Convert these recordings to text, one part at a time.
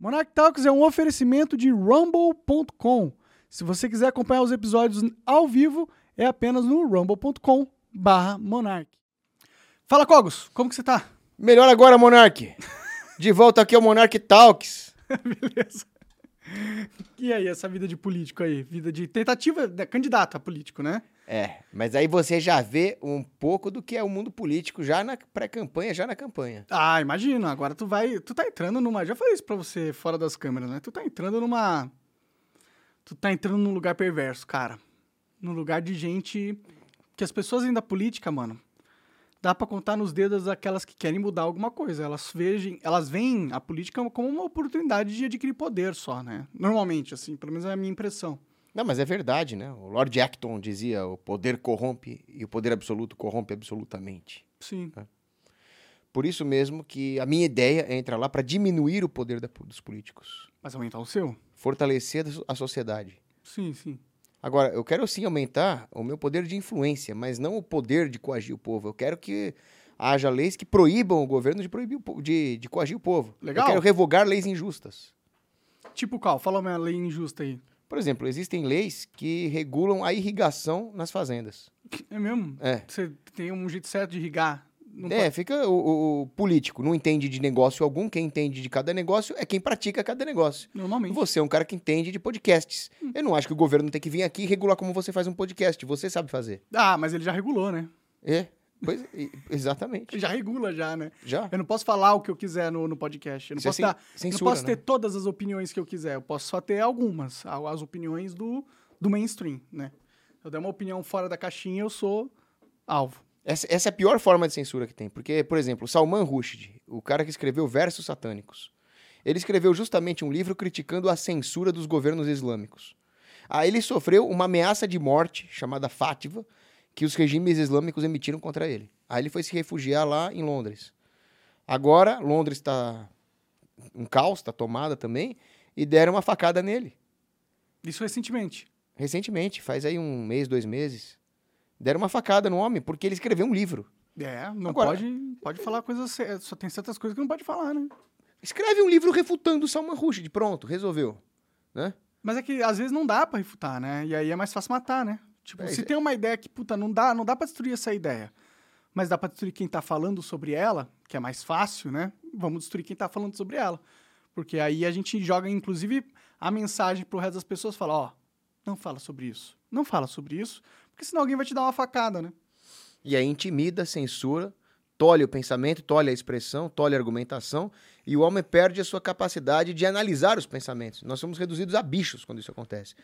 Monarch Talks é um oferecimento de rumble.com. Se você quiser acompanhar os episódios ao vivo, é apenas no rumble.com barra Monarch. Fala, Cogos, como que você tá? Melhor agora, Monark. De volta aqui ao Monark Talks. Beleza. E aí, essa vida de político aí? Vida de tentativa, de candidato a político, né? É, mas aí você já vê um pouco do que é o mundo político já na pré-campanha, já na campanha. Ah, imagina. Agora tu vai. Tu tá entrando numa. Já falei isso pra você fora das câmeras, né? Tu tá entrando numa. Tu tá entrando num lugar perverso, cara. Num lugar de gente. Que as pessoas ainda política, mano. Dá pra contar nos dedos aquelas que querem mudar alguma coisa. Elas vejam, elas veem a política como uma oportunidade de adquirir poder só, né? Normalmente, assim, pelo menos é a minha impressão. Não, mas é verdade, né? O Lord Acton dizia: o poder corrompe e o poder absoluto corrompe absolutamente. Sim. Por isso mesmo que a minha ideia é entrar lá para diminuir o poder da- dos políticos, Mas aumentar o seu? fortalecer a sociedade. Sim, sim. Agora, eu quero sim aumentar o meu poder de influência, mas não o poder de coagir o povo. Eu quero que haja leis que proíbam o governo de, proibir o de, de coagir o povo. Legal. Eu quero revogar leis injustas. Tipo qual? Fala uma lei injusta aí. Por exemplo, existem leis que regulam a irrigação nas fazendas. É mesmo? É. Você tem um jeito certo de irrigar? Não é, fica o, o- político, não entende de negócio algum. Quem entende de cada negócio é quem pratica cada negócio. pode- Normalmente. Você é um cara que entende de podcasts. Eu não acho que o governo tem que vir aqui e regular como você faz um podcast. Você sabe fazer. Ah, mas ele já regulou, né? É, pois, exatamente. Ele já regula já, né? Já. Eu não posso falar o que eu quiser no, no podcast. Eu não Você posso, cen- dar, eu não censura, posso ter né? todas as opiniões que eu quiser. Eu posso só ter algumas. As opiniões do, do mainstream, né? Se eu der uma opinião fora da caixinha, eu sou alvo. Essa, essa é a pior forma de censura que tem. Porque, por exemplo, Salman Rushdie, o cara que escreveu Versos Satânicos, ele escreveu justamente um livro criticando a censura dos governos islâmicos. Aí ele sofreu uma ameaça de morte, chamada Fátiva, que os regimes islâmicos emitiram contra ele. Aí ele foi se refugiar lá em Londres. Agora, Londres está um caos, está tomada também, e deram uma facada nele. Isso recentemente. Recentemente, faz aí um mês, dois meses. Deram uma facada no homem porque ele escreveu um livro. É, não Agora- pode, pode falar coisas. Só tem certas coisas que não pode falar, né? Escreve um livro refutando o Salman Rushdie. Pronto, resolveu. Né? Mas é que às vezes não dá pra refutar, né? E aí é mais fácil matar, né? Tipo, É, se isso- tem uma ideia que, puta, não dá, não dá pra destruir essa ideia. Mas dá pra destruir quem tá falando sobre ela, que é mais fácil, né? Vamos destruir quem tá falando sobre ela. Porque aí a gente joga, inclusive, a mensagem pro resto das pessoas, fala, ó, não fala sobre isso. Não fala sobre isso, porque senão alguém vai te dar uma facada, né? E aí intimida, censura, tolhe o pensamento, tolhe a expressão, tolhe a argumentação, e o homem perde a sua capacidade de analisar os pensamentos. Nós somos reduzidos a bichos quando isso acontece.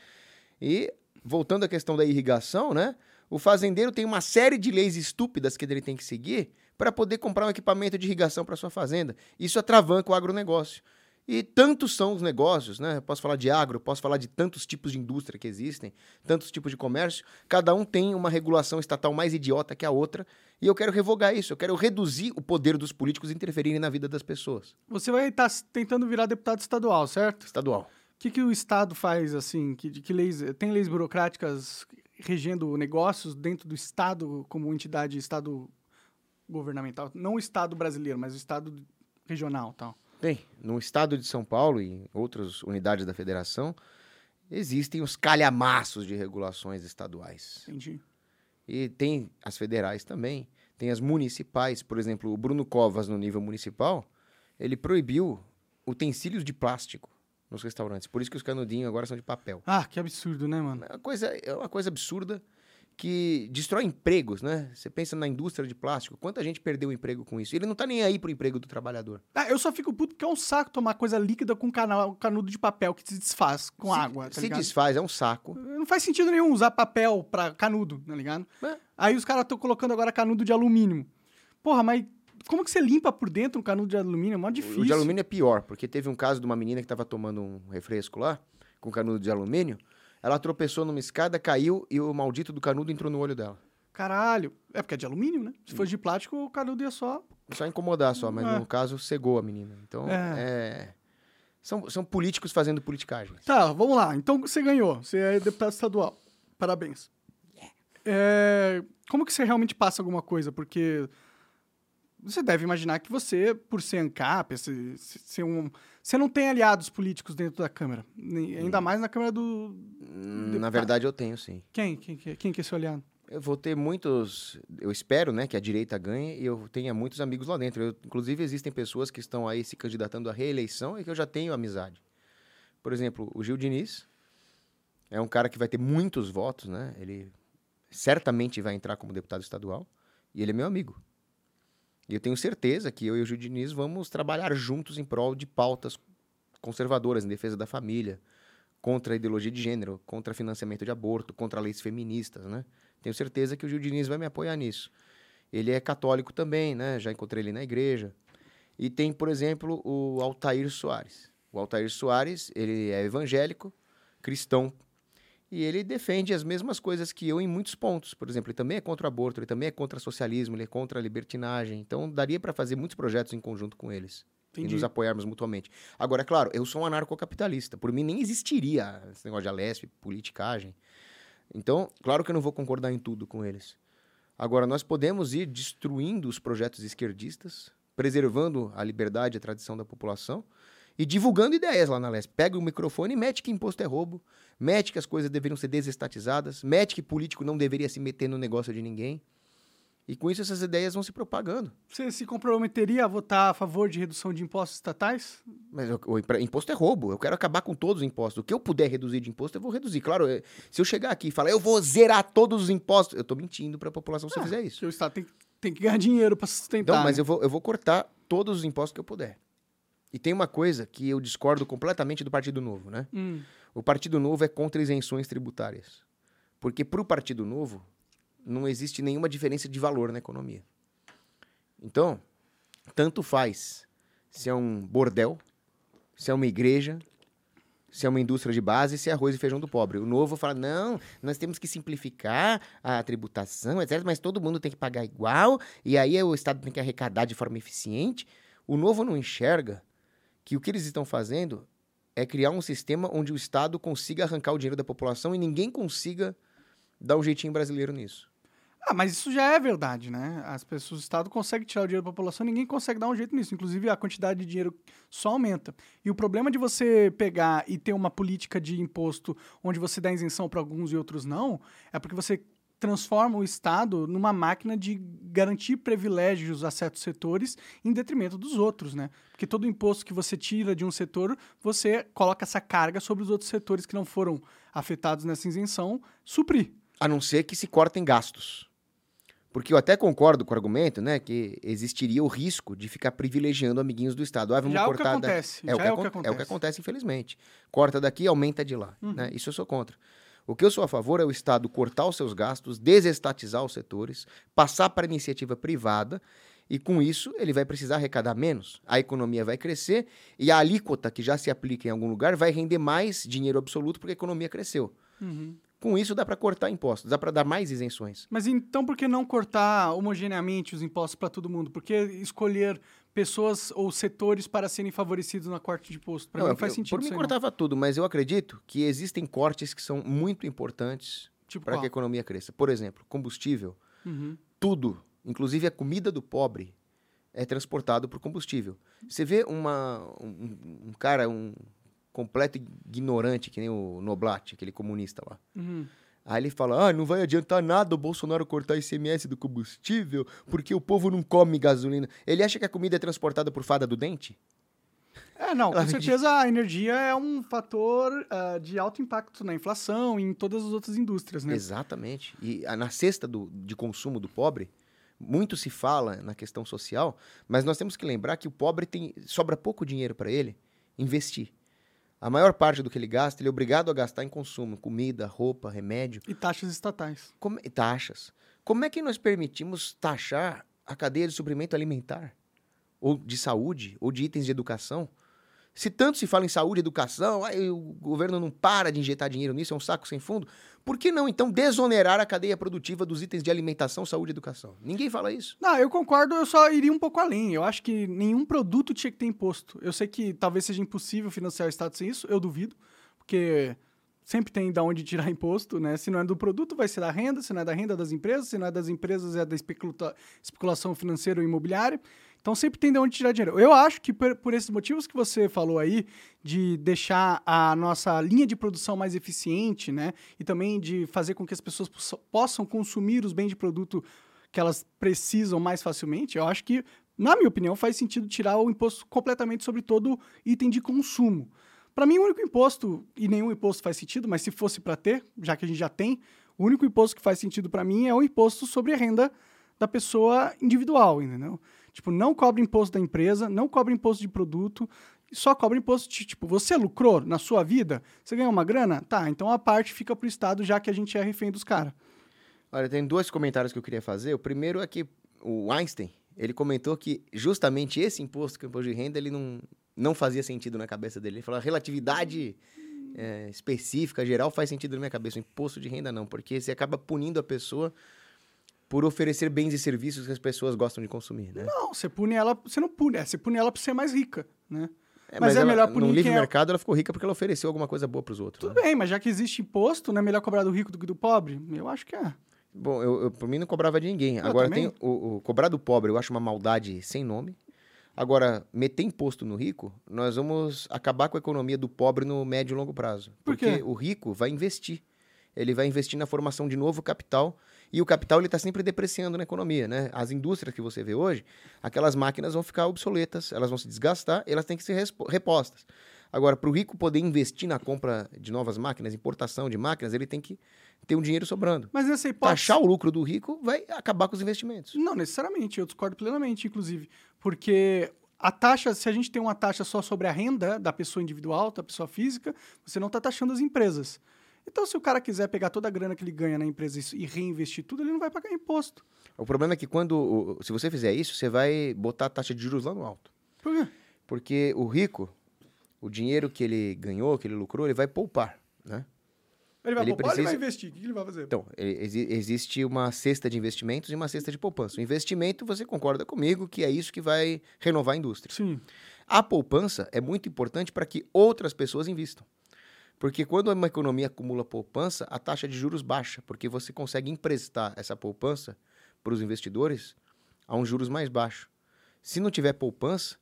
E, voltando à questão da irrigação, né? O fazendeiro tem uma série de leis estúpidas que ele tem que seguir para poder comprar um equipamento de irrigação para sua fazenda. Isso atravanca o agronegócio. E tantos são os negócios, né? Eu posso falar de agro, posso falar de tantos tipos de indústria que existem, tantos tipos de comércio. Cada um tem uma regulação estatal mais idiota que a outra. E eu quero revogar isso. Eu quero reduzir o poder dos políticos interferirem na vida das pessoas. Você vai estar tentando virar deputado estadual, certo? Estadual. O que, que o Estado faz, assim? Que, que leis, tem leis burocráticas regendo negócios dentro do Estado como entidade Estado governamental? Não o Estado brasileiro, mas o Estado regional tal. Tem. No estado de São Paulo e em outras unidades da federação, existem os calhamaços de regulações estaduais. Entendi. E tem as federais também, tem as municipais. Por exemplo, o Bruno Covas, no nível municipal, ele proibiu utensílios de plástico nos restaurantes. Por isso que os canudinhos agora são de papel. Ah, que absurdo, né, mano? É uma coisa, é uma coisa absurda que destrói empregos, né? Você pensa na indústria de plástico, quanta gente perdeu o emprego com isso? Ele não tá nem aí pro emprego do trabalhador. Ah, eu só fico puto porque é um saco tomar coisa líquida com cana- canudo de papel que se desfaz com se, água, tá se ligado? desfaz, é um saco. Não faz sentido nenhum usar papel pra canudo, tá ligado? É. Aí os caras estão colocando agora canudo de alumínio. Porra, mas como que você limpa por dentro um canudo de alumínio? É mó difícil. O de alumínio é pior, porque teve um caso de uma menina que estava tomando um refresco lá, com canudo de alumínio. Ela tropeçou numa escada, caiu e o maldito do canudo entrou no olho dela. Caralho. É porque é de alumínio, né? Se fosse de plástico, o canudo ia só. Só incomodar só, mas É. no caso cegou a menina. Então, É. é. São, são políticos fazendo politicagem. Tá, vamos lá. Então você ganhou. Você é deputado estadual. Parabéns. É, Como que você realmente passa alguma coisa? Porque você deve imaginar que você, por ser ANCAP, se- se- ser um, Você não tem aliados políticos dentro da Câmara. Ainda mais na Câmara do. Hum, Na Deputado. verdade, eu tenho sim. Quem? Quem, que- quem que é seu aliado? Eu vou ter muitos. Eu espero, né, que a direita ganhe e eu tenha muitos amigos lá dentro. Eu- inclusive, existem pessoas que estão aí se candidatando à reeleição e que eu já tenho amizade. Por exemplo, o Gil Diniz é um cara que vai ter muitos votos, né? Ele certamente vai entrar como deputado estadual e ele é meu amigo. E eu tenho certeza que eu e o Gil Diniz vamos trabalhar juntos em prol de pautas conservadoras, em defesa da família, contra a ideologia de gênero, contra financiamento de aborto, contra leis feministas, né? Tenho certeza que o Gil Diniz vai me apoiar nisso. Ele é católico também, né? Já encontrei ele na igreja. E tem, por exemplo, o Altair Soares. O Altair Soares, ele é evangélico, cristão, e ele defende as mesmas coisas que eu em muitos pontos. Por exemplo, ele também é contra o aborto, ele também é contra o socialismo, ele é contra a libertinagem. Então, daria para fazer muitos projetos em conjunto com eles e Entendi. nos apoiarmos mutuamente. Agora, é claro, eu sou um anarcocapitalista. Por mim, nem existiria esse negócio de Alesp, politicagem. Então, claro que eu não vou concordar em tudo com eles. Agora, nós podemos ir destruindo os projetos esquerdistas, preservando a liberdade e a tradição da população e divulgando ideias lá na Lesp. Pega o microfone e mete que imposto é roubo, mete que as coisas deveriam ser desestatizadas, mete que político não deveria se meter no negócio de ninguém. E com isso essas ideias vão se propagando. Você se comprometeria a votar a favor de redução de impostos estatais? Mas impra- imposto é roubo. Eu quero acabar com todos os impostos. O que eu puder reduzir de imposto, eu vou reduzir. Claro, eh, se eu chegar aqui e falar, eu vou zerar todos os impostos, eu estou mentindo para a população se eu Ah, fizer isso. O Estado tem, tem que ganhar dinheiro para sustentar. Então, mas né? eu vou, eu vou cortar todos os impostos que eu puder. E tem uma coisa que eu discordo completamente do Partido Novo, né? Hum, O Partido Novo é contra isenções tributárias. Porque para o Partido Novo, não existe nenhuma diferença de valor na economia. Então, tanto faz se é um bordel, se é uma igreja, se é uma indústria de base, se é arroz e feijão do pobre. O Novo fala, não, nós temos que simplificar a tributação, etc., mas todo mundo tem que pagar igual, e aí o Estado tem que arrecadar de forma eficiente. O Novo não enxerga que o que eles estão fazendo é criar um sistema onde o Estado consiga arrancar o dinheiro da população e ninguém consiga dar um jeitinho brasileiro nisso. Ah, mas isso já é verdade, né? As pessoas, o Estado consegue tirar o dinheiro da população, ninguém consegue dar um jeito nisso. Inclusive, a quantidade de dinheiro só aumenta. E o problema de você pegar e ter uma política de imposto onde você dá isenção para alguns e outros não, é porque você transforma o Estado numa máquina de garantir privilégios a certos setores em detrimento dos outros, né? Porque todo imposto que você tira de um setor, você coloca essa carga sobre os outros setores que não foram afetados nessa isenção, suprir. A não ser que se cortem gastos. Porque eu até concordo com o argumento, né, que existiria o risco de ficar privilegiando amiguinhos do Estado. Ah, vamos Já é o que cortar da- acontece. É, o que é o que acon- acontece. é o que acontece, infelizmente. Corta daqui, aumenta de lá. né? Isso eu sou contra. O que eu sou a favor é o Estado cortar os seus gastos, desestatizar os setores, passar para a iniciativa privada, e com isso ele vai precisar arrecadar menos. A economia vai crescer e a alíquota que já se aplica em algum lugar vai render mais dinheiro absoluto porque a economia cresceu. Uhum. Com isso dá para cortar impostos, dá para dar mais isenções. Mas então por que não cortar homogeneamente os impostos para todo mundo? Por que escolher pessoas ou setores para serem favorecidos na corte de imposto? Para mim Não, faz eu- sentido Por mim não. cortava tudo, mas eu acredito que existem cortes que são muito importantes Tipo para que a economia cresça. Por exemplo, combustível. Uhum. tudo, inclusive a comida do pobre, é transportado por combustível. Você vê uma, um, um cara, um completo ignorante, que nem o Noblat, aquele comunista lá. Uhum. Aí ele fala: ah, não vai adiantar nada o Bolsonaro cortar ICMS do combustível, porque o povo não come gasolina. Ele acha que a comida é transportada por fada do dente? É, não, com certeza a energia é um fator ah, de alto impacto na inflação e em todas as outras indústrias, né? Exatamente. E a- na cesta do, de consumo do pobre, muito se fala na questão social, mas nós temos que lembrar que o pobre tem sobra pouco dinheiro para ele investir. A maior parte do que ele gasta, ele é obrigado a gastar em consumo, comida, roupa, remédio, E taxas estatais. como- e taxas. Como é que nós permitimos taxar a cadeia de suprimento alimentar? Ou de saúde, ou de itens de educação? Se tanto se fala em saúde educação, aí o governo não para de injetar dinheiro nisso, é um saco sem fundo. Por que não, então, desonerar a cadeia produtiva dos itens de alimentação, saúde e educação? Ninguém fala isso. Não, eu concordo, eu só iria um pouco além. Eu acho que nenhum produto tinha que ter imposto. Eu sei que talvez seja impossível financiar o Estado sem isso, eu duvido, porque sempre tem de onde tirar imposto, né? Se não é do produto, vai ser da renda, se não é da renda das empresas, se não é das empresas, é da especula- especulação financeira ou imobiliária. Então sempre tem de onde tirar dinheiro. Eu acho que por, por esses motivos que você falou aí, de deixar a nossa linha de produção mais eficiente, né? E também de fazer com que as pessoas poss- possam consumir os bens de produto que elas precisam mais facilmente, eu acho que, na minha opinião, faz sentido tirar o imposto completamente sobre todo item de consumo. Para mim, o único imposto, e nenhum imposto faz sentido, mas se fosse para ter, já que a gente já tem, o único imposto que faz sentido para mim é o imposto sobre a renda da pessoa individual, entendeu? Tipo, não cobra imposto da empresa, não cobra imposto de produto, só cobra imposto de, tipo, você lucrou na sua vida, você ganhou uma grana? Tá, então a parte fica pro Estado, já que a gente é refém dos caras. Olha, tem dois comentários que eu queria fazer. O primeiro é que o Einstein, ele comentou que justamente esse imposto, que é o imposto de renda, ele não, não fazia sentido na cabeça dele. Ele falou, a relatividade é, específica, geral, faz sentido na minha cabeça. O imposto de renda não, porque você acaba punindo a pessoa por oferecer bens e serviços que as pessoas gostam de consumir, né? Não, você pune ela, você não pune, é, você pune ela pra ser mais rica, né? É, mas é ela, melhor punir No livre é- mercado, ela ficou rica porque ela ofereceu alguma coisa boa pros outros. Tudo né? bem, mas já que existe imposto, não é melhor cobrar do rico do que do pobre? Eu acho que é. Bom, eu, eu, por mim não cobrava de ninguém. Eu Agora, também. tem o, o cobrar do pobre, eu acho uma maldade sem nome. Agora, meter imposto no rico, nós vamos acabar com a economia do pobre no médio e longo prazo. Por porque quê? o rico vai investir. Ele vai investir na formação de novo capital. E o capital ele está sempre depreciando na economia, né? As indústrias que você vê hoje, aquelas máquinas vão ficar obsoletas, elas vão se desgastar, elas têm que ser repostas. Agora, para o rico poder investir na compra de novas máquinas, importação de máquinas, ele tem que ter um dinheiro sobrando. Mas nessa hipótese. Taxar o lucro do rico vai acabar com os investimentos. Não necessariamente, eu discordo plenamente, inclusive. Porque a taxa, se a gente tem uma taxa só sobre a renda da pessoa individual, da pessoa física, você não está taxando as empresas. Então, se o cara quiser pegar toda a grana que ele ganha na empresa e- reinvestir tudo, ele não vai pagar imposto. O problema é que quando, se você fizer isso, você vai botar a taxa de juros lá no alto. Por quê? Porque o rico, o dinheiro que ele ganhou, que ele lucrou, ele vai poupar, né? Ele vai Ele poupar ou ele vai precisa- investir? O que ele vai fazer? Então, exi- existe uma cesta de investimentos e uma cesta de poupança. O investimento, você concorda comigo que é isso que vai renovar a indústria. Sim. A poupança é muito importante para que outras pessoas invistam. Porque quando uma economia acumula poupança, a taxa de juros baixa, porque você consegue emprestar essa poupança para os investidores a um juros mais baixo. Se não tiver poupança,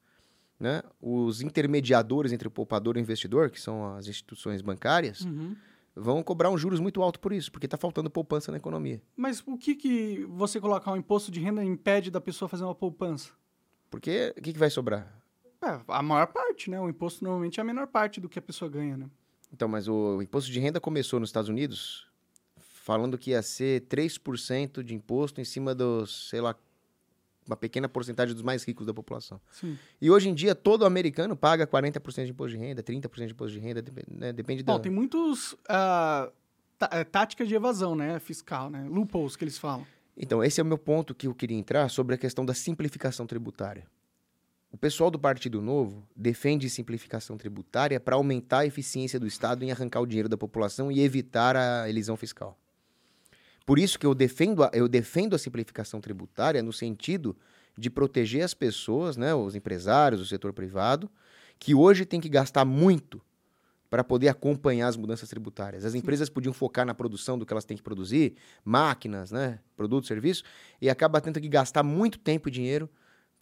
né, os intermediadores entre o poupador e o investidor, que são as instituições bancárias, Uhum. vão cobrar um juros muito alto por isso, porque está faltando poupança na economia. Mas o que, que você colocar um imposto de renda impede da pessoa fazer uma poupança? Porque o que, que vai sobrar? É, a maior parte, né? O imposto normalmente é a menor parte do que a pessoa ganha, né? Então, mas o imposto de renda começou nos Estados Unidos falando que ia ser 3% de imposto em cima dos, sei lá, uma pequena porcentagem dos mais ricos da população. Sim. E hoje em dia, todo americano paga 40% de imposto de renda, 30% de imposto de renda, né, depende da... Bom, tem muitos ah, tá- eh, táticas de evasão, né? Fiscal, né? Loopholes que eles falam. Então, esse é o meu ponto que eu queria entrar sobre a questão da simplificação tributária. O pessoal do Partido Novo defende simplificação tributária para aumentar a eficiência do Estado em arrancar o dinheiro da população e evitar a elisão fiscal. Por isso que eu defendo a, eu defendo a simplificação tributária no sentido de proteger as pessoas, né, os empresários, o setor privado, que hoje tem que gastar muito para poder acompanhar as mudanças tributárias. As empresas podiam focar na produção do que elas têm que produzir, máquinas, né, produtos, serviços, e acaba tendo que gastar muito tempo e dinheiro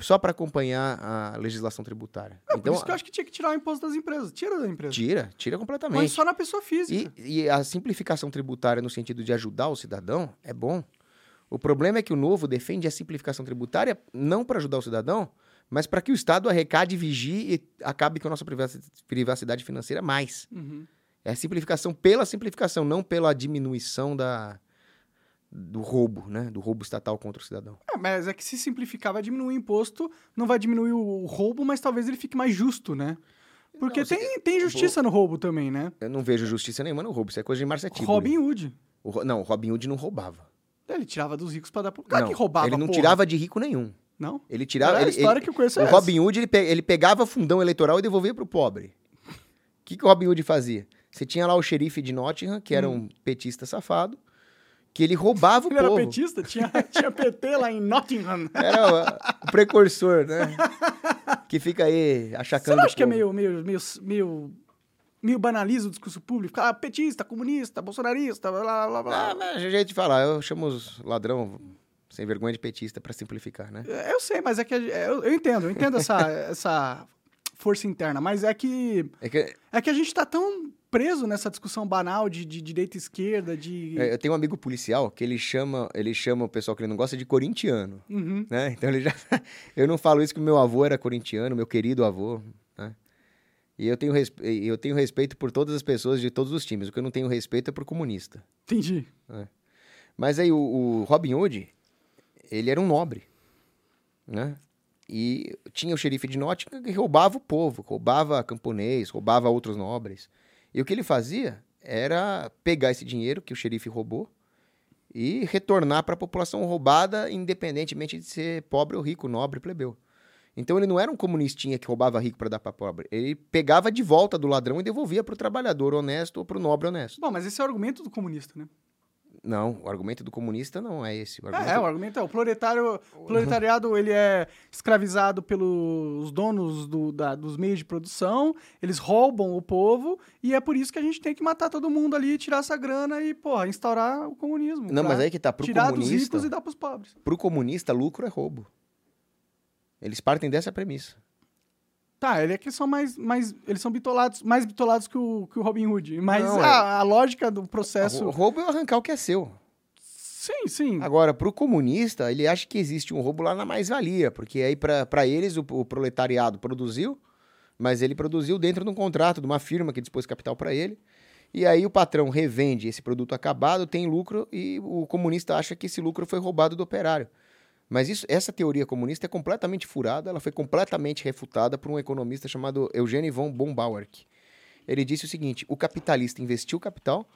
só para acompanhar a legislação tributária. É, por então, isso que eu acho que tinha que tirar o imposto das empresas. Tira da empresa. tira, tira completamente. só na pessoa física. E, e a simplificação tributária no sentido de ajudar o cidadão é bom. O problema é que o novo defende a simplificação tributária não para ajudar o cidadão, mas para que o Estado arrecade, vigie e acabe com a nossa privaci- privacidade financeira mais. Uhum. É a simplificação pela simplificação, não pela diminuição da, do roubo, né? Do roubo estatal contra o cidadão. É, mas é que se simplificar vai diminuir o imposto, não vai diminuir o roubo, mas talvez ele fique mais justo, né? Porque Não, tem, tem justiça no roubo também, né? Eu não vejo justiça nenhuma no roubo, isso é coisa de Marcia Tiburi. Robin Hood. O não, o Robin Hood não roubava. Ele tirava dos ricos pra dar pro cara não, que roubava, ele não porra. tirava de rico nenhum. Não? Ele tirava. É a história ele- que eu conheço O é. Robin Hood ele, pe- ele pegava fundão eleitoral e devolvia pro pobre. O que, que o Robin Hood fazia? Você tinha lá o xerife de Nottingham, que era um petista safado, que ele roubava o Hum. Ele era povo. petista? Tinha, tinha PT lá em Nottingham. Era o, o precursor, né? que fica aí Você achacando. não o acha que é povo. meio, meio, meio, meio, meio banaliza o discurso público? Ficar petista, comunista, bolsonarista, blá, blá, blá. Ah, mas é jeito de falar. Eu chamo os ladrão Sem vergonha de petista, para simplificar, né? É, Eu sei, mas é que é, eu, eu entendo, eu entendo essa, essa força interna, mas é que É que é que a gente tá tão preso nessa discussão banal de, de direita e esquerda, de é, eu tenho um amigo policial que ele chama, ele chama o pessoal que ele não gosta de corintiano, Uhum. né? Então ele já eu não falo isso que o meu avô era corintiano, meu querido avô, né? E eu tenho, respe... eu tenho respeito por todas as pessoas de todos os times. O que eu não tenho respeito é por comunista. Entendi. Mas aí o, o Robin Hood, ele era um nobre, né? E tinha o xerife de Nottingham que roubava o povo, roubava camponês, roubava outros nobres. E o que ele fazia era pegar esse dinheiro que o xerife roubou e retornar para a população roubada, independentemente de ser pobre ou rico, nobre, plebeu. Então ele não era um comunistinha que roubava rico para dar para pobre. Ele pegava de volta do ladrão e devolvia para o trabalhador honesto ou para o nobre honesto. Bom, mas esse é o argumento do comunista, né? Não, o argumento do comunista não é esse. O argumento É, é, o argumento é o proletário, o proletariado ele é escravizado pelos donos do- da- dos meios de produção, eles roubam o povo e é por isso que a gente tem que matar todo mundo ali, tirar essa grana e, porra, instaurar o comunismo. Não, mas aí que tá, pro tirar dos comunista, ricos e dar pros pobres. pro comunista, lucro é roubo. Eles partem dessa premissa. Tá, ele é que são mais, mais eles são bitolados, mais bitolados que o, que o Robin Hood, mas Não, é- a, a lógica do processo... O roubo é arrancar o que é seu. Sim, sim. Agora, pro comunista, ele acha que existe um roubo lá na mais-valia, porque aí pra eles o, o proletariado produziu, mas ele produziu dentro de um contrato de uma firma que dispôs capital para ele. E aí o patrão revende esse produto acabado, tem lucro e o comunista acha que esse lucro foi roubado do operário. Mas isso, essa teoria comunista é completamente furada, ela foi completamente refutada por um economista chamado Eugênio von Bombauer. Ele disse o seguinte: o capitalista investiu capital,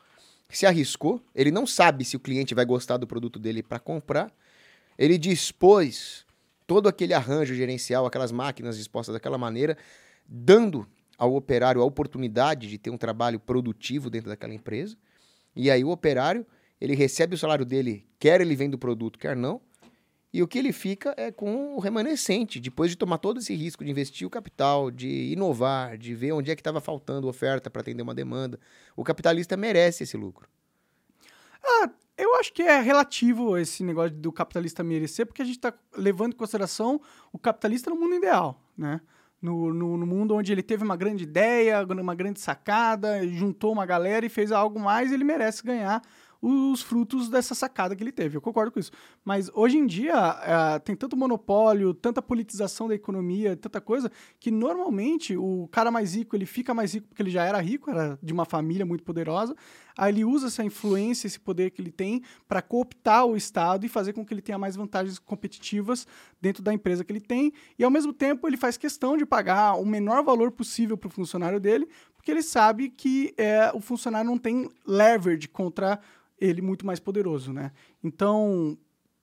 se arriscou, ele não sabe se o cliente vai gostar do produto dele para comprar, ele dispôs todo aquele arranjo gerencial, aquelas máquinas dispostas daquela maneira, dando ao operário a oportunidade de ter um trabalho produtivo dentro daquela empresa. E aí o operário, ele recebe o salário dele, quer ele venda o produto, quer não. E o que ele fica é com o remanescente, depois de tomar todo esse risco de investir o capital, de inovar, de ver onde é que estava faltando oferta para atender uma demanda. O capitalista merece esse lucro. Eu acho que é relativo esse negócio do capitalista merecer, porque a gente está levando em consideração o capitalista no mundo ideal, né? No, no, no mundo onde ele teve uma grande ideia, uma grande sacada, juntou uma galera e fez algo mais, ele merece ganhar os frutos dessa sacada que ele teve. Eu concordo com isso. Mas hoje em dia eh, tem tanto monopólio, tanta politização da economia, tanta coisa, que normalmente o cara mais rico, ele fica mais rico porque ele já era rico, era de uma família muito poderosa, aí ele usa essa influência, esse poder que ele tem para cooptar o Estado e fazer com que ele tenha mais vantagens competitivas dentro da empresa que ele tem, e ao mesmo tempo ele faz questão de pagar o menor valor possível para o funcionário dele, porque ele sabe que é, o funcionário não tem leverage contra ele muito mais poderoso, né? Então,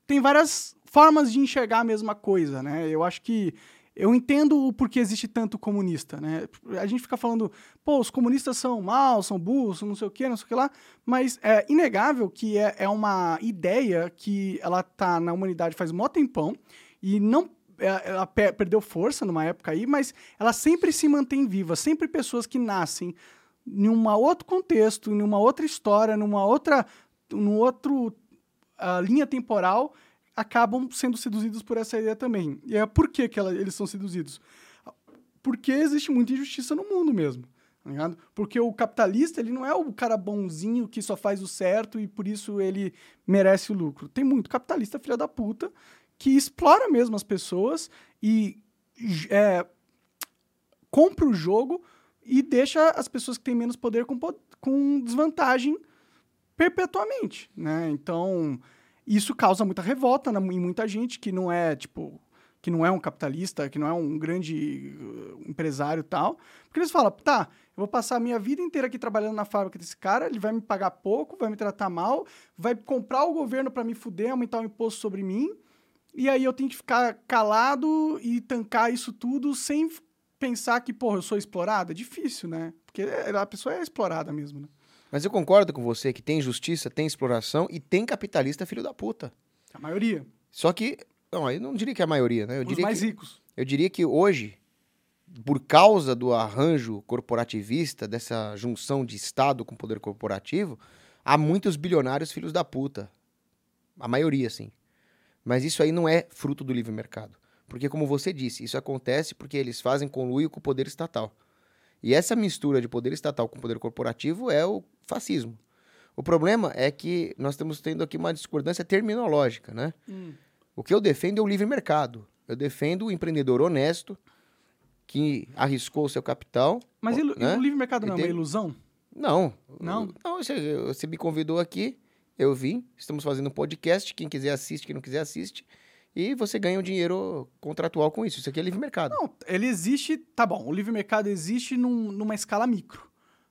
tem várias formas de enxergar a mesma coisa, né? Eu acho que eu entendo o porquê existe tanto comunista, né? A gente fica falando, pô, os comunistas são maus, são burros, não sei o quê, não sei o que lá, mas é inegável que é, é uma ideia que ela tá na humanidade faz mó tempão e não é, ela pe- perdeu força numa época aí, mas ela sempre se mantém viva, sempre pessoas que nascem em um outro contexto, em uma outra história, numa outra, num outro ah, linha temporal, acabam sendo seduzidos por essa ideia também. E é por que, que ela- eles são seduzidos? Porque existe muita injustiça no mundo mesmo. tá? Porque o capitalista, ele não é o cara bonzinho que só faz o certo e por isso ele merece o lucro. Tem muito capitalista filha da puta que explora mesmo as pessoas e é, compra o jogo e deixa as pessoas que têm menos poder com, com desvantagem perpetuamente, né? Então, isso causa muita revolta na- em muita gente que não é, tipo, que não é um capitalista, que não é um grande uh, empresário tal, porque eles falam, tá, eu vou passar a minha vida inteira aqui trabalhando na fábrica desse cara, ele vai me pagar pouco, vai me tratar mal, vai comprar o governo para me fuder, aumentar o imposto sobre mim, e aí eu tenho que ficar calado e tancar isso tudo sem pensar que, porra, eu sou explorado? É difícil, né? Porque a pessoa é explorada mesmo, né? Mas eu concordo com você que tem justiça, tem exploração e tem capitalista filho da puta. A maioria. Só que, não, eu não diria que é a maioria, né? Eu Os diria mais que, ricos. Eu diria que hoje, por causa do arranjo corporativista, dessa junção de Estado com poder corporativo, há muitos bilionários filhos da puta. A maioria, sim. Mas isso aí não é fruto do livre mercado. Porque, como você disse, isso acontece porque eles fazem conluio com o poder estatal. E essa mistura de poder estatal com poder corporativo é o fascismo. O problema é que nós estamos tendo aqui uma discordância terminológica, né? Hum. O que eu defendo é o livre mercado. Eu defendo o empreendedor honesto que arriscou o seu capital. Mas né? o livre mercado não é uma ilusão? Não. Não? Não, você, você me convidou aqui, eu vim, estamos fazendo um podcast, quem quiser assiste, quem não quiser assiste, e você ganha um dinheiro contratual com isso. Isso aqui é livre mercado. Não, ele existe, tá bom, o livre mercado existe num- numa escala micro.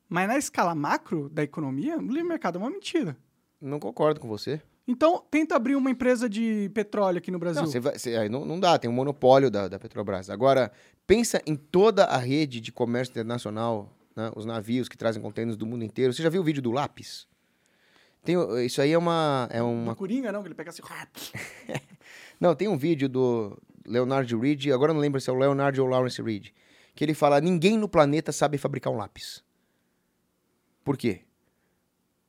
Mas na escala macro da economia, o livre mercado é uma mentira. Não concordo com você. Então, tenta abrir uma empresa de petróleo aqui no Brasil. Não, você vai, você- não, não dá, tem um monopólio da, da Petrobras. Agora, pensa em toda a rede de comércio internacional, né, os navios que trazem contêineres do mundo inteiro. Você já viu o vídeo do lápis? Tem, isso aí é uma, é Uma uma coringa, não, que ele pega assim. Não, tem um vídeo do Leonard Reed, agora não lembro se é o Leonard ou Lawrence Reed, que ele fala: ninguém no planeta sabe fabricar um lápis. Por quê?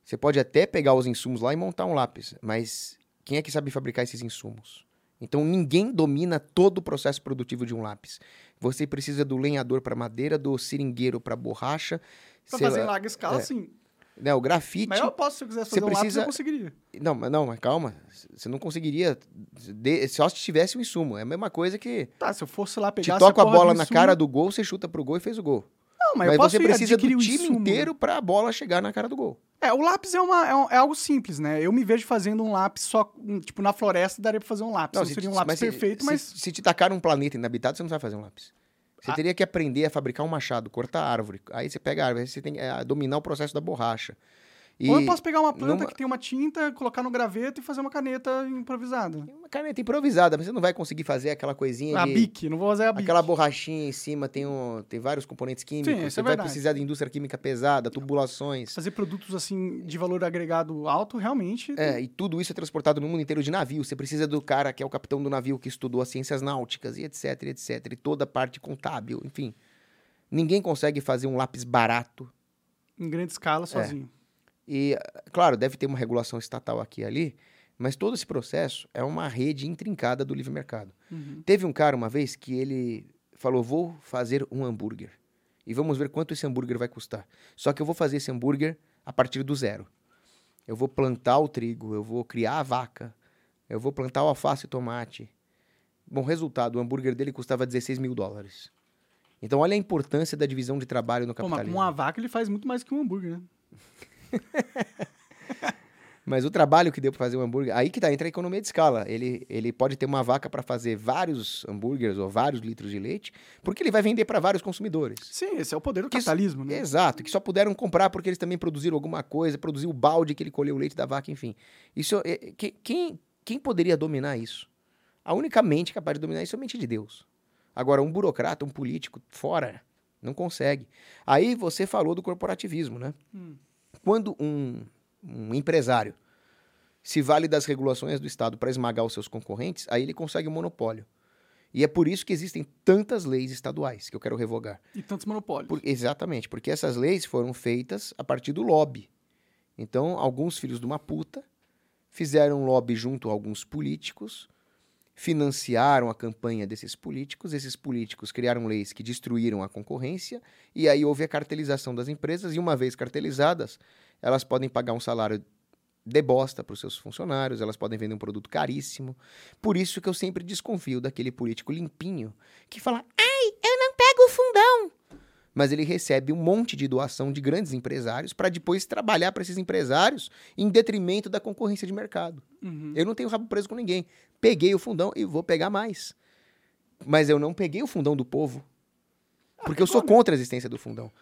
Você pode até pegar os insumos lá e montar um lápis, mas quem é que sabe fabricar esses insumos? Então ninguém domina todo o processo produtivo de um lápis. Você precisa do lenhador para madeira, do seringueiro para borracha, sei fazer em larga escala, é. sim. Né, o grafite. Mas eu posso, se eu quisesse Você fazer um lápis, precisa- eu conseguiria. Não, mas não, mas calma. Você não conseguiria. de- Só se tivesse um insumo. É a mesma coisa que Tá, se eu fosse lá te pegar toca a bola na cara do gol, você chuta pro gol e fez o gol. Não, mas, Mas, eu posso você precisa do time insumo. inteiro pra bola chegar na cara do gol. É, o lápis é, uma, é, um- é algo simples, né? Eu me vejo fazendo um lápis só, um, tipo, na floresta daria pra fazer um lápis. Não, se- seria um lápis se- perfeito, se, mas... Se, te tacar um planeta inabitado, você não sabe fazer um lápis. Você Ah. teria que aprender a fabricar um machado, cortar árvore. Aí você pega a árvore, aí você tem que é, dominar o processo da borracha. E Ou eu posso pegar uma planta numa- que tem uma tinta, colocar no graveto e fazer uma caneta improvisada. Uma caneta improvisada, mas você não vai conseguir fazer aquela coisinha A de... bique, não vou fazer a bique. Aquela borrachinha em cima tem, um, tem vários componentes químicos. Sim, isso você é vai precisar de indústria química pesada, tubulações. Fazer produtos, assim, de valor agregado alto, realmente... É, e tudo isso é transportado no mundo inteiro de navio. Você precisa do cara que é o capitão do navio que estudou as ciências náuticas e etc, etc. E toda a parte contábil, enfim. Ninguém consegue fazer um lápis barato. Em grande escala, sozinho. E, claro, deve ter uma regulação estatal aqui e ali, mas todo esse processo é uma rede intrincada do livre mercado. Uhum. Teve um cara uma vez que ele falou: vou fazer um hambúrguer. E vamos ver quanto esse hambúrguer vai custar. Só que eu vou fazer esse hambúrguer a partir do zero. Eu vou plantar o trigo, eu vou criar a vaca, eu vou plantar o alface e tomate. Bom, resultado, o hambúrguer dele custava 16 mil dólares. Então, olha a importância da divisão de trabalho no Pô, mas capitalismo. com uma vaca ele faz muito mais que um hambúrguer, né? Mas o trabalho que deu para fazer um hambúrguer, aí que tá, entra a economia de escala. Ele, ele pode ter uma vaca para fazer vários hambúrgueres ou vários litros de leite, porque ele vai vender para vários consumidores. Sim, esse é o poder do Que capitalismo, né? Exato, que só puderam comprar porque eles também produziram alguma coisa, produziu o balde que ele colheu o leite da vaca, enfim. Isso, é- é- que- quem, quem poderia dominar isso? A única mente capaz de dominar isso é a mente de Deus. Agora, um burocrata, um político, fora, não consegue. Aí você falou do corporativismo, né? Hum. Quando um, um empresário se vale das regulações do Estado para esmagar os seus concorrentes, aí ele consegue um monopólio. E é por isso que existem tantas leis estaduais que eu quero revogar. E tantos monopólios. Por- exatamente, porque essas leis foram feitas a partir do lobby. Então, alguns filhos de uma puta fizeram lobby junto a alguns políticos, financiaram a campanha desses políticos, esses políticos criaram leis que destruíram a concorrência, e aí houve a cartelização das empresas, e uma vez cartelizadas, elas podem pagar um salário de bosta para os seus funcionários, elas podem vender um produto caríssimo. Por isso que eu sempre desconfio daquele político limpinho que fala: ai, eu não pego o fundão. Mas ele recebe um monte de doação de grandes empresários para depois trabalhar para esses empresários em detrimento da concorrência de mercado. Uhum. Eu não tenho rabo preso com ninguém. Peguei o fundão e vou pegar mais. Mas eu não peguei o fundão do povo. Porque eu sou contra a existência do fundão.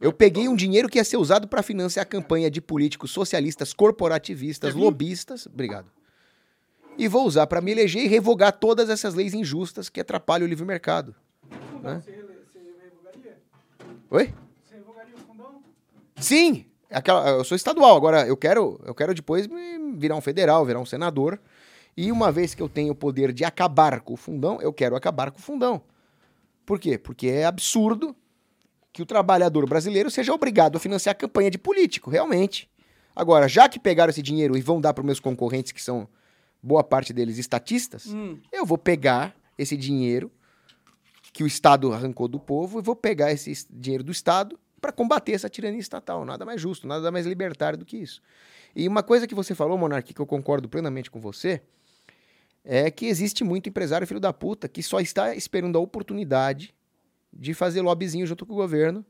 Eu peguei um dinheiro que ia ser usado para financiar a campanha de políticos socialistas, corporativistas, lobistas. Obrigado. E vou usar para me eleger e revogar todas essas leis injustas que atrapalham o livre mercado. Né? Oi? Você revogaria o fundão? Sim, aquela, eu sou estadual, agora eu quero, eu quero depois virar um federal, virar um senador. E uma vez que eu tenho o poder de acabar com o fundão, eu quero acabar com o fundão. Por quê? Porque é absurdo que o trabalhador brasileiro seja obrigado a financiar a campanha de político, realmente. Agora, já que pegaram esse dinheiro e vão dar para meus concorrentes que são boa parte deles estatistas, Hum. eu vou pegar esse dinheiro que o Estado arrancou do povo e vou pegar esse es- dinheiro do Estado para combater essa tirania estatal. Nada mais justo, nada mais libertário do que isso. E uma coisa que você falou, Monarque, que eu concordo plenamente com você, é que existe muito empresário filho da puta que só está esperando a oportunidade de fazer lobbyzinho junto com o governo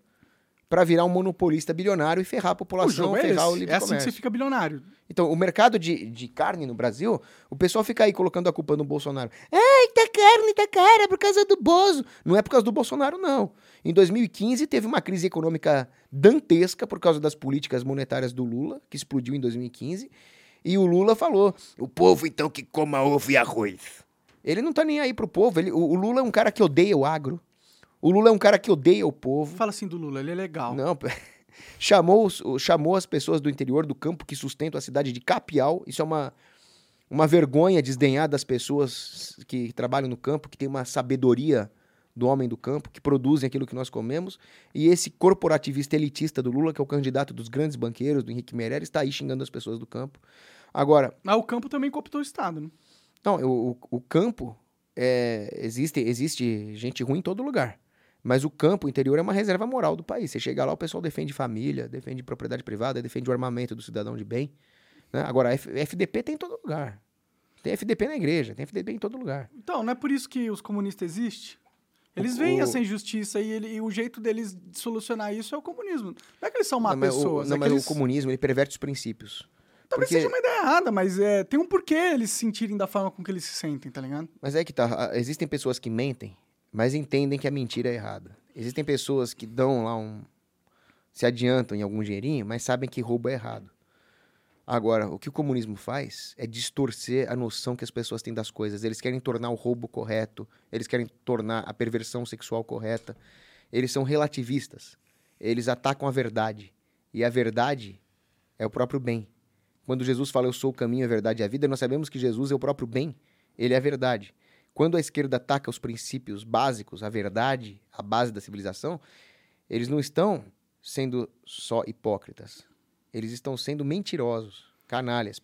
para virar um monopolista bilionário e ferrar a O população, jogo é ferrar o esse. livre É assim que comércio. você fica bilionário. Então, o mercado de, de carne no Brasil, o pessoal fica aí colocando a culpa no Bolsonaro. Ai, tá carne, tá cara, é por causa do Bozo. Não é por causa do Bolsonaro, não. Em 2015, teve uma crise econômica dantesca por causa das políticas monetárias do Lula, que explodiu em 2015. E o Lula falou: o povo então que coma ovo e arroz. Ele não tá nem aí pro povo. Ele, o, o Lula é um cara que odeia o agro. O Lula é um cara que odeia o povo. Fala assim do Lula, ele é legal. Não, chamou, chamou as pessoas do interior do campo que sustentam a cidade de Capial. Isso é uma, uma vergonha desdenhar das pessoas que trabalham no campo, que tem uma sabedoria do homem do campo, que produzem aquilo que nós comemos. E esse corporativista elitista do Lula, que é o candidato dos grandes banqueiros, do Henrique Meirelles, está aí xingando as pessoas do campo. Agora, Mas o campo também cooptou o Estado, né? não, o, o- o campo, é, existe, existe gente ruim em todo lugar. Mas o campo interior é uma reserva moral do país. Você chega lá, o pessoal defende família, defende propriedade privada, defende o armamento do cidadão de bem. né? Agora, a FDP tem em todo lugar. Tem FDP na igreja, tem FDP em todo lugar. Então, não é por isso que os comunistas existem? Eles veem o- essa injustiça e, ele- e o jeito deles de solucionar isso é o comunismo. Não é que eles são má não, mas, o, pessoas, não, é mas eles... o comunismo, ele perverte os princípios. Talvez porque- seja uma ideia errada, mas é, tem um porquê eles se sentirem da forma com que eles se sentem, tá ligado? Mas é que tá, a- existem pessoas que mentem, mas entendem que a mentira é errada. Existem pessoas que dão lá um. se adiantam em algum dinheirinho, mas sabem que roubo é errado. Agora, o que o comunismo faz é distorcer a noção que as pessoas têm das coisas. Eles querem tornar o roubo correto, eles querem tornar a perversão sexual correta. Eles são relativistas. Eles atacam a verdade. E a verdade é o próprio bem. Quando Jesus fala eu sou o caminho, a verdade e a vida, nós sabemos que Jesus é o próprio bem. Ele é a verdade. Quando a esquerda ataca os princípios básicos, a verdade, a base da civilização, eles não estão sendo só hipócritas. Eles estão sendo mentirosos, canalhas.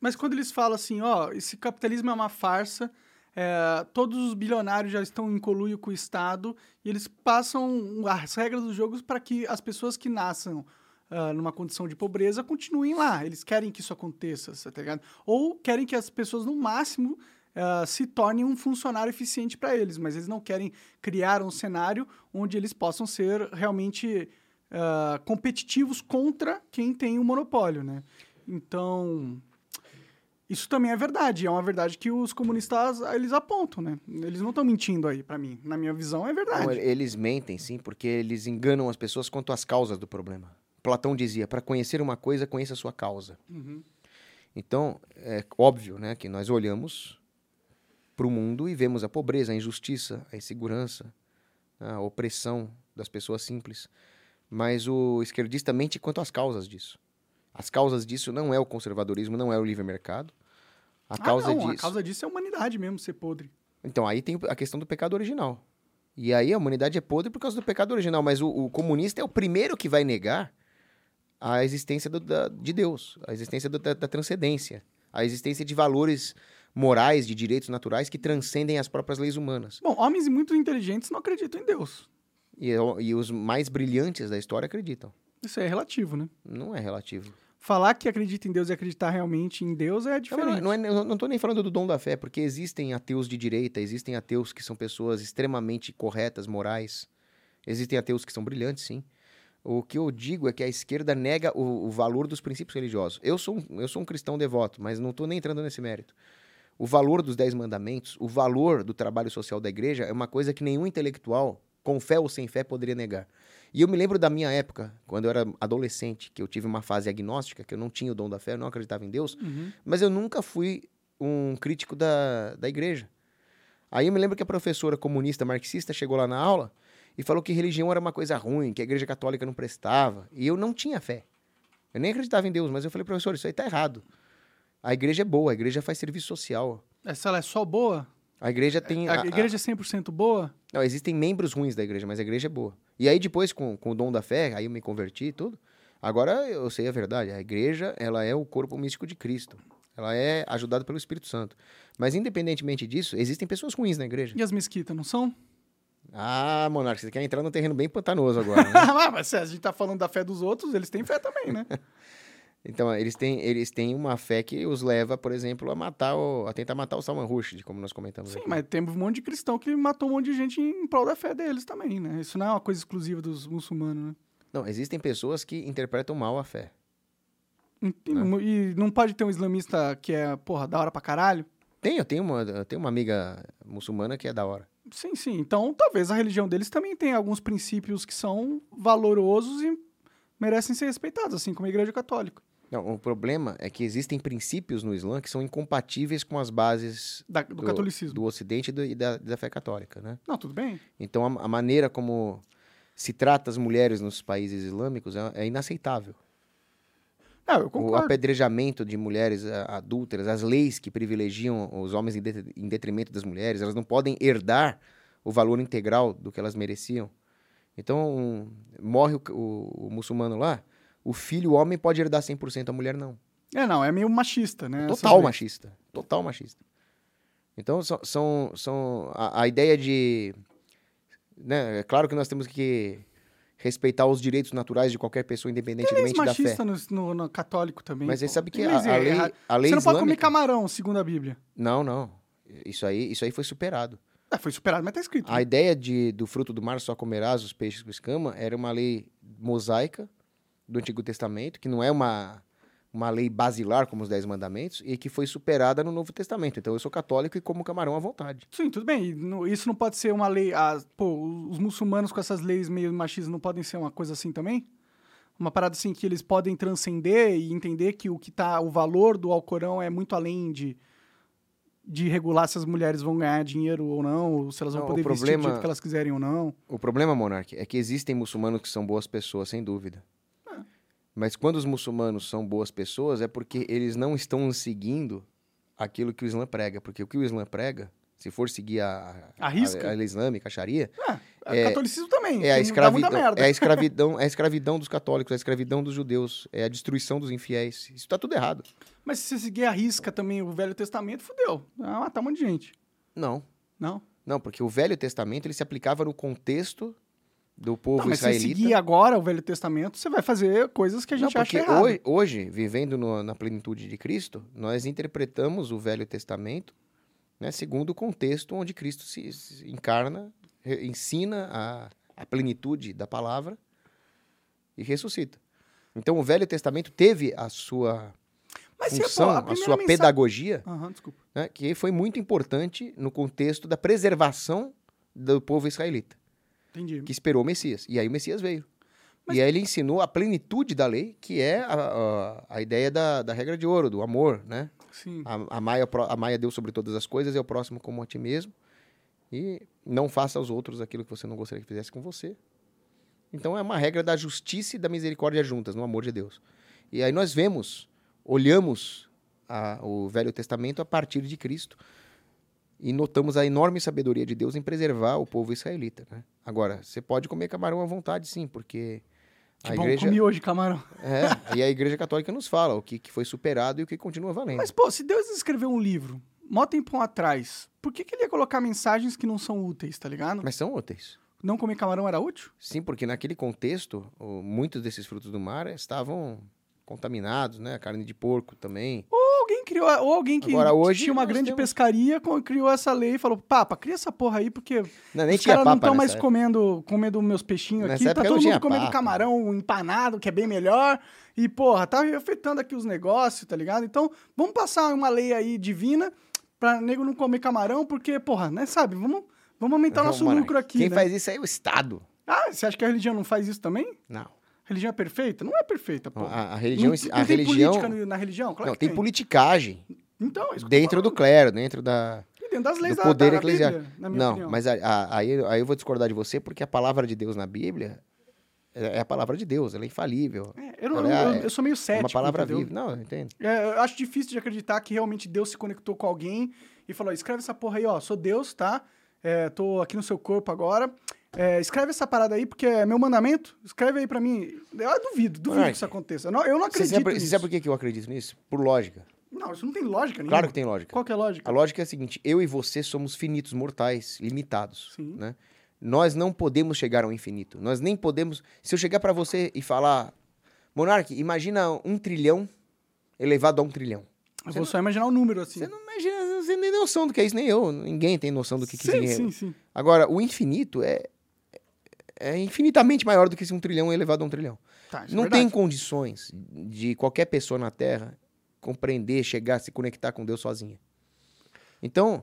Mas quando eles falam assim, ó, esse capitalismo é uma farsa, é, todos os bilionários já estão em colúio com o Estado e eles passam as regras dos jogos para que as pessoas que nasçam ah, numa condição de pobreza continuem lá. Eles querem que isso aconteça, tá ligado? Ou querem que as pessoas, no máximo, ah, se tornem um funcionário eficiente para eles, mas eles não querem criar um cenário onde eles possam ser realmente ah, competitivos contra quem tem o monopólio, né? Então, isso também é verdade. É uma verdade que os comunistas eles apontam, né? Eles não estão mentindo aí pra mim. Na minha visão é verdade. Não, eles mentem, sim, porque eles enganam as pessoas quanto às causas do problema. Platão dizia: para conhecer uma coisa, conheça a sua causa. Uhum. Então, é óbvio né, que nós olhamos para o mundo e vemos a pobreza, a injustiça, a insegurança, a opressão das pessoas simples. Mas o esquerdista mente quanto às causas disso. As causas disso não é o conservadorismo, não é o livre mercado. A causa ah, não, disso. a causa disso é a humanidade mesmo ser podre. Então, aí tem a questão do pecado original. E aí a humanidade é podre por causa do pecado original, mas o, o comunista é o primeiro que vai negar a existência do- da- de Deus, a existência do- da, da transcendência, a existência de valores morais, de direitos naturais que transcendem as próprias leis humanas. Bom, homens muito inteligentes não acreditam em Deus. E, e os mais brilhantes da história acreditam. Isso é relativo, né? Não é relativo. Falar que acredita em Deus e acreditar realmente em Deus é Não, diferente. não, é- não estou nem falando do dom da fé, porque existem ateus de direita, existem ateus que são pessoas extremamente corretas, morais. Existem ateus que são brilhantes, sim. O que eu digo é que a esquerda nega o, o valor dos princípios religiosos. Eu sou um, eu sou um cristão devoto, mas não estou nem entrando nesse mérito. O valor dos dez mandamentos, o valor do trabalho social da igreja é uma coisa que nenhum intelectual, com fé ou sem fé, poderia negar. E eu me lembro da minha época, quando eu era adolescente, que eu tive uma fase agnóstica, que eu não tinha o dom da fé, eu não acreditava em Deus. Uhum. Mas eu nunca fui um crítico da, da igreja. Aí eu me lembro que a professora comunista marxista chegou lá na aula e falou que religião era uma coisa ruim, que a igreja católica não prestava. E eu não tinha fé. Eu nem acreditava em Deus, mas eu falei, professor, isso aí tá errado. A igreja é boa, a igreja faz serviço social. Essa ela é só boa? A igreja tem. A, a- igreja é 100% boa? Não, existem membros ruins da igreja, mas a igreja é boa. E aí depois, com, com o dom da fé, aí eu me converti e tudo. Agora eu sei a verdade. A igreja, ela é o corpo místico de Cristo. Ela é ajudada pelo Espírito Santo. Mas independentemente disso, existem pessoas ruins na igreja. E as mesquitas, não são? Ah, Monarca, você quer entrar num terreno bem pantanoso agora, né? Ah, mas se a gente tá falando da fé dos outros, eles têm fé também, né? Então, eles têm, eles têm uma fé que os leva, por exemplo, a matar o, a tentar matar o Salman Rushdie, como nós comentamos Sim, aqui. mas tem um monte de cristão que matou um monte de gente em prol da fé deles também, né? Isso não é uma coisa exclusiva dos muçulmanos, né? Não, existem pessoas que interpretam mal a fé. E, e não pode ter um islamista que é, porra, da hora pra caralho? Tem, eu tenho uma, eu tenho uma amiga muçulmana que é da hora. Sim, sim. Então, talvez a religião deles também tenha alguns princípios que são valorosos e merecem ser respeitados, assim como a Igreja Católica. Não, o problema é que existem princípios no Islã que são incompatíveis com as bases Da- do, catolicismo. do Ocidente e, do- e da, da fé católica, né? Não, tudo bem. Então, a, a maneira como se trata as mulheres nos países islâmicos é, é inaceitável. Eu O concordo. apedrejamento de mulheres ah, adúlteras, as leis que privilegiam os homens em, det- em detrimento das mulheres, elas não podem herdar o valor integral do que elas mereciam. Então, um- morre o, o- o muçulmano lá, o filho, o homem, pode herdar 100%, a mulher não. É, não, é meio machista, né? Total machista. Total machista. Então, são, são, são a, a ideia de... Né, é claro que nós temos que respeitar os direitos naturais de qualquer pessoa, independentemente da fé. machistas no, no- no católico também. Mas você sabe que a, a lei, erra- a lei Você não pode comer camarão, segundo a Bíblia. Não, não. Isso aí, isso aí foi superado. É, foi superado, mas tá escrito. A ideia de, do fruto do mar só comerás os peixes com escama era uma lei mosaica do Antigo Testamento, que não é uma, uma lei basilar como os Dez Mandamentos, e que foi superada no Novo Testamento. Então eu sou católico e como camarão à vontade. Sim, tudo bem. Isso não pode ser uma lei. ah, pô, os muçulmanos com essas leis meio machistas não podem ser uma coisa assim também? Uma parada assim que eles podem transcender e entender que o que tá. O valor do Alcorão é muito além de. De regular se as mulheres vão ganhar dinheiro ou não, ou se elas vão Não, poder vestir do problema- jeito que elas quiserem ou não. O problema, Monark, é que existem muçulmanos que são boas pessoas, sem dúvida. Ah. Mas quando os muçulmanos são boas pessoas, é porque eles não estão seguindo aquilo que o Islã prega. Porque o que o Islã prega, se for seguir a, A risca? a, a lei islâmica, a Sharia, É, É- catolicismo também. É a, escravidão, é, a escravidão, é a escravidão dos católicos, é a escravidão dos judeus, é a destruição dos infiéis. Isso tá tudo errado. Mas se você seguir a risca também o Velho Testamento, fudeu. Vai matar um monte de gente. Não. Não? Não, porque o Velho Testamento ele se aplicava no contexto do povo Não, mas se israelita. seguir agora o Velho Testamento, você vai fazer coisas que a Não, gente acha porque errado. hoje, hoje, vivendo no- na plenitude de Cristo, nós interpretamos o Velho Testamento né, segundo o contexto onde Cristo se, se encarna, re- ensina a, a plenitude da palavra e ressuscita. Então, o Velho Testamento teve a sua Mas se, função, a, primeira sua mensagem- pedagogia, desculpa. né, que foi muito importante no contexto da preservação do povo israelita, Entendi. que esperou o Messias. E aí o Messias veio. Mas- E aí ele ensinou a plenitude da lei, que é a, a, a ideia da, da regra de ouro, do amor, né? Sim. A, a, amai a Deus sobre todas as coisas e ao próximo como a ti mesmo. E não faça aos outros aquilo que você não gostaria que fizesse com você. Então é uma regra da justiça e da misericórdia juntas, no amor de Deus. E aí nós vemos, olhamos a- o Velho Testamento a partir de Cristo e notamos a enorme sabedoria de Deus em preservar o povo israelita. Né? Agora, você pode comer camarão à vontade, sim, porque Que a bom, igreja, comi hoje camarão. é, e a igreja católica nos fala o que, que foi superado e o que continua valendo. Mas, pô, se Deus escreveu um livro, mó tempão atrás, por que, que ele ia colocar mensagens que não são úteis, tá ligado? Mas são úteis. Não comer camarão era útil? Sim, porque naquele contexto, muitos desses frutos do mar estavam contaminados, né? A carne de porco também. Alguém criou, ou alguém que Agora, hoje, tinha uma grande temos- pescaria, criou essa lei e falou, papa, cria essa porra aí, porque Não, os caras não estão mais época. comendo, comendo meus peixinhos Nessa aqui, tá todo mundo comendo papa. camarão empanado, que é bem melhor, e, porra, tá afetando aqui os negócios, tá ligado? Então, vamos passar uma lei aí divina pra nego não comer camarão, porque, porra, né, sabe, vamos, vamos aumentar o Não, nosso mano, lucro aqui, Quem né? faz isso aí é o Estado. Ah, você acha que a religião não faz isso também? Não. A religião é perfeita? Não é perfeita, pô. A, a religião. não, a não tem religião política na religião? Claro não, que tem politicagem Então, é isso dentro do clero, dentro da, E dentro das leis do da- poder da, eclesiástico. Bíblia, Não, opinião. mas aí, aí eu vou discordar de você, porque a palavra de Deus na Bíblia é é a palavra de Deus, ela é infalível. É, eu, não- é- eu- eu sou meio cético, uma palavra entendeu? viva. Não, eu entendo. É, eu acho difícil de acreditar que realmente Deus se conectou com alguém e falou: escreve essa porra aí, ó, sou Deus, tá? É, tô aqui no seu corpo agora. É, escreve essa parada aí, porque é meu mandamento. Escreve aí pra mim. Eu duvido, duvido que isso aconteça. Eu não, eu não Você acredito sabe, por- você nisso. sabe por que eu acredito nisso? Por lógica. Não, isso não tem lógica nenhuma. Claro que tem lógica. Qual que é a lógica? A lógica é a seguinte: eu e você somos finitos, mortais, limitados. Sim. Né? Nós não podemos chegar ao infinito. Nós nem podemos. Se eu chegar pra você e falar, Monark, imagina um trilhão elevado a um trilhão. Eu vou só imaginar o número assim. Você não imagina, você nem tem noção do que é isso, nem eu. Ninguém tem noção do que, que sim, sim, sim. Agora, o infinito é, é infinitamente maior do que esse um trilhão elevado a um trilhão. Tá, é não verdade. tem condições de qualquer pessoa na Terra compreender, chegar, se conectar com Deus sozinha. Então,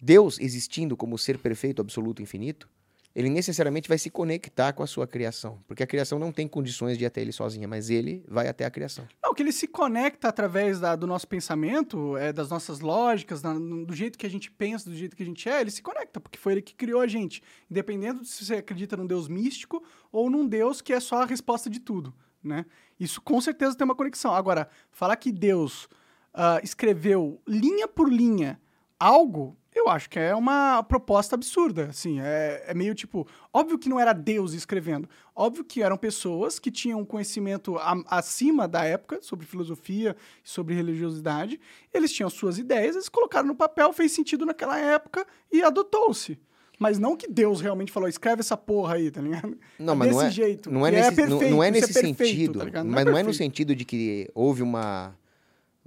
Deus existindo como ser perfeito, absoluto, infinito, ele necessariamente vai se conectar com a sua criação, porque a criação não tem condições de ir até ele sozinha, mas ele vai até a criação. Não, que ele se conecta através da- do nosso pensamento, é, das nossas lógicas, do jeito que a gente pensa, do jeito que a gente é, ele se conecta, porque foi ele que criou a gente. Independente de se você acredita num Deus místico ou num Deus que é só a resposta de tudo, né? Isso com certeza tem uma conexão. Agora, falar que Deus ah, escreveu linha por linha algo, eu acho que é uma proposta absurda, assim, é, é meio tipo, óbvio que não era Deus escrevendo, óbvio que eram pessoas que tinham conhecimento a- acima da época sobre filosofia, sobre religiosidade, eles tinham suas ideias, eles colocaram no papel, fez sentido naquela época e adotou-se. Mas não que Deus realmente falou, escreve essa porra aí, tá ligado? Não, É mas não desse é, jeito. não é nesse, não- perfeito, não é nesse perfeito, sentido, tá mas não é no sentido de que houve uma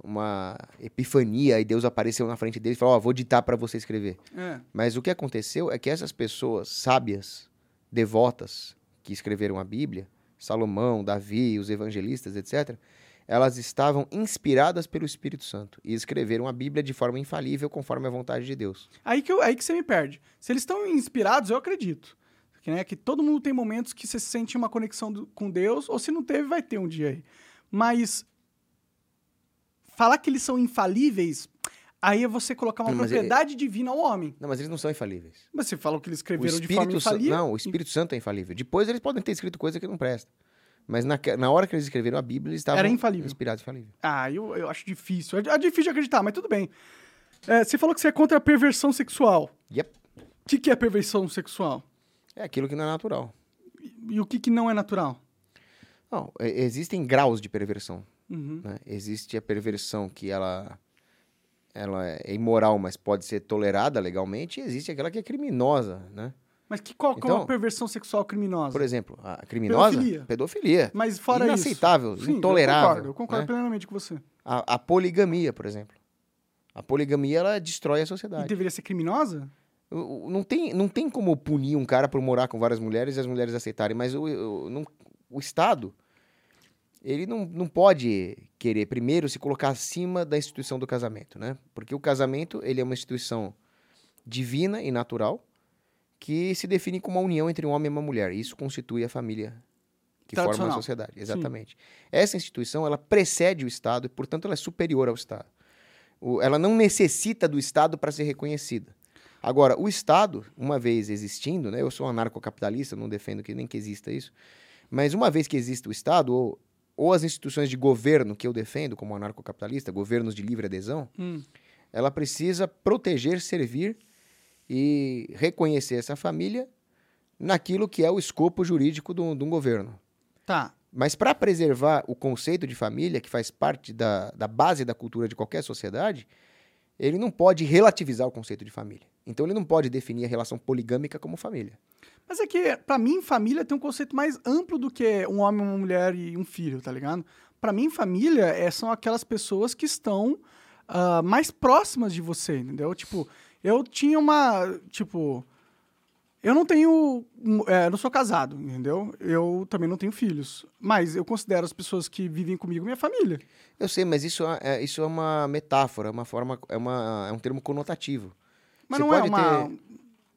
uma epifania e Deus apareceu na frente deles e falou, ó, vou ditar para você escrever. É. Mas o que aconteceu é que essas pessoas sábias, devotas, que escreveram a Bíblia, Salomão, Davi, os evangelistas, etc., elas estavam inspiradas pelo Espírito Santo e escreveram a Bíblia de forma infalível, conforme a vontade de Deus. Aí que, eu- aí que você me perde. Se eles estão inspirados, eu acredito. Que, né, que todo mundo tem momentos que você sente uma conexão do- com Deus, ou se não teve, vai ter um dia aí. Mas falar que eles são infalíveis, aí é você colocar uma Não, mas propriedade divina ao homem. Não, mas eles não são infalíveis. Mas você falou que eles escreveram de forma infalível. não, o Espírito Santo é infalível. Depois eles podem ter escrito coisa que não presta. Mas na, na hora que eles escreveram a Bíblia, eles estavam Era infalível. inspirados e infalível. Ah, eu, eu acho difícil. É, é difícil de acreditar, mas tudo bem. É, você falou que você é contra a perversão sexual. Yep. O que, que é perversão sexual? É aquilo que não é natural. E o que, que não é natural? Não, e- existem graus de perversão. Uhum. né? Existe a perversão que ela, ela é imoral, mas pode ser tolerada legalmente, e existe aquela que é criminosa, né? Mas que, qual, qual é Então, a perversão sexual criminosa? Por exemplo, a criminosa, Pedofilia. pedofilia. Mas fora Inaceitável, isso. Sim, intolerável, Eu concordo, eu concordo né? plenamente com você. A, a poligamia, por exemplo. A poligamia, ela destrói a E sociedade. deveria ser criminosa? Não tem, não tem como punir um cara por morar com várias mulheres e as mulheres aceitarem, mas o, o, não- o Estado, ele não, não pode querer, primeiro, se colocar acima da instituição do casamento, né? Porque o casamento, ele é uma instituição divina e natural que se define como uma união entre um homem e uma mulher. E isso constitui a família que forma a sociedade. Exatamente. Essa instituição, ela precede o Estado e, portanto, ela é superior ao Estado. O- ela não necessita do Estado para ser reconhecida. Agora, o Estado, uma vez existindo, né, eu sou anarcocapitalista, não defendo que nem que exista isso, mas uma vez que existe o Estado, ou, ou as instituições de governo que eu defendo como anarcocapitalista, governos de livre adesão, Hum. ela precisa proteger, servir e reconhecer essa família naquilo que é o escopo jurídico do- de um governo. Tá. Mas para preservar o conceito de família, que faz parte da, da base da cultura de qualquer sociedade, ele não pode relativizar o conceito de família. Então ele não pode definir a relação poligâmica como família. Mas é que, pra mim, família tem um conceito mais amplo do que um homem, uma mulher e um filho, tá ligado? Pra mim, família é, são aquelas pessoas que estão ah, mais próximas de você, entendeu? Tipo, eu tinha uma. Tipo. Eu não tenho. é, não sou casado, entendeu? Eu também não tenho filhos. Mas eu considero as pessoas que vivem comigo minha família. Eu sei, mas isso é, é- isso é uma metáfora, uma forma, é, uma, é um termo conotativo. Mas Você não é pode uma. ter-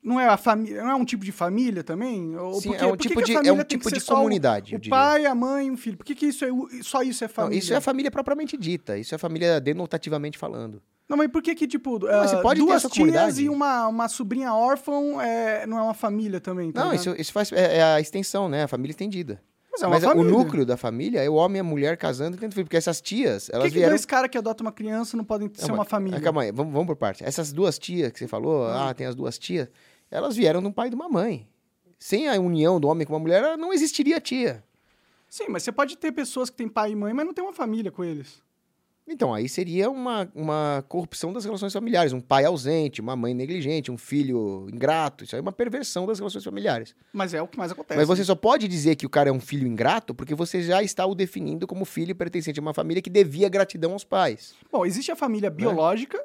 Não é a família. Não é um tipo de família também? Ou Sim, por quê? é um tipo de- é família um tipo ser de o- comunidade, O, diria. pai, a mãe, um filho. Por que, que isso é o- só isso é Não, família? isso é família propriamente dita, isso é família denotativamente falando. Não, mas por que que, tipo, você ah, pode ter duas essa tias comunidade. e uma, uma sobrinha órfã é, não é uma família também, tá não, ligado? isso, isso faz, é, é a extensão, né? A família estendida. Mas é uma Mas família. o núcleo da família é o homem e a mulher casando e tendo filho. Porque essas tias, elas que, que vieram. dois caras que adotam uma criança não podem ser Não, uma mas- família? ah, Calma aí, vamos, vamos por parte. Essas duas tias que você falou, ah, tem as duas tias, elas vieram de um pai e de uma mãe. Sem a união do homem com uma mulher, não existiria tia. Sim, mas você pode ter pessoas que têm pai e mãe, mas não tem uma família com eles. Então, aí seria uma, uma corrupção das relações familiares. Um pai ausente, uma mãe negligente, um filho ingrato. Isso aí é uma perversão das relações familiares. Mas é o que mais acontece. Mas você só pode dizer que o cara é um filho ingrato porque você já está o definindo como filho pertencente a uma família que devia gratidão aos pais. Bom, existe a família biológica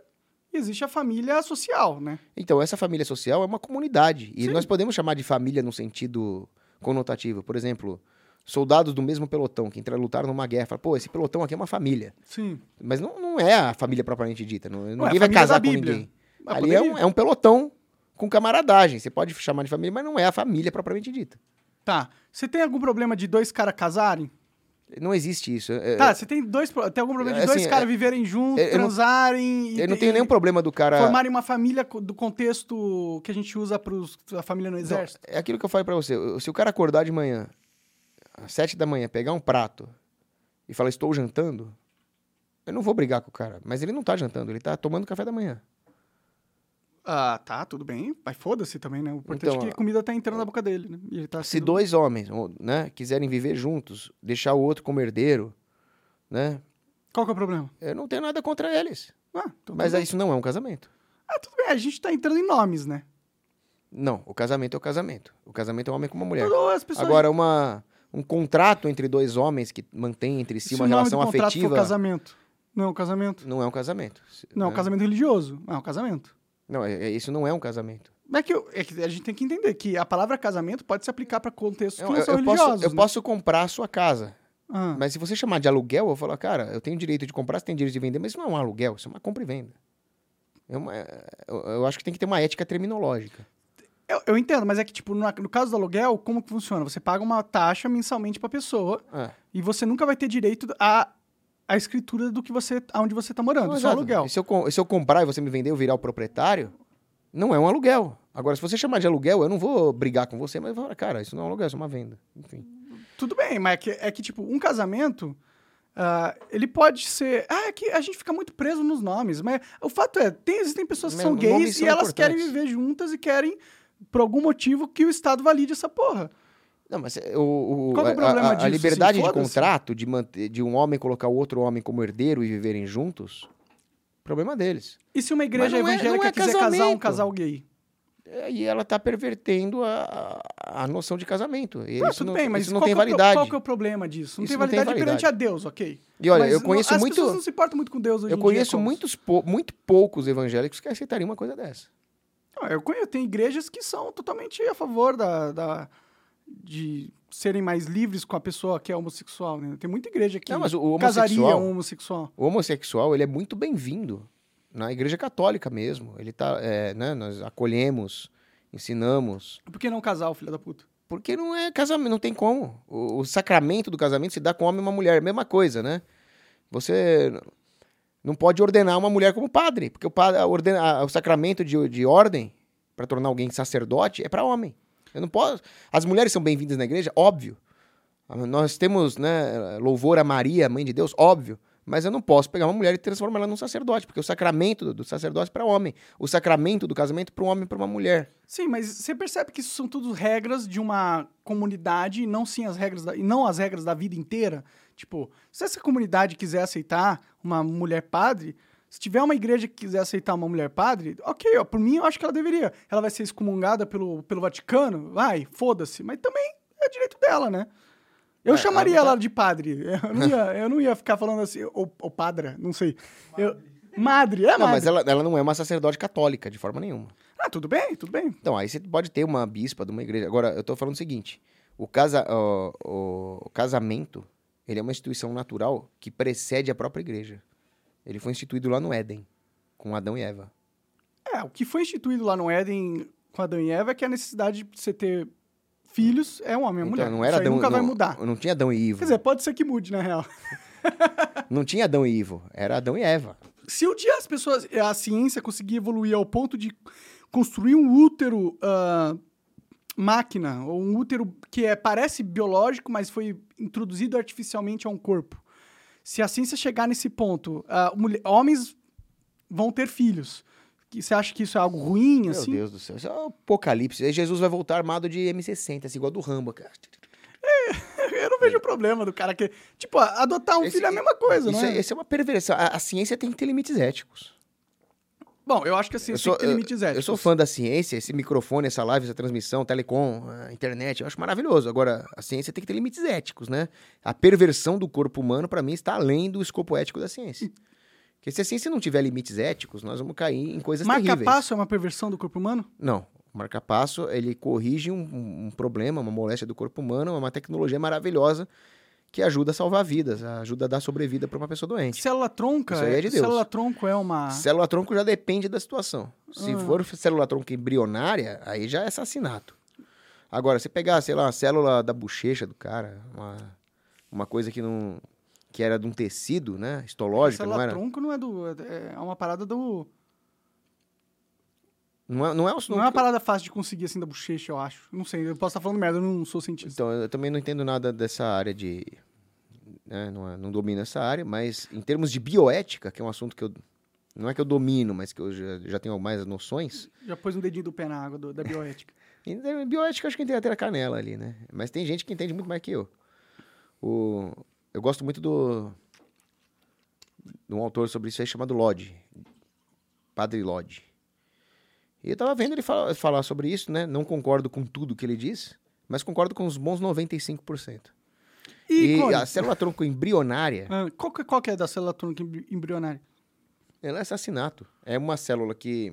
e existe a família social, né? Então, essa família social é uma comunidade. E Sim. nós podemos chamar de família no sentido conotativo. Por exemplo, soldados do mesmo pelotão que entraram lutar numa guerra. Fala, pô, esse pelotão aqui é uma família. Sim. Mas não, não é a família propriamente dita. Não, é a ninguém vai família casar com ninguém. Ah, Ali é um, é um pelotão com camaradagem. Você pode chamar de família, mas não é a família propriamente dita. Tá. Você tem algum problema de dois caras casarem? Não existe isso. É- Tá, você tem dois. Tem algum problema de Assim, dois caras é- viverem juntos, eu não- transarem. eu não te- tenho nenhum problema do cara. Formarem uma família do contexto que a gente usa para a família no Não, exército. é aquilo que eu falei pra você. Se o cara acordar de manhã, às sete da manhã, pegar um prato e falar, estou jantando, eu não vou brigar com o cara. Mas ele não tá jantando, ele tá tomando café da manhã. Ah, tá, tudo bem. Mas foda-se também, né? O importante Então, é que a comida tá entrando na boca dele, né? E ele tá Se sendo- dois homens né, quiserem viver juntos, deixar o outro como herdeiro, né? Qual que é o problema? Eu não tenho nada contra eles. Ah, então Mas bem. isso não é um casamento. Ah, tudo bem. A gente tá entrando em nomes, né? Não, o casamento é o casamento. O casamento é um homem com uma mulher. Pessoas... Agora, uma, um contrato entre dois homens que mantém entre si se uma relação do contrato afetiva for casamento. Não é um casamento. não é um casamento. Não, é um né? casamento religioso. É um casamento. Não, é- é- isso não é um casamento. É que, eu- é que a gente tem que entender que a palavra casamento pode se aplicar para contextos que Eu, não eu- são eu posso, religiosos. eu né? posso comprar a sua casa. Ah, Mas se você chamar de aluguel, eu vou falar, cara, eu tenho direito de comprar, você tem direito de vender, mas isso não é um aluguel, isso é uma compra e venda. É uma- eu, eu acho que tem que ter uma ética terminológica. eu, eu entendo, mas é que, tipo, no, no caso do aluguel, como que funciona? Você paga uma taxa mensalmente pra pessoa É. e você nunca vai ter direito a, a escritura do que você, aonde você tá morando. Não, Isso é aluguel. E se eu, se eu comprar e você me vender, eu virar o proprietário, não é um aluguel. Agora, se você chamar de aluguel, eu não vou brigar com você, mas falar, cara, isso não é um aluguel, isso é uma venda. Enfim. Tudo bem, mas é que, é que tipo, um casamento, ah, ele pode ser... Ah, é que a gente fica muito preso nos nomes, mas o fato é, tem, existem pessoas que são gays são e elas querem viver juntas e querem, por algum motivo, que o Estado valide essa porra. Não, mas é, o, o- Qual é o a- problema a, a disso, liberdade assim? de contrato, de, manter, de um homem colocar o outro homem como herdeiro e viverem juntos, problema deles. E se uma igreja não é- evangélica não é quiser casar um casal gay? É, E ela está pervertendo a, a, a noção de casamento. E Ah, isso tudo não, bem, mas isso não tem é o pro- validade. Qual que é o problema disso? Não tem não tem validade, perante validade. a Deus, ok? E olha, Mas eu não- conheço as muito. pessoas não se importam muito com Deus hoje Eu conheço dia. muitos pou- muito poucos evangélicos que aceitariam uma coisa dessa. Não, eu conheço, tem igrejas que são totalmente a favor da, da- de serem mais livres com a pessoa que é homossexual, né? Tem muita igreja que Não, mas o- casaria um homossexual. O homossexual, ele é muito bem-vindo na igreja católica mesmo. Ele tá, é, né, nós acolhemos, ensinamos. Por que não casar, filho da puta? Porque não é casamento, não tem como. O, o sacramento do casamento se dá com homem e uma mulher, é mesma coisa, né? Você não pode ordenar uma mulher como padre, porque o, padre, ordena, o sacramento de, de ordem para tornar alguém sacerdote é para homem. Eu não posso. As mulheres são bem-vindas na igreja, óbvio. Ah, Nós temos, né, louvor a Maria, mãe de Deus, óbvio. Mas eu não posso pegar uma mulher e transformar ela num sacerdote, porque o sacramento do, sacerdócio é para homem, o sacramento do casamento para um homem e para uma mulher. Sim, mas você percebe que isso são tudo regras de uma comunidade e não sim as regras da, e não as regras da vida inteira. Tipo, se essa comunidade quiser aceitar uma mulher padre, se tiver uma igreja que quiser aceitar uma mulher padre, ok, ó, por mim eu acho que ela deveria. Ela vai ser excomungada pelo, pelo Vaticano, vai, foda-se, mas também é direito dela, né? Eu É, chamaria ela tá- ela de padre. Eu não ia, eu não ia ficar falando assim, ou, ou padra, não sei. Eu, madre, é Não, madre. mas ela, ela não é uma sacerdote católica, de forma nenhuma. Ah, tudo bem, tudo bem. Então, aí você pode ter uma bispa de uma igreja. Agora, eu tô falando o seguinte: o, casa, ó, o, o casamento ele é uma instituição natural que precede a própria igreja. Ele foi instituído lá no Éden, com Adão e Eva. É, o que foi instituído lá no Éden com Adão e Eva é que a necessidade de você ter filhos é um homem e uma Então, mulher. não era Isso Adão, nunca vai não- mudar. Não tinha Adão e Ivo. Quer dizer, pode ser que mude, na real. Não tinha Adão e Ivo, era Adão e Eva. Se um dia as pessoas, a ciência conseguir evoluir ao ponto de construir um útero ah, máquina, ou um útero que é, parece biológico, mas foi introduzido artificialmente a um corpo. Se a ciência chegar nesse ponto, ah, mulher- homens vão ter filhos. Você acha que isso é algo ruim, Meu assim? Deus do céu, isso é um apocalipse. Aí Jesus vai voltar armado de M60, assim, igual do Rambo. cara. eu não vejo problema do cara que. Tipo, adotar um Esse- filho é a mesma coisa, Isso não é, é? isso é uma perversão. A, a ciência tem que ter limites éticos. Bom, eu acho que assim, Eu tem sou, que ter eu- limites éticos. eu sou fã da ciência, esse microfone, essa live, essa transmissão, telecom, internet, eu acho maravilhoso. Agora, a ciência tem que ter limites éticos, né? A perversão do corpo humano, para mim, está além do escopo ético da ciência. Porque se a ciência não tiver limites éticos, nós vamos cair em coisas terríveis. Marca-passo é uma perversão do corpo humano? Não. O marca-passo, ele corrige um, um- um problema, uma moléstia do corpo humano, é uma tecnologia maravilhosa que ajuda a salvar vidas, ajuda a dar sobrevida para uma pessoa doente. Célula tronca? Isso aí é de Deus. Célula tronco é uma. Célula tronco já depende da situação. Se Ah. for célula tronco embrionária, aí já é assassinato. Agora, se pegar, sei lá, uma célula da bochecha do cara, uma, uma coisa que não que era de um tecido, né, histológico, célula não era, tronco não é do. É uma parada do. Não é, não é, um- Não é uma parada fácil de conseguir assim da bochecha, eu acho. Não sei, eu posso estar falando merda, eu não sou cientista. Então, eu também não entendo nada dessa área de. né, não, é- não domino essa área, mas em termos de bioética, que é um assunto que eu. Não é que eu domino, mas que eu já, já tenho mais noções. Já pôs um dedinho do pé na água do- da bioética. De bioética, acho que tem até a canela ali, né? Mas tem gente que entende muito mais que eu. O, eu gosto muito do. de um autor sobre isso aí chamado Lodge. Padre Lodge. E eu tava vendo ele fala- falar sobre isso, né? Não concordo com tudo que ele diz, mas concordo com os bons 95%. E, E a célula tronco embrionária, ah, qual, que, qual que é da célula tronco embri- embrionária? ela é assassinato. É uma célula que.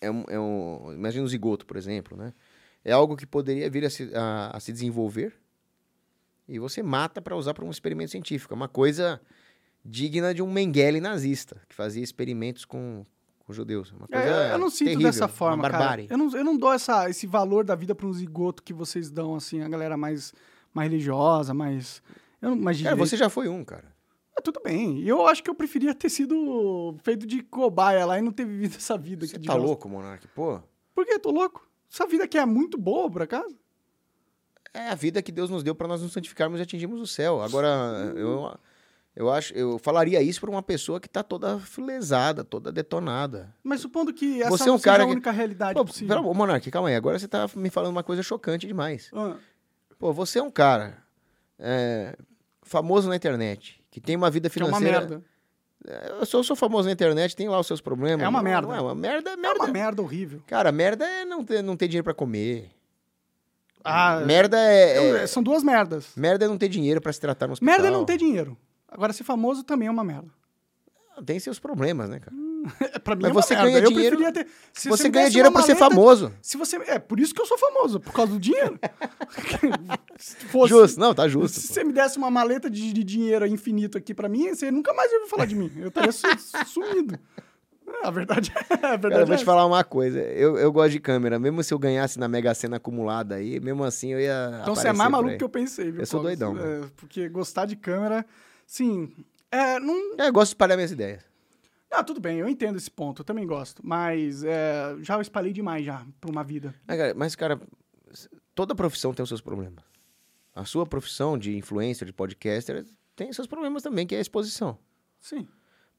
É um, é um- imagina um zigoto, por exemplo, né? É algo que poderia vir a se, a- a se desenvolver e você mata para usar para um experimento científico. É uma coisa digna de um Mengele nazista, que fazia experimentos com, com judeus. Uma coisa É, eu não sinto terrível, dessa forma, cara. Eu não, eu não dou essa, esse valor da vida para um zigoto que vocês dão, assim, a galera mais, mais religiosa, mais... Eu, não- mais de Cara, você já foi um, cara. Ah, tudo bem. Eu acho que eu preferia ter sido feito de cobaia lá e não ter vivido essa vida Você aqui tá louco, Monark? Pô, Por que? Tô louco. Essa vida aqui é muito boa, por acaso? é a vida que Deus nos deu para nós nos santificarmos e atingirmos o céu. Agora, eu, eu acho, eu falaria isso para uma pessoa que tá toda lesada, toda detonada. Mas supondo que essa Você é um seja cara a que- única realidade Pô, possível. pera, Monark, calma aí. Agora você tá me falando uma coisa chocante demais. Ah, Pô, você é um cara é, famoso na internet, que tem uma vida que é uma financeira. merda. É, Eu sou, eu sou famoso na internet, tem lá os seus problemas. É uma Não- merda. Não é uma merda, é É merda. uma merda horrível. Cara, merda é não ter, não ter dinheiro pra comer. Ah, merda é, é- São duas merdas. merda é não ter dinheiro pra se tratar no hospital. Merda é não ter dinheiro. Agora, ser famoso também é uma merda. Tem seus problemas, né, cara? pra mim Mas é você merda. ganha eu dinheiro- ter... Se você me ganha dinheiro por ser famoso. Se você... É, por isso que eu sou famoso, por causa do dinheiro. Se fosse- Justo, não, tá justo. Se pô. você me desse uma maleta de, de dinheiro infinito aqui pra mim, você nunca mais ia ouvir falar de mim. Eu estaria su- sumido. É, A verdade é. A Cara, verdade eu vou é te falar uma coisa. Eu, eu gosto de câmera. Mesmo se eu ganhasse na Mega Sena acumulada aí, mesmo assim eu ia. Então você é mais maluco que eu pensei, viu? Eu sou doidão, É, porque gostar de câmera, sim. É, não. É, eu gosto de espalhar minhas ideias. Ah, tudo bem, eu entendo esse ponto, eu também gosto. Mas é, já eu espalhei demais já pra uma vida. Mas, cara, mas, cara, toda profissão tem os seus problemas. A sua profissão de influencer, de podcaster, tem seus problemas também, que é a exposição. Sim.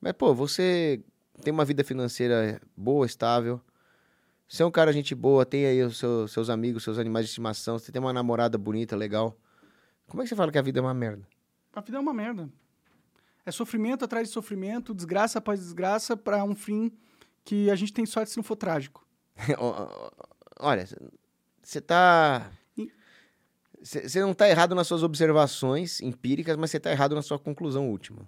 Mas, pô, você tem uma vida financeira boa, estável. Você é um cara gente boa, tem aí os seus, seus amigos, seus animais de estimação, você tem uma namorada bonita, legal. Como é que você fala que a vida é uma merda? A vida é uma merda. É sofrimento atrás de sofrimento, desgraça após desgraça, pra um fim que a gente tem sorte se não for trágico. Olha, você tá. Você não tá errado nas suas observações empíricas, mas você tá errado na sua conclusão última.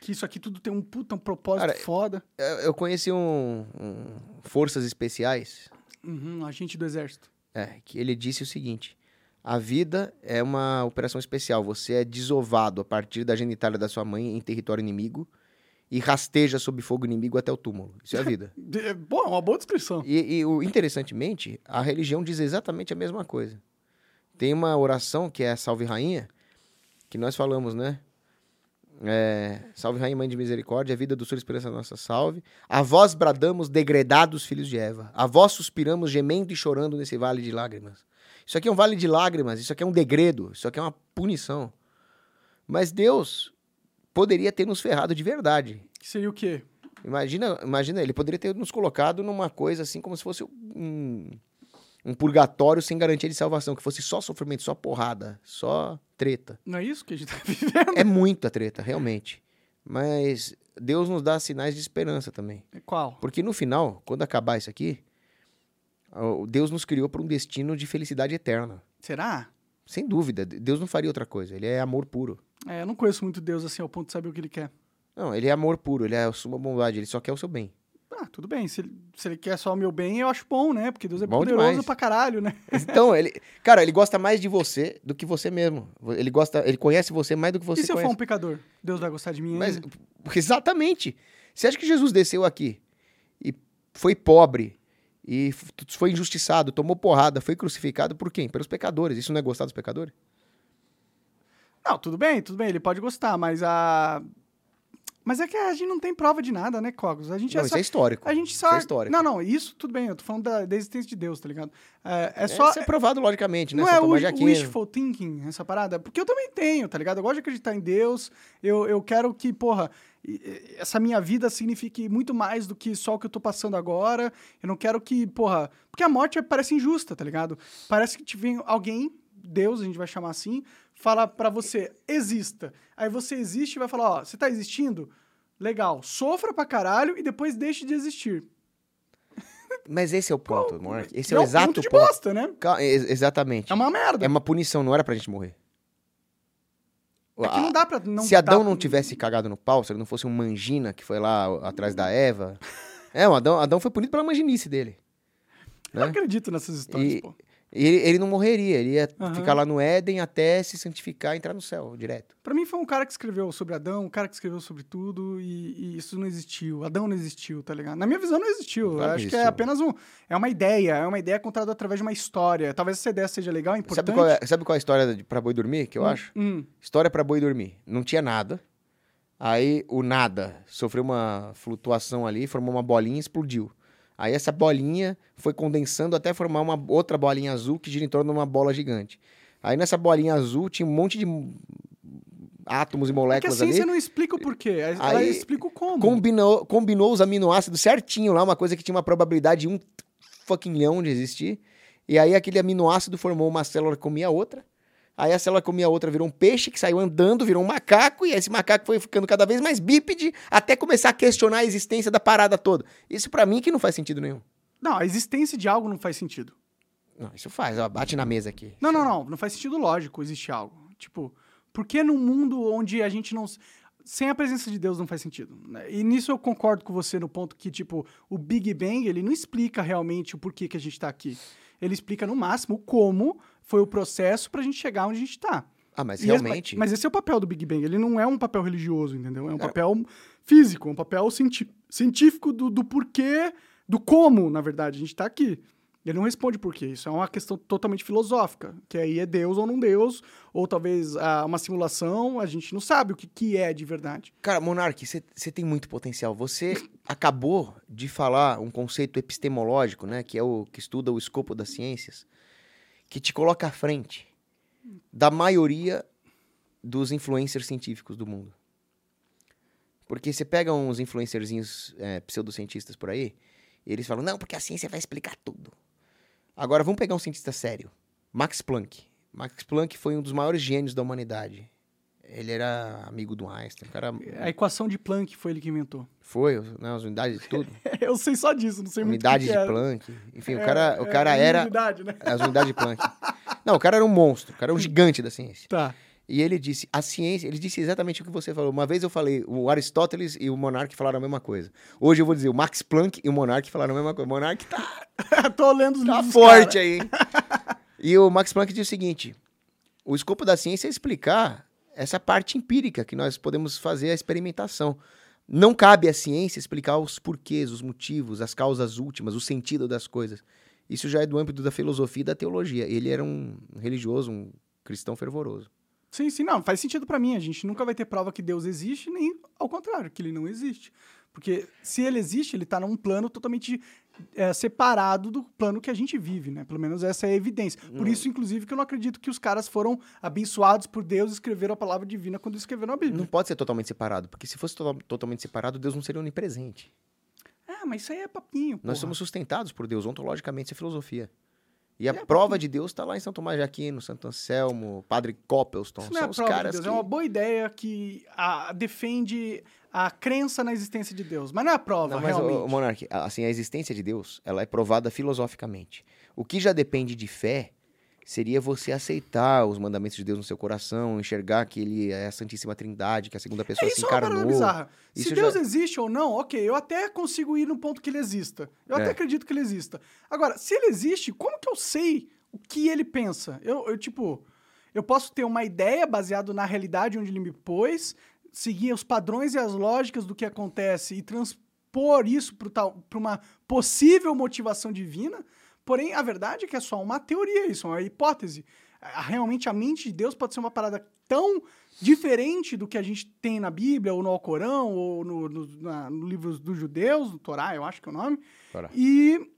Que isso aqui tudo tem um puta um propósito Cara, foda. Eu, conheci um, um Forças Especiais, Uhum, um agente do exército. é, que ele disse o seguinte: a vida é uma operação especial. Você é desovado a partir da genitália da sua mãe em território inimigo e rasteja sob fogo inimigo até o túmulo. Isso é a vida. De- Bom, é uma boa descrição. E, e o, interessantemente, a religião diz exatamente a mesma coisa. Tem uma oração que é a Salve Rainha, que nós falamos, né? É, salve Rainha, Mãe de Misericórdia, a vida do Sul, esperança nossa salve. A vós bradamos, degredados filhos de Eva. A vós suspiramos, gemendo e chorando nesse vale de lágrimas. Isso aqui é um vale de lágrimas, isso aqui é um degredo, isso aqui é uma punição. Mas Deus poderia ter nos ferrado de verdade. Que seria o quê? Imagina, imagina, ele poderia ter nos colocado numa coisa assim, como se fosse um, Um purgatório sem garantia de salvação, que fosse só sofrimento, só porrada, só treta. Não é isso que a gente tá vivendo? É muita treta, realmente. Mas Deus nos dá sinais de esperança também. Qual? Porque no final, quando acabar isso aqui, Deus nos criou para um destino de felicidade eterna. Será? Sem dúvida, Deus não faria outra coisa. Ele é amor puro. É, eu não conheço muito Deus assim ao ponto de saber o que ele quer. Não, ele é amor puro, ele é a suma bondade, ele só quer o seu bem. Ah, tudo bem. Se ele, se ele quer só o meu bem, eu acho bom, né? Porque Deus é Bom poderoso demais. pra caralho, né? Então, ele, cara, ele gosta mais de você do que você mesmo. Ele gosta, ele conhece você mais do que você e se eu for conhece. um pecador? Deus vai gostar de mim Mas ainda? exatamente. Você acha que Jesus desceu aqui e foi pobre e foi injustiçado, tomou porrada, foi crucificado por quem? Pelos pecadores. Isso não é gostar dos pecadores? Não, tudo bem, tudo bem. Ele pode gostar, mas a... Mas é que a gente não tem prova de nada, né, Cogos? A gente Não, é isso só... é histórico. A gente Isso só... é histórico. Não, não, isso tudo bem. Eu tô falando da, da existência de Deus, tá ligado? É, é É, só... isso é provado logicamente, né? Não é o Aquino. wishful thinking, essa parada? Porque eu também tenho, tá ligado? Eu gosto de acreditar em Deus. Eu, eu quero que, porra, essa minha vida signifique muito mais do que só o que eu tô passando agora. Eu não quero que, porra... Porque a morte parece injusta, tá ligado? Parece que te vem alguém, Deus, a gente vai chamar assim, fala pra você, exista. Aí você existe e vai falar, ó, você tá existindo? Legal. Sofra pra caralho e depois deixe de existir. Mas esse é o ponto, Monark. Esse é, é o exato ponto de bosta, né? Exatamente. É uma merda. É uma punição, não era pra gente morrer. É não dá pra... Não Se Adão não tivesse cagado no pau, se ele não fosse um mangina que foi lá atrás da Eva. É, o Adão, Adão foi punido pela manginice dele. Eu não né? acredito nessas histórias, E- pô. Ele, ele não morreria, ele ia Aham. ficar lá no Éden até se santificar e entrar no céu direto. Pra mim foi um cara que escreveu sobre Adão, um cara que escreveu sobre tudo e, e isso não existiu. Adão não existiu, tá ligado? Na minha visão não existiu. Claro acho que é apenas um, é uma ideia, é uma ideia contada através de uma história. Talvez essa ideia seja legal, importante. Sabe qual, é, sabe qual é a história pra boi dormir, que eu Hum, acho? hum. História pra boi dormir. Não tinha nada. Aí o nada sofreu uma flutuação ali, formou uma bolinha e explodiu. Aí essa bolinha foi condensando até formar uma outra bolinha azul que gira em torno de uma bola gigante. Aí nessa bolinha azul tinha um monte de átomos e É que a moléculas ciência ali. não explica o porquê, ela Aí, explica o como. Combinou, combinou os aminoácidos certinho lá, uma coisa que tinha uma probabilidade de um fucking milhão de existir. E aí aquele aminoácido formou uma célula que comia a outra. Aí a célula comia a outra virou um peixe que saiu andando, virou um macaco, e esse macaco foi ficando cada vez mais bípede até começar a questionar a existência da parada toda. Isso pra mim que não faz sentido nenhum. Não, a existência de algo não faz sentido. Não, isso faz, ó, bate na mesa aqui. Não, não, não. Não faz sentido lógico existe algo. Tipo, por que num mundo onde a gente não. Sem a presença de Deus não faz sentido. né? E nisso eu concordo com você no ponto que, tipo, o Big Bang, ele não explica realmente o porquê que a gente tá aqui. Ele explica, no máximo, como foi o processo pra gente chegar onde a gente tá. Ah, mas E esse- realmente. mas esse é o papel do Big Bang. Ele não é um papel religioso, entendeu? É um papel físico, um papel científico do, do porquê, do como, na verdade, a gente tá aqui. Ele não responde por quê. Isso é uma questão totalmente filosófica. Que aí é Deus ou não Deus, ou talvez ah, uma simulação, a gente não sabe o que, que é de verdade. Cara, Monark, você tem muito potencial. Você acabou de falar um conceito epistemológico, né? Que é o que estuda o escopo das ciências, que te coloca à frente da maioria dos influencers científicos do mundo. Porque você pega uns influencerzinhos é, pseudocientistas por aí, e eles falam, não, porque a ciência vai explicar tudo. Agora, vamos pegar um cientista sério. Max Planck. Max Planck foi um dos maiores gênios da humanidade. Ele era amigo do Einstein. O cara A equação de Planck foi ele que inventou. foi, né, as unidades de tudo. Eu sei só disso, não sei muito o unidade que de que é. Planck. Enfim, o É, cara, o é, cara é era unidade, né? as unidades de Planck. Não, o cara era um monstro, o cara era um gigante da ciência. Tá. E ele disse, a ciência, ele disse exatamente o que você falou. Uma vez eu falei, o Aristóteles e o Monark falaram a mesma coisa. Hoje eu vou dizer, o Max Planck e o Monark falaram a mesma coisa. O Monark tá, Tô lendo os tá livros dos forte cara. aí, hein? E o Max Planck disse o seguinte, o escopo da ciência é explicar essa parte empírica que nós podemos fazer a experimentação. Não cabe à ciência explicar os porquês, os motivos, as causas últimas, o sentido das coisas. Isso já é do âmbito da filosofia e da teologia. Ele era um religioso, um cristão fervoroso. Sim, sim, não, faz sentido pra mim. A gente nunca vai ter prova que Deus existe, nem ao contrário, que ele não existe. Porque se ele existe, ele tá num plano totalmente é, separado do plano que a gente vive, né? Pelo menos essa é a evidência. Por isso, inclusive, que eu não acredito que os caras foram abençoados por Deus e escreveram a palavra divina quando escreveram a Bíblia. Não pode ser totalmente separado, porque se fosse to- totalmente separado, Deus não seria onipresente. Ah, mas isso aí é papinho, Nós porra. somos sustentados por Deus, ontologicamente, isso é filosofia. E a É, prova de Deus está lá em São Tomás de Aquino, Santo Anselmo, Padre Coppelston. Isso não é São a os prova de caras Deus, que... é uma boa ideia que a- defende a crença na existência de Deus. Mas não é a prova, Não, mas, realmente. Monark, assim, a existência de Deus, ela é provada filosoficamente. O que já depende de fé seria você aceitar os mandamentos de Deus no seu coração, enxergar que ele é a Santíssima Trindade, que a segunda pessoa É, se isso é encarnou. bizarra. Se Isso Deus já- existe ou não, ok, eu até consigo ir no ponto que ele exista. Eu até É. acredito que ele exista. Agora, se ele existe, como que eu sei o que ele pensa? Eu, eu, tipo, eu posso ter uma ideia baseada na realidade onde ele me pôs, seguir os padrões e as lógicas do que acontece e transpor isso para uma possível motivação divina. Porém, a verdade é que é só uma teoria, isso é uma hipótese. Realmente, a mente de Deus pode ser uma parada tão diferente do que a gente tem na Bíblia, ou no Alcorão, ou no, no, na- no livro dos judeus, no Torá, eu acho que é o nome. Torá. E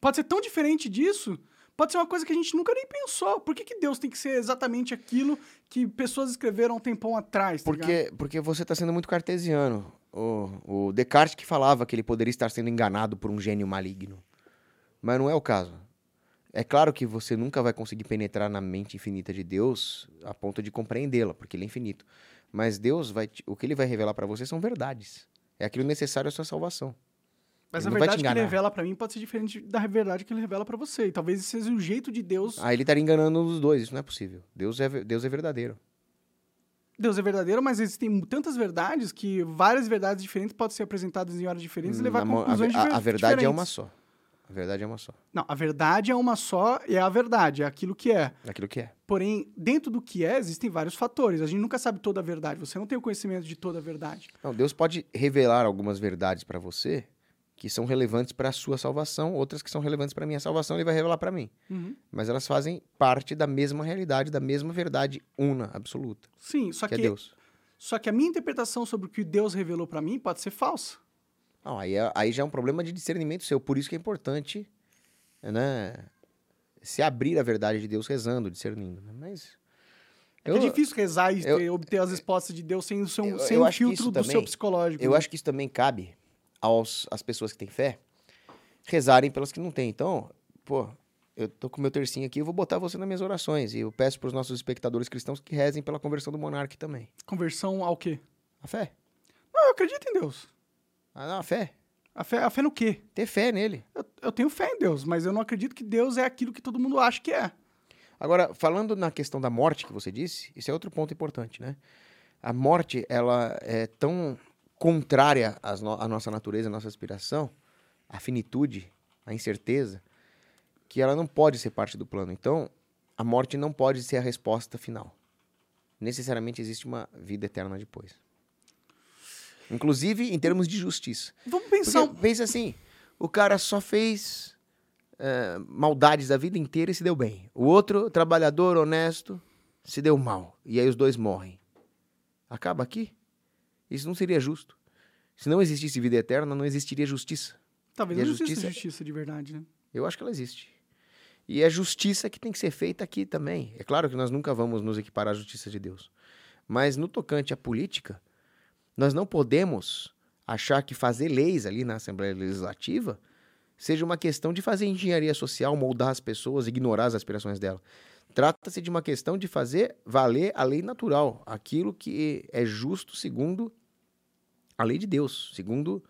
pode ser tão diferente disso, pode ser uma coisa que a gente nunca nem pensou. Por que, que Deus tem que ser exatamente aquilo que pessoas escreveram um tempão atrás? tá ligado? Porque, porque você está sendo muito cartesiano. O, o Descartes que falava que ele poderia estar sendo enganado por um gênio maligno. Mas não é o caso. É claro que você nunca vai conseguir penetrar na mente infinita de Deus a ponto de compreendê-la, porque ele é infinito. Mas Deus vai, te- o que ele vai revelar para você são verdades. É aquilo necessário à sua salvação. Mas ele a verdade que ele revela pra mim pode ser diferente da verdade que ele revela pra você. E talvez esse seja o jeito de Deus. Ah, ele estaria enganando os dois, isso não é possível. Deus é, Deus é verdadeiro. Deus é verdadeiro, mas existem tantas verdades que várias verdades diferentes podem ser apresentadas em horas diferentes e levar Na a a, conclusões a- a difer- verdade é diferentes. uma só. A verdade é uma só. Não, a verdade é uma só e é a verdade, é aquilo que é. Aquilo que é. Porém, dentro do que é, existem vários fatores. A gente nunca sabe toda a verdade. Você não tem o conhecimento de toda a verdade. Não, Deus pode revelar algumas verdades para você que são relevantes para a sua salvação, outras que são relevantes para a minha salvação, ele vai revelar para mim. Uhum. Mas elas fazem parte da mesma realidade, da mesma verdade una, absoluta, Sim, só que que, é Deus. só que a minha interpretação sobre o que Deus revelou pra mim pode ser falsa. Não, aí, é- aí já é um problema de discernimento seu, por isso que é importante, né, se abrir à verdade de Deus rezando, discernindo. né? Mas É, que é difícil rezar e eu- ter- obter as respostas de Deus sem, o seu- eu- sem eu o filtro do seu também- psicológico. Eu né? acho que isso também cabe aos às pessoas que têm fé rezarem pelas que não têm. Então, pô, eu tô com meu tercinho aqui, eu vou botar você nas minhas orações. E eu peço para os nossos espectadores cristãos que rezem pela conversão do monarca também. Conversão ao quê? A fé. Não, eu acredito em Deus. Ah, não, a fé. A fé, a fé no quê? Ter fé nele. Eu, eu tenho fé em Deus, mas eu não acredito que Deus é aquilo que todo mundo acha que é. Agora, falando na questão da morte que você disse, isso é outro ponto importante, né? A morte, ela é tão contrária às no- à nossa natureza, à nossa aspiração, à finitude, à incerteza, que ela não pode ser parte do plano. Então, a morte não pode ser a resposta final. Necessariamente existe uma vida eterna depois. Inclusive em termos de justiça. Vamos pensar. Porque, pensa assim, o cara só fez eh, maldades a vida inteira e se deu bem. O outro, trabalhador, honesto, se deu mal. E aí os dois morrem. Acaba aqui? Isso não seria justo. Se não existisse vida eterna, não existiria justiça. Talvez e a não exista justiça- justiça de verdade, né? Eu acho que ela existe. E é justiça que tem que ser feita aqui também. É claro que nós nunca vamos nos equiparar à justiça de Deus. Mas no tocante à política, nós não podemos achar que fazer leis ali na Assembleia Legislativa seja uma questão de fazer engenharia social, moldar as pessoas, ignorar as aspirações dela. Trata-se de uma questão de fazer valer a lei natural, aquilo que é justo segundo a lei de Deus, segundo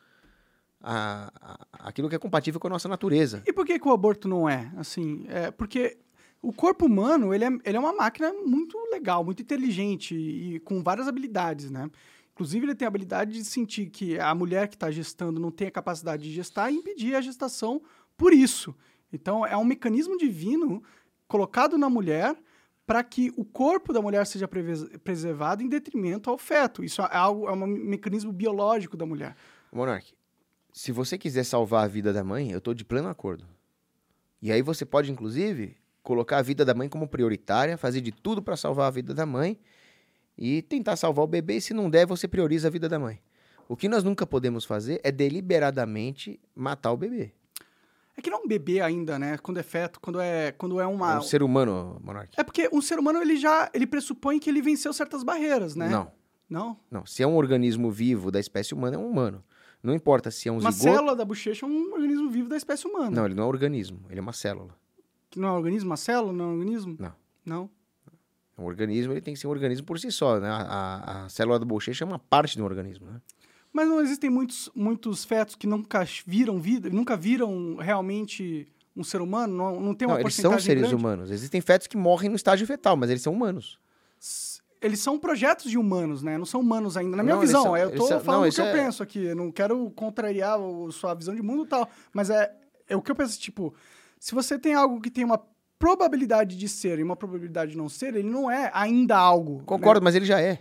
a- a- aquilo que é compatível com a nossa natureza. E por que, que o aborto não é? Assim, é porque o corpo humano, ele é, ele é uma máquina muito legal, muito inteligente e, com várias habilidades, né? Inclusive, ele tem a habilidade de sentir que a mulher que está gestando não tem a capacidade de gestar e impedir a gestação por isso. Então, é um mecanismo divino colocado na mulher para que o corpo da mulher seja preservado em detrimento ao feto. Isso é algo é um mecanismo biológico da mulher. Monark, se você quiser salvar a vida da mãe, eu estou de pleno acordo. E aí você pode, inclusive, colocar a vida da mãe como prioritária, fazer de tudo para salvar a vida da mãe e tentar salvar o bebê. E se não der, você prioriza a vida da mãe. O que nós nunca podemos fazer é deliberadamente matar o bebê. É que não é um bebê ainda, né? Quando é feto, quando é, quando é É uma... um ser humano, Monark. É porque um ser humano, ele já ele pressupõe que ele venceu certas barreiras, né? Não, Não? não. Se é um organismo vivo da espécie humana, é um humano. Não importa se é um Uma zigoto. célula da bochecha é um organismo vivo da espécie humana. Não, ele não é um organismo, ele é uma célula. Que não é um organismo? Uma célula não é um organismo? Não. Não? Um organismo ele tem que ser um organismo por si só, né? A, a- a célula da bochecha é uma parte do organismo, né? Mas não existem muitos, muitos fetos que nunca viram vida, nunca viram realmente um ser humano? Não, não tem uma Não, eles são seres grande? humanos. Existem fetos que morrem no estágio fetal, mas eles são humanos. Eles são projetos de humanos, né? Não são humanos ainda. Na minha Não, visão, são- eu eles tô são- falando o que isso eu é- penso aqui. Eu não quero contrariar o, sua visão de mundo e tal. Mas é, é o que eu penso, tipo, se você tem algo que tem uma probabilidade de ser e uma probabilidade de não ser, ele não é ainda algo. Concordo, né? mas ele já é.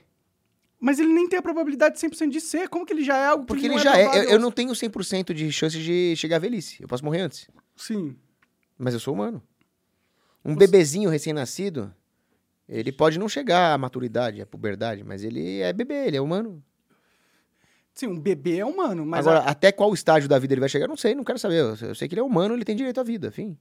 Mas ele nem tem a probabilidade de 100% de ser. Como que ele já é algo que Porque ele já é. Eu, provável? eu não tenho 100% de chance de chegar à velhice. Eu posso morrer antes. Sim. Mas eu sou humano. Um Você- bebezinho recém-nascido, ele pode não chegar à maturidade, à puberdade, mas ele é bebê, ele é humano. Sim, um bebê é humano, mas Agora, a- até qual estágio da vida ele vai chegar, eu não sei, não quero saber. Eu, eu sei que ele é humano, ele tem direito à vida, fim.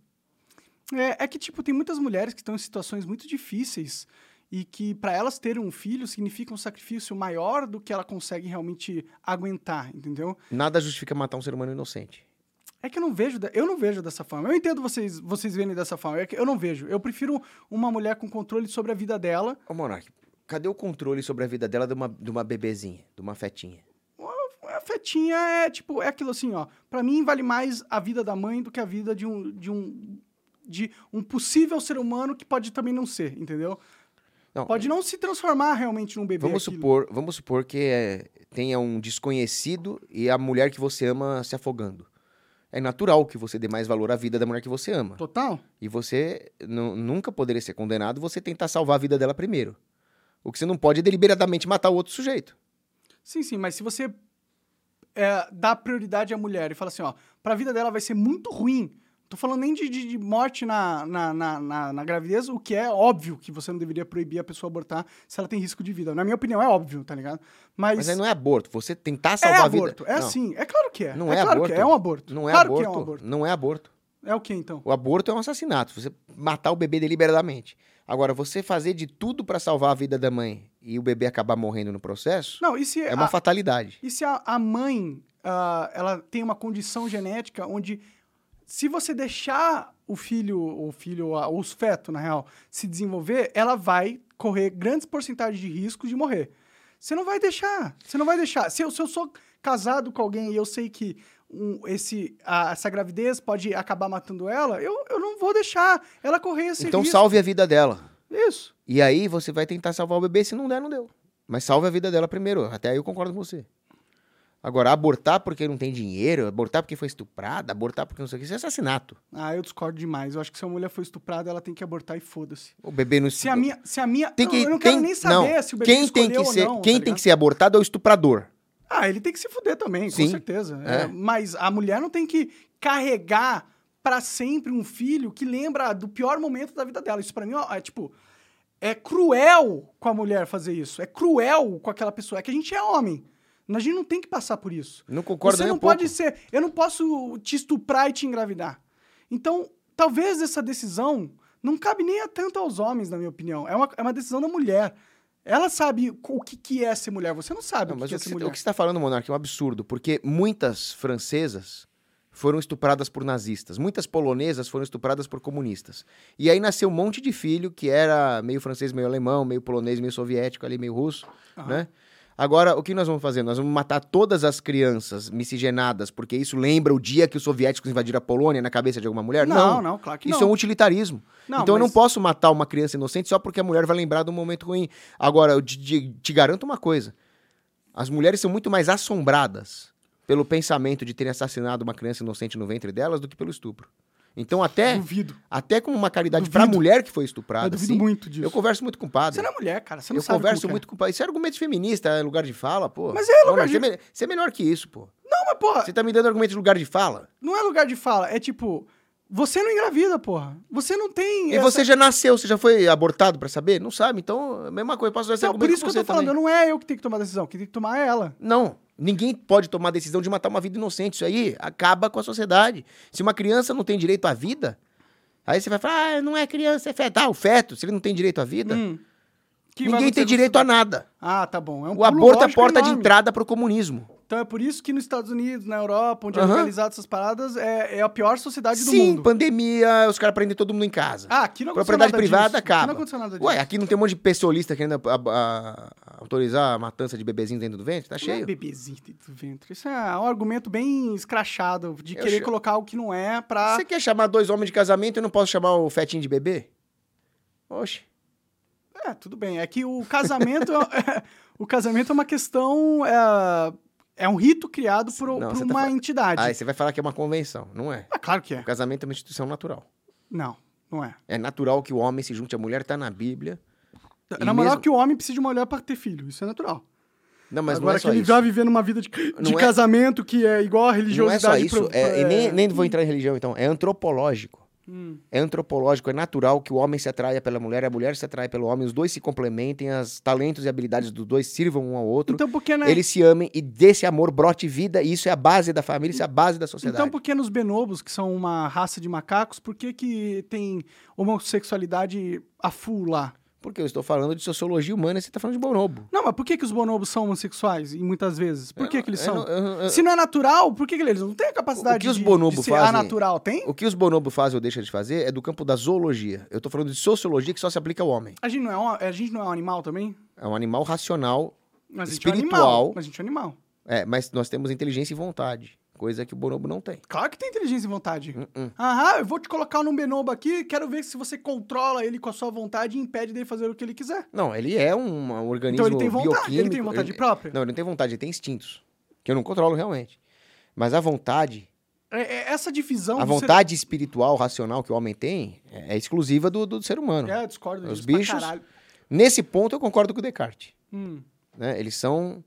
É, é que, tipo, tem muitas mulheres que estão em situações muito difíceis e que, para elas terem um filho, significa um sacrifício maior do que ela consegue realmente aguentar, entendeu? Nada justifica matar um ser humano inocente. É que eu não vejo, eu não vejo dessa forma. Eu entendo vocês, vocês verem dessa forma. É que eu não vejo. Eu prefiro uma mulher com controle sobre a vida dela. Ô, Monark, cadê o controle sobre a vida dela de uma, de uma bebezinha, de uma fetinha? A fetinha é, tipo, é aquilo assim, ó. Pra mim, vale mais a vida da mãe do que a vida de um, de um, de um possível ser humano que pode também não ser, entendeu? Não, Pode não se transformar realmente num bebê. Vamos aquilo. supor, vamos supor que é, tenha um desconhecido e a mulher que você ama se afogando. É natural que você dê mais valor à vida da mulher que você ama. Total? E você nu- nunca poderia ser condenado você tentar salvar a vida dela primeiro. O que você não pode é deliberadamente matar o outro sujeito. Sim, sim, mas se você é, dá prioridade à mulher e fala assim, ó, pra vida dela vai ser muito ruim. Tô falando nem de, de- de morte na, na, na, na- na gravidez, o que é óbvio que você não deveria proibir a pessoa abortar se ela tem risco de vida. Na minha opinião, é óbvio, tá ligado? Mas, Mas aí não é aborto. Você tentar é salvar a aborto, vida. é não, sim. É claro que é. Não é, é claro aborto. que é, é um aborto. Não é claro aborto. que é um aborto. Não é aborto. É o que então? O aborto é um assassinato. Você matar o bebê deliberadamente. Agora, você fazer de tudo pra salvar a vida da mãe e o bebê acabar morrendo no processo, Não, e se, é uma a, fatalidade. e se a, a mãe ah, ela tem uma condição genética onde se você deixar o filho, o filho, ou os fetos, na real, se desenvolver, ela vai correr grandes porcentagens de risco de morrer. Você não vai deixar. Você não vai deixar. Se eu, se eu sou casado com alguém e eu sei que um, esse, a- essa gravidez pode acabar matando ela, eu, eu não vou deixar ela correr esse Então risco. salve a vida dela. Isso. E aí você vai tentar salvar o bebê. Se não der, não deu. Mas salve a vida dela primeiro. Até aí eu concordo com você. Agora, abortar porque não tem dinheiro, abortar porque foi estuprada, abortar porque não sei o que, isso é assassinato. Ah, eu discordo demais. Eu acho que se a mulher foi estuprada, ela tem que abortar e foda-se. O bebê não Se a minha. Se a minha tem que eu não quero tem- nem saber não, se o bebê quem tem que ser não, quem tá tem que ser abortado é o estuprador. Ah, ele tem que se fuder também, Sim. com certeza. É, É. mas a mulher não tem que carregar pra sempre um filho que lembra do pior momento da vida dela. Isso pra mim ó, é tipo. É cruel com a mulher fazer isso. É cruel com aquela pessoa. É que a gente é homem. A gente não tem que passar por isso. Não concordo Você nem não um pouco. pode ser. Eu não posso te estuprar e te engravidar. Então, talvez essa decisão não cabe nem a tanto aos homens, na minha opinião. É uma, é uma decisão da mulher. Ela sabe o que, que é ser mulher. Você não sabe Não, o que, mas que é ser você- mulher. o que você está falando, Monark, é um absurdo, porque muitas francesas foram estupradas por nazistas, muitas polonesas foram estupradas por comunistas. E aí nasceu um monte de filho que era meio francês, meio alemão, meio polonês, meio soviético, ali meio russo, Aham. né? Agora, o que nós vamos fazer? Nós vamos matar todas as crianças miscigenadas, porque isso lembra o dia que os soviéticos invadiram a Polônia na cabeça de alguma mulher? Não, não, claro que Isso não. é um utilitarismo. Não, então eu não mas- posso matar uma criança inocente só porque a mulher vai lembrar de um momento ruim. Agora, eu te, te- te garanto uma coisa: as mulheres são muito mais assombradas pelo pensamento de terem assassinado uma criança inocente no ventre delas do que pelo estupro. Então, até, Duvido. até com uma caridade Duvido. pra mulher que foi Eu estuprada, duvido assim, muito disso. eu converso muito com o padre. Você não é mulher, cara. Você não eu sabe converso como que muito com o padre. Isso é argumento feminista, é lugar de fala, pô. Mas é Não, lugar mas de- Você é, você é melhor que isso, pô. é. Não, mas porra, Você tá me dando argumento de lugar de fala? não é lugar de fala. É tipo, você não engravida, porra. Você não tem. E essa- você já nasceu, você já foi abortado pra saber? Não sabe? Então, a mesma coisa. Posso dar por isso que eu tô falando. também. Não é eu que tenho que tomar a decisão. Quem tem que tomar é ela. Não, ninguém pode tomar a decisão de matar uma vida inocente. Isso aí acaba com a sociedade. Se uma criança não tem direito à vida, aí você vai falar, ah, não é criança, é feto. Ah, o feto, se ele não tem direito à vida, Hum. Que ninguém tem direito a nada. Ah, tá bom. É um O aborto é a porta de enorme. entrada pro comunismo. Então é por isso que nos Estados Unidos, na Europa, onde é Aham. legalizado essas paradas, é, é a pior sociedade do Sim, mundo. pandemia, os caras prendem todo mundo em casa. Ah, aqui não aconteceu Propriedade nada privada disso. Aqui acaba. não aconteceu nada disso. Ué, aqui não tem um monte de pessoalista querendo a- a- a- autorizar a matança de bebezinho dentro do ventre? Tá Não é cheio. bebezinho dentro do ventre. Isso é um argumento bem escrachado de Eu querer cha- colocar algo que não é pra. Você quer chamar dois homens de casamento e eu não posso chamar o fetinho de bebê? Oxe. É, tudo bem. É que o casamento é, o casamento é uma questão. É, é um rito criado por, Não, por tá uma falando- entidade. Aí você vai falar que é uma convenção. Não é. Ah, claro que é. O casamento é uma instituição natural. Não, não é. É natural que o homem se junte à mulher, tá na Bíblia. E Na moral mesmo- que o homem precisa de uma mulher pra ter filho. Isso é natural. Não, mas Agora não é que ele isso. vai vivendo uma vida de, de é- casamento que é igual a Não é religiosidade. só isso. pro- é- e nem, é- nem vou entrar em religião, então. É antropológico. Hum. É antropológico, é natural que o homem se atraia pela mulher, a mulher se atrai pelo homem, os dois se complementem, os talentos e habilidades dos dois sirvam um ao outro. Então, por que, né? Eles se amem e desse amor brote vida, e isso é a base da família, isso é a base da sociedade. Então, por que nos bonobos, que são uma raça de macacos, por que, que tem homossexualidade a full lá? Porque eu estou falando de sociologia humana e você está falando de bonobo. Não, mas por que, que os bonobos são homossexuais, e muitas vezes? Por que, que eles Eu são? não- eu- eu- Se não é natural, por que, que eles não têm a capacidade O que os de, bonobos de ser fazem- anatural? Tem? O que os bonobos fazem ou deixam de fazer é do campo da zoologia. Eu estou falando de sociologia que só se aplica ao homem. A gente não é um, a gente não é um animal também? É um animal racional, Mas a gente é um Espiritual. animal. Mas a gente é um animal. é, mas nós temos inteligência e vontade, coisa que o bonobo não tem. Claro que tem inteligência e vontade. Uh-uh. Aham, eu vou te colocar num bonobo aqui, quero ver se você controla ele com a sua vontade e impede dele fazer o que ele quiser. Não, ele é um, um organismo Então ele tem vontade, bioquímico. ele tem vontade própria? Não, ele não tem vontade, ele tem instintos. Que eu não controlo realmente. Mas a vontade, É- é essa divisão a do ser- vontade espiritual, racional que o homem tem, é é exclusiva do, do ser humano. É, eu discordo Os disso bichos-. Nesse ponto eu concordo com o Descartes. Hum. né? Eles são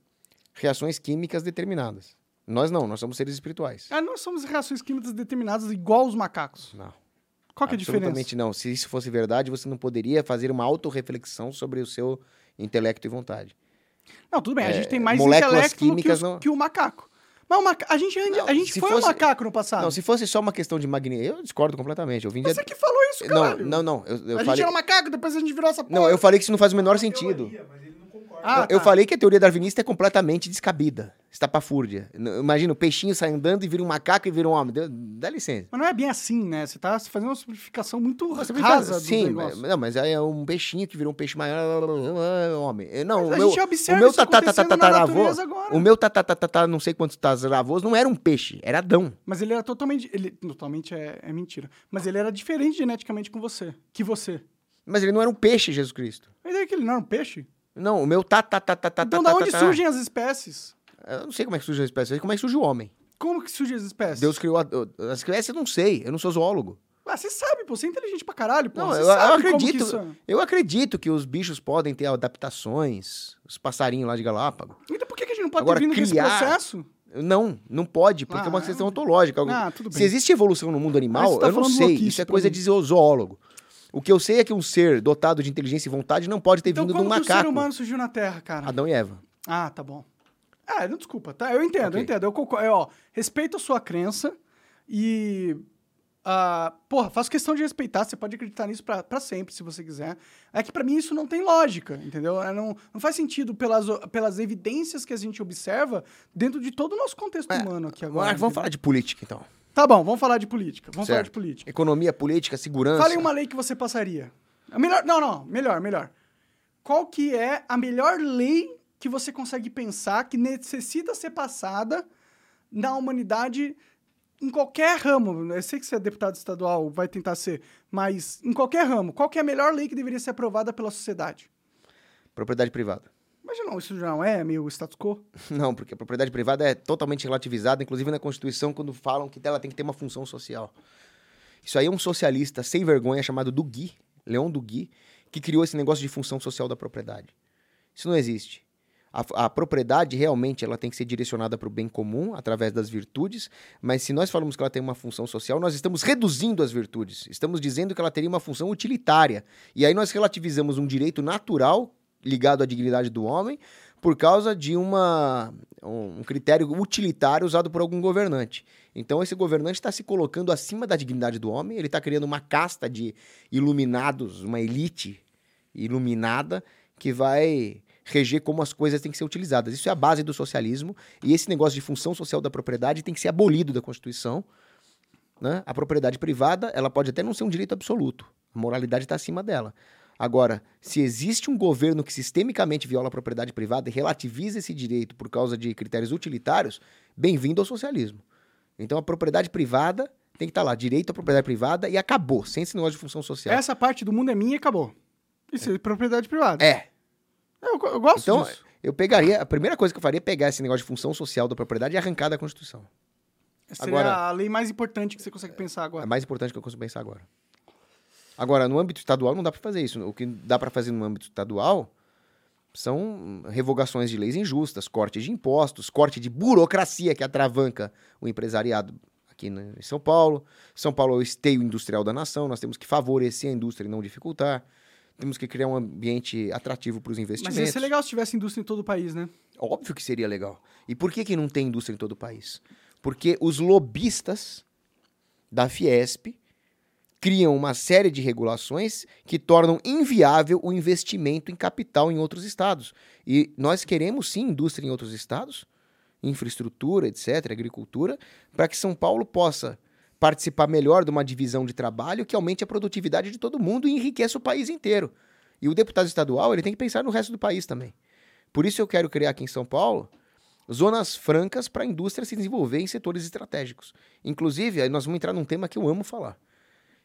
reações químicas determinadas. Nós não, nós somos seres espirituais. Ah, nós somos reações químicas determinadas igual os macacos. Não. Qual que é a diferença? Absolutamente não. Se isso fosse verdade, você não poderia fazer uma autorreflexão sobre o seu intelecto e vontade. Não, tudo bem, a É, gente tem mais moléculas intelecto que, químicas os- não- que o macaco. Mas o maca... a gente, Não, a gente se foi um fosse- macaco no passado. Não, se fosse só uma questão de magnetismo, eu discordo completamente. Eu vim de... Você que falou isso, Não, caralho. não, não. Eu, eu a gente falei... era um macaco, depois a gente virou essa porra. Não, eu falei que isso não faz o menor sentido. Teoria, mas ele não concorda. Ah, eu tá. falei que a teoria darwinista é completamente descabida, estapafúrdia. Imagina, o peixinho sai andando e vira um macaco e vira um homem. Deu- Dá licença. Mas não é bem assim, né? Você tá fazendo uma simplificação muito Você rasa Sim, negócio. mas, não, mas aí é um peixinho que virou um peixe maior, homem. Não, Mas o a meu, gente observa o meu tatataravô, o meu tatatatatá, não sei quantos tataravôs, não era um peixe, era Adão. Mas ele era totalmente... Ele, totalmente é, é mentira. Mas ele era diferente geneticamente com você. Que você. Mas ele não era um peixe, Jesus Cristo. Mas daí que ele não era um peixe? Não, o meu tatatatatá. Então da onde surgem as espécies? Eu não sei como é que surge a espécie, como é que surge o homem. Como que surgem as espécies? Deus criou a- as espécies, eu não sei, eu não sou zoólogo. Ah, você sabe, pô. Você é inteligente pra caralho, pô. Não, eu, eu como acredito. isso é. Eu acredito que os bichos podem ter adaptações, os passarinhos lá de Galápagos. Então por que que a gente não pode Agora, ter vindo criar- processo? Não, não pode, porque é uma Ah, questão ontológica. Ah. Se existe evolução no mundo Mas animal, tá eu não sei. Isso é pra coisa mim. de zo- zoólogo. O que eu sei é que um ser dotado de inteligência e vontade não pode ter Então vindo de como um que o ser macaco. humano surgiu na Terra, cara? Adão e Eva. Ah, tá bom. Ah, não desculpa, tá? Eu entendo, Ok. eu entendo. Eu concordo. É, ó, respeito a sua crença e. ah, porra, faço questão de respeitar. Você pode acreditar nisso pra sempre, se você quiser. É que pra mim isso não tem lógica, entendeu? É, não, não faz sentido pelas, pelas evidências que a gente observa dentro de todo o nosso contexto humano aqui agora. Agora, vamos falar de política, então. Tá bom, vamos falar de política. Vamos falar Certo. de política. Economia, política, segurança. Fale uma lei que você passaria. A Melhor, não, não, melhor, melhor. Qual que é a melhor lei que você consegue pensar que necessita ser passada na humanidade em qualquer ramo? Eu sei que você é deputado estadual, vai tentar ser, mas em qualquer ramo. Qual é a melhor lei que deveria ser aprovada pela sociedade? Propriedade privada. Mas não, isso já não é meio status quo? Não, porque a propriedade privada é totalmente relativizada, inclusive na Constituição, quando falam que ela tem que ter uma função social. Isso aí é um socialista sem vergonha chamado Dugui, Leon Dugui, que criou esse negócio de função social da propriedade. Isso não existe. A, a propriedade realmente ela tem que ser direcionada para o bem comum através das virtudes, mas se nós falamos que ela tem uma função social, nós estamos reduzindo as virtudes. Estamos dizendo que ela teria uma função utilitária. E aí nós relativizamos um direito natural ligado à dignidade do homem por causa de uma, um critério utilitário usado por algum governante. Então esse governante está se colocando acima da dignidade do homem, ele está criando uma casta de iluminados, uma elite iluminada que vai reger como as coisas têm que ser utilizadas. Isso é a base do socialismo e esse negócio de função social da propriedade tem que ser abolido da Constituição. Né? A propriedade privada, ela pode até não ser um direito absoluto. A moralidade está acima dela. Agora, se existe um governo que sistemicamente viola a propriedade privada e relativiza esse direito por causa de critérios utilitários, bem-vindo ao socialismo. Então a propriedade privada tem que estar tá lá, direito à propriedade privada e acabou, sem esse negócio de função social. Essa parte do mundo é minha e acabou. Isso é, propriedade privada. É. Eu, eu gosto então, disso. Eu pegaria, a primeira coisa que eu faria é pegar esse negócio de função social da propriedade e arrancar da Constituição. Seria agora, a lei mais importante que você consegue pensar agora. A mais importante que eu consigo pensar agora. Agora, no âmbito estadual não dá para fazer isso. O que dá para fazer no âmbito estadual são revogações de leis injustas, corte de impostos, corte de burocracia que atravanca o empresariado aqui em São Paulo. São Paulo é o esteio industrial da nação, nós temos que favorecer a indústria e não dificultar. Temos que criar um ambiente atrativo para os investimentos. Mas ia ser legal se tivesse indústria em todo o país, né? Óbvio que seria legal. E por que, que não tem indústria em todo o país? Porque os lobistas da Fiesp criam uma série de regulações que tornam inviável o investimento em capital em outros estados. E nós queremos sim indústria em outros estados, infraestrutura, etc., agricultura, para que São Paulo possa participar melhor de uma divisão de trabalho que aumente a produtividade de todo mundo e enriqueça o país inteiro. E o deputado estadual ele tem que pensar no resto do país também. Por isso eu quero criar aqui em São Paulo zonas francas para a indústria se desenvolver em setores estratégicos. Inclusive, aí nós vamos entrar num tema que eu amo falar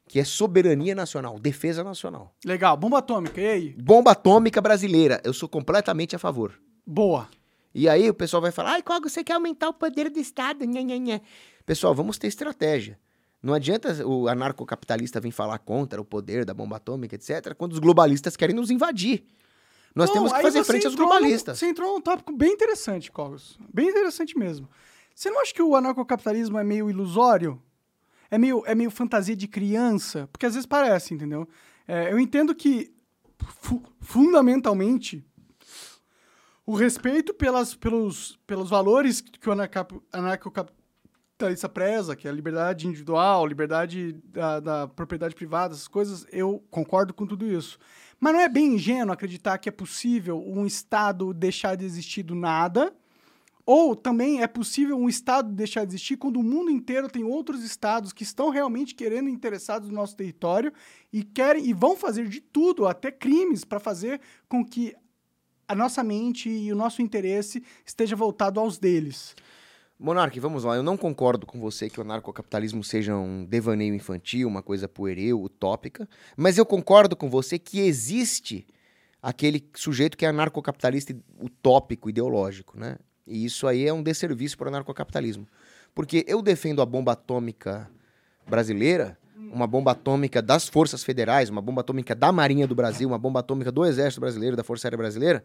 que é soberania nacional, defesa nacional. Legal. Bomba atômica, e aí? Bomba atômica brasileira. Eu sou completamente a favor. Boa. E aí o pessoal vai falar, ai, qual você quer aumentar o poder do Estado? Nha, nha, nha. Pessoal, vamos ter estratégia. Não adianta o anarcocapitalista vir falar contra o poder da bomba atômica, etc., quando os globalistas querem nos invadir. Nós Bom, temos que fazer frente aos globalistas. No, você entrou num tópico bem interessante, Cogos. Bem interessante mesmo. Você não acha que o anarcocapitalismo é meio ilusório? é meio, é meio fantasia de criança, porque às vezes parece, entendeu? É, eu entendo que, fu fundamentalmente, o respeito pelas, pelos, pelos valores que o anarcocapitalista preza, que é a liberdade individual, liberdade da, da propriedade privada, essas coisas, eu concordo com tudo isso. Mas não é bem ingênuo acreditar que é possível um Estado deixar de existir do nada ou também é possível um estado deixar de existir quando o mundo inteiro tem outros estados que estão realmente querendo interessados no nosso território e querem e vão fazer de tudo, até crimes, para fazer com que a nossa mente e o nosso interesse esteja voltado aos deles. Monarque, vamos lá. Eu não concordo com você que o anarcocapitalismo seja um devaneio infantil, uma coisa pueril, utópica, mas eu concordo com você que existe aquele sujeito que é anarcocapitalista utópico, ideológico, né? E isso aí é um desserviço para o anarcocapitalismo. Porque eu defendo a bomba atômica brasileira, uma bomba atômica das forças federais, uma bomba atômica da Marinha do Brasil, uma bomba atômica do Exército Brasileiro, da Força Aérea Brasileira,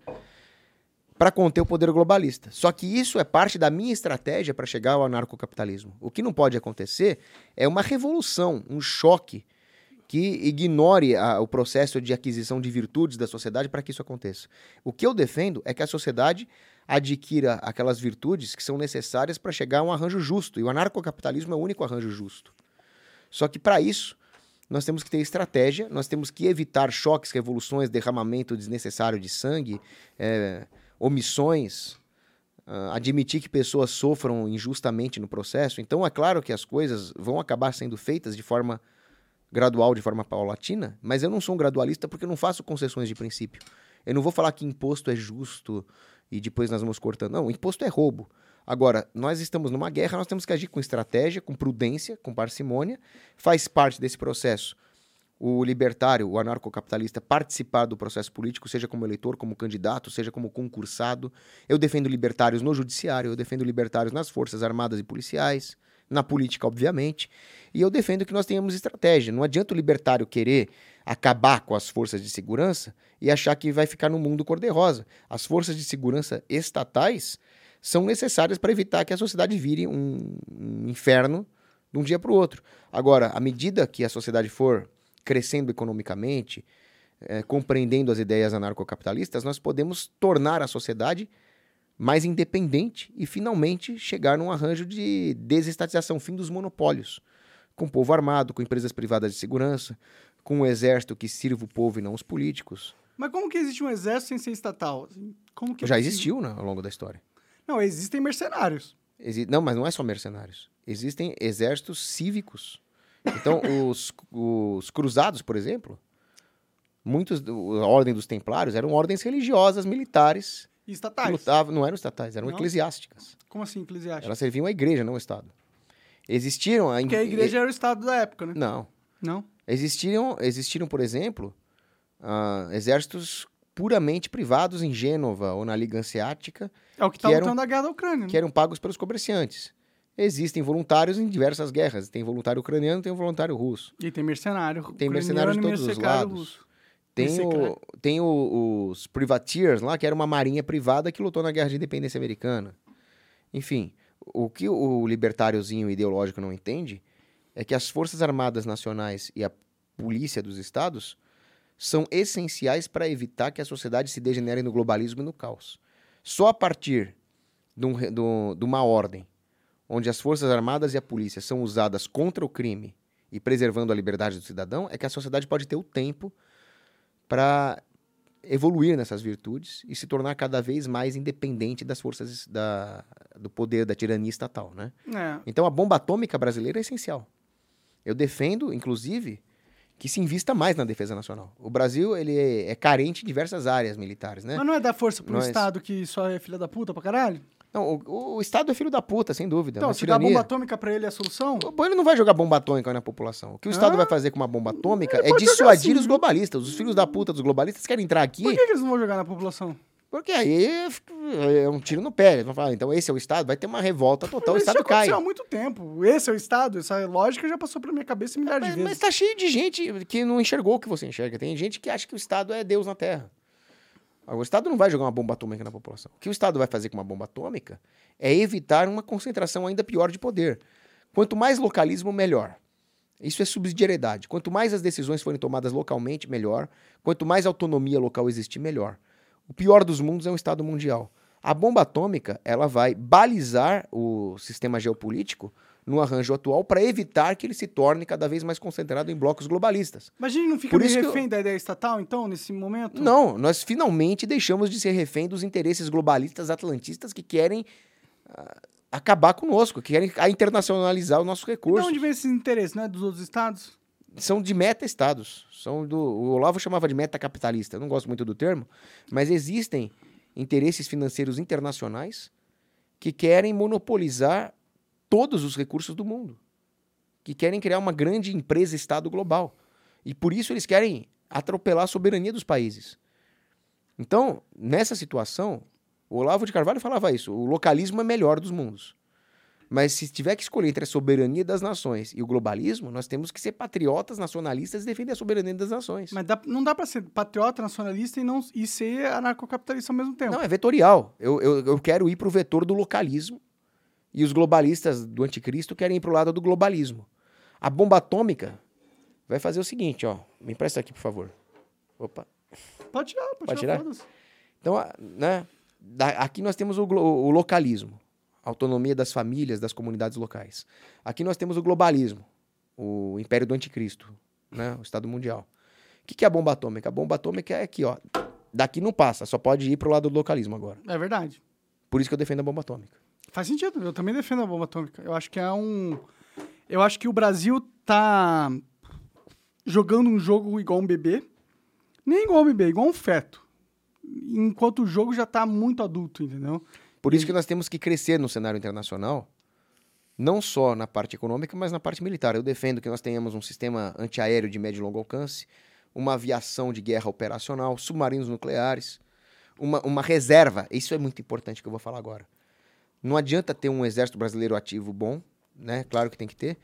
para conter o poder globalista. Só que isso é parte da minha estratégia para chegar ao anarcocapitalismo. O que não pode acontecer é uma revolução, um choque que ignore a, o processo de aquisição de virtudes da sociedade para que isso aconteça. O que eu defendo é que a sociedade adquira aquelas virtudes que são necessárias para chegar a um arranjo justo. E o anarcocapitalismo é o único arranjo justo. Só que para isso, nós temos que ter estratégia, nós temos que evitar choques, revoluções, derramamento desnecessário de sangue, é, omissões, uh, admitir que pessoas sofram injustamente no processo. Então, é claro que as coisas vão acabar sendo feitas de forma gradual, de forma paulatina, mas eu não sou um gradualista porque eu não faço concessões de princípio. Eu não vou falar que imposto é justo, e depois nós vamos cortando. Não, imposto é roubo. Agora, nós estamos numa guerra, nós temos que agir com estratégia, com prudência, com parcimônia. Faz parte desse processo o libertário, o anarcocapitalista, participar do processo político, seja como eleitor, como candidato, seja como concursado. Eu defendo libertários no judiciário, eu defendo libertários nas forças armadas e policiais, na política, obviamente. E eu defendo que nós tenhamos estratégia. Não adianta o libertário querer acabar com as forças de segurança e achar que vai ficar no mundo cor-de-rosa. As forças de segurança estatais são necessárias para evitar que a sociedade vire um, um inferno de um dia para o outro. Agora, à medida que a sociedade for crescendo economicamente, é, compreendendo as ideias anarcocapitalistas, nós podemos tornar a sociedade mais independente e finalmente chegar num arranjo de desestatização, fim dos monopólios, com o povo armado, com empresas privadas de segurança, com um exército que sirva o povo e não os políticos. Mas como que existe um exército sem ser estatal? Assim, Como que é Já existiu né, ao longo da história. Não, existem mercenários. Exi- Não, mas não é só mercenários. Existem exércitos cívicos. Então, os, os cruzados, por exemplo, muitos, a ordem dos templários eram ordens religiosas, militares, E estatais. lutavam, não eram estatais, eram Não? eclesiásticas. Como assim, eclesiásticos? Elas serviam à igreja, não ao Estado. Existiram... A, Porque a igreja era o estado da época, né? Não. Não? Existiram, existiram por exemplo, ah, exércitos puramente privados em Gênova ou na Liga Hanseática, É o que Que tá eram- lutando a guerra da Ucrânia, né? que eram pagos pelos comerciantes. Existem voluntários em diversas guerras. Tem voluntário ucraniano, tem voluntário russo. E tem mercenário. Tem mercenário de todos os lados. russo. Tem, o, tem o- os privateers lá, que era uma marinha privada que lutou na Guerra de Independência Americana. Enfim, o que o libertáriozinho ideológico não entende é que as Forças Armadas Nacionais e a polícia dos estados são essenciais para evitar que a sociedade se degenere no globalismo e no caos. Só a partir de, um de uma ordem onde as Forças Armadas e a polícia são usadas contra o crime e preservando a liberdade do cidadão é que a sociedade pode ter o tempo para evoluir nessas virtudes e se tornar cada vez mais independente das forças da, do poder da tirania estatal, né? É. Então a bomba atômica brasileira é essencial. Eu defendo, inclusive, que se invista mais na defesa nacional. O Brasil ele é, é carente em diversas áreas militares, né? Mas não é dar força pro Nós- Estado que só é filha da puta pra caralho? Não, o, o Estado é filho da puta, sem dúvida. Então, uma se dá bomba atômica pra ele é a solução? O Ele não vai jogar bomba atômica na população. O que o Estado Ah. vai fazer com uma bomba atômica é dissuadir assim, os globalistas. Os filhos da puta dos globalistas querem entrar aqui Por que, que eles não vão jogar na população? porque aí é um tiro no pé. Eles vão falar, então esse é o Estado, vai ter uma revolta total, o Mas isso Estado já cai. aconteceu há muito tempo. Esse é o Estado, essa lógica já passou pela minha cabeça milhares Mas, de mas vezes. tá cheio de gente que não enxergou o que você enxerga. Tem gente que acha que o Estado é Deus na Terra. O Estado não vai jogar uma bomba atômica na população. O que o Estado vai fazer com uma bomba atômica é evitar uma concentração ainda pior de poder. Quanto mais localismo, melhor. Isso é subsidiariedade. Quanto mais as decisões forem tomadas localmente, melhor. Quanto mais autonomia local existir, melhor. O pior dos mundos é um Estado mundial. A bomba atômica, ela vai balizar o sistema geopolítico no arranjo atual para evitar que ele se torne cada vez mais concentrado em blocos globalistas. Mas a gente não fica Por meio que eu- refém da ideia estatal, então, nesse momento? Não, nós finalmente deixamos de ser refém dos interesses globalistas atlantistas que querem ah, acabar conosco, que querem internacionalizar o nosso E de onde vem esses interesses, né? Dos outros estados? São de meta-estados. São do, o Olavo chamava de meta-capitalista. Não gosto muito do termo, mas existem interesses financeiros internacionais que querem monopolizar todos os recursos do mundo. Que querem criar uma grande empresa-estado global. E por isso eles querem atropelar a soberania dos países. Então, nessa situação, o Olavo de Carvalho falava isso: o localismo é melhor dos mundos. Mas se tiver que escolher entre a soberania das nações e o globalismo, nós temos que ser patriotas nacionalistas e defender a soberania das nações. Mas dá- não dá pra ser patriota, nacionalista e, não, e ser anarcocapitalista ao mesmo tempo. Não, é vetorial. Eu, eu, eu quero ir para o vetor do localismo e os globalistas do anticristo querem ir para o lado do globalismo. A bomba atômica vai fazer o seguinte, ó. Me empresta aqui, por favor. Opa. Pode tirar, pode, Pode tirar. Então, né, aqui nós temos o, o localismo, a autonomia das famílias, das comunidades locais. Aqui nós temos o globalismo, o império do anticristo, né, o Estado Mundial. O que, que é a bomba atômica? A bomba atômica é aqui, ó. Daqui não passa, só pode ir pro lado do localismo agora. É verdade. Por isso que eu defendo a bomba atômica. Faz sentido. Eu também defendo a bomba atômica. Eu acho que é um. Eu acho que o Brasil tá jogando um jogo igual um bebê. Nem igual um bebê, igual um feto. Enquanto o jogo já tá muito adulto, entendeu? Por isso que nós temos que crescer no cenário internacional, não só na parte econômica, mas na parte militar. Eu defendo que nós tenhamos um sistema antiaéreo de médio e longo alcance, uma aviação de guerra operacional, submarinos nucleares, uma, uma reserva. Isso é muito importante que eu vou falar agora. Não adianta ter um exército brasileiro ativo bom, né? Claro que tem que ter,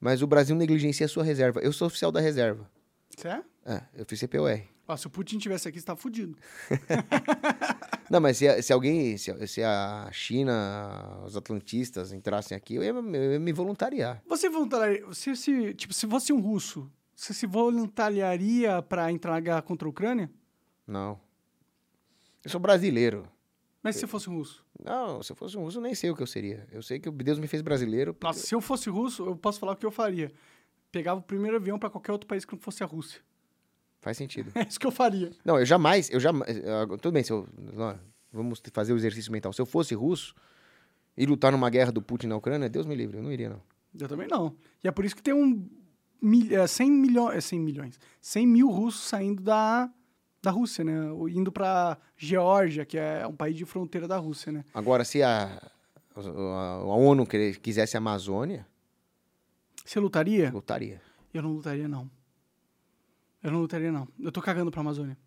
mas o Brasil negligencia a sua reserva. Eu sou oficial da reserva. Certo? É, eu fiz CPOR. Ó, se o Putin tivesse aqui, você tá fudido. Não, mas se, se alguém, se, se a China, os atlantistas entrassem aqui, eu ia, eu ia me voluntariar. Você voluntariaria. Se, se, tipo, se fosse um russo, você se voluntariaria pra entrar na guerra contra a Ucrânia? Não. Eu sou brasileiro. Mas se fosse um russo? Não, se eu fosse um russo, nem sei o que eu seria. Eu sei que Deus me fez brasileiro. Nossa, se eu fosse russo, eu posso falar o que eu faria. Pegava o primeiro avião pra qualquer outro país que não fosse a Rússia. Faz sentido. É isso que eu faria. Não, eu jamais, eu jamais. eu- Tudo bem, se eu. Vamos fazer o exercício mental. Se eu fosse russo e lutar numa guerra do Putin na Ucrânia, Deus me livre, eu não iria, não. Eu também não. E é por isso que tem um. Mil, é, 100 milhões. É 100 milhões. 100 mil russos saindo da, da Rússia, né? Indo pra Geórgia, que é um país de fronteira da Rússia, né? Agora, se a, a, a ONU quisesse a Amazônia, Você lutaria? lutaria. Eu não lutaria, não. Eu não lutaria, não. Eu tô cagando pra Amazônia.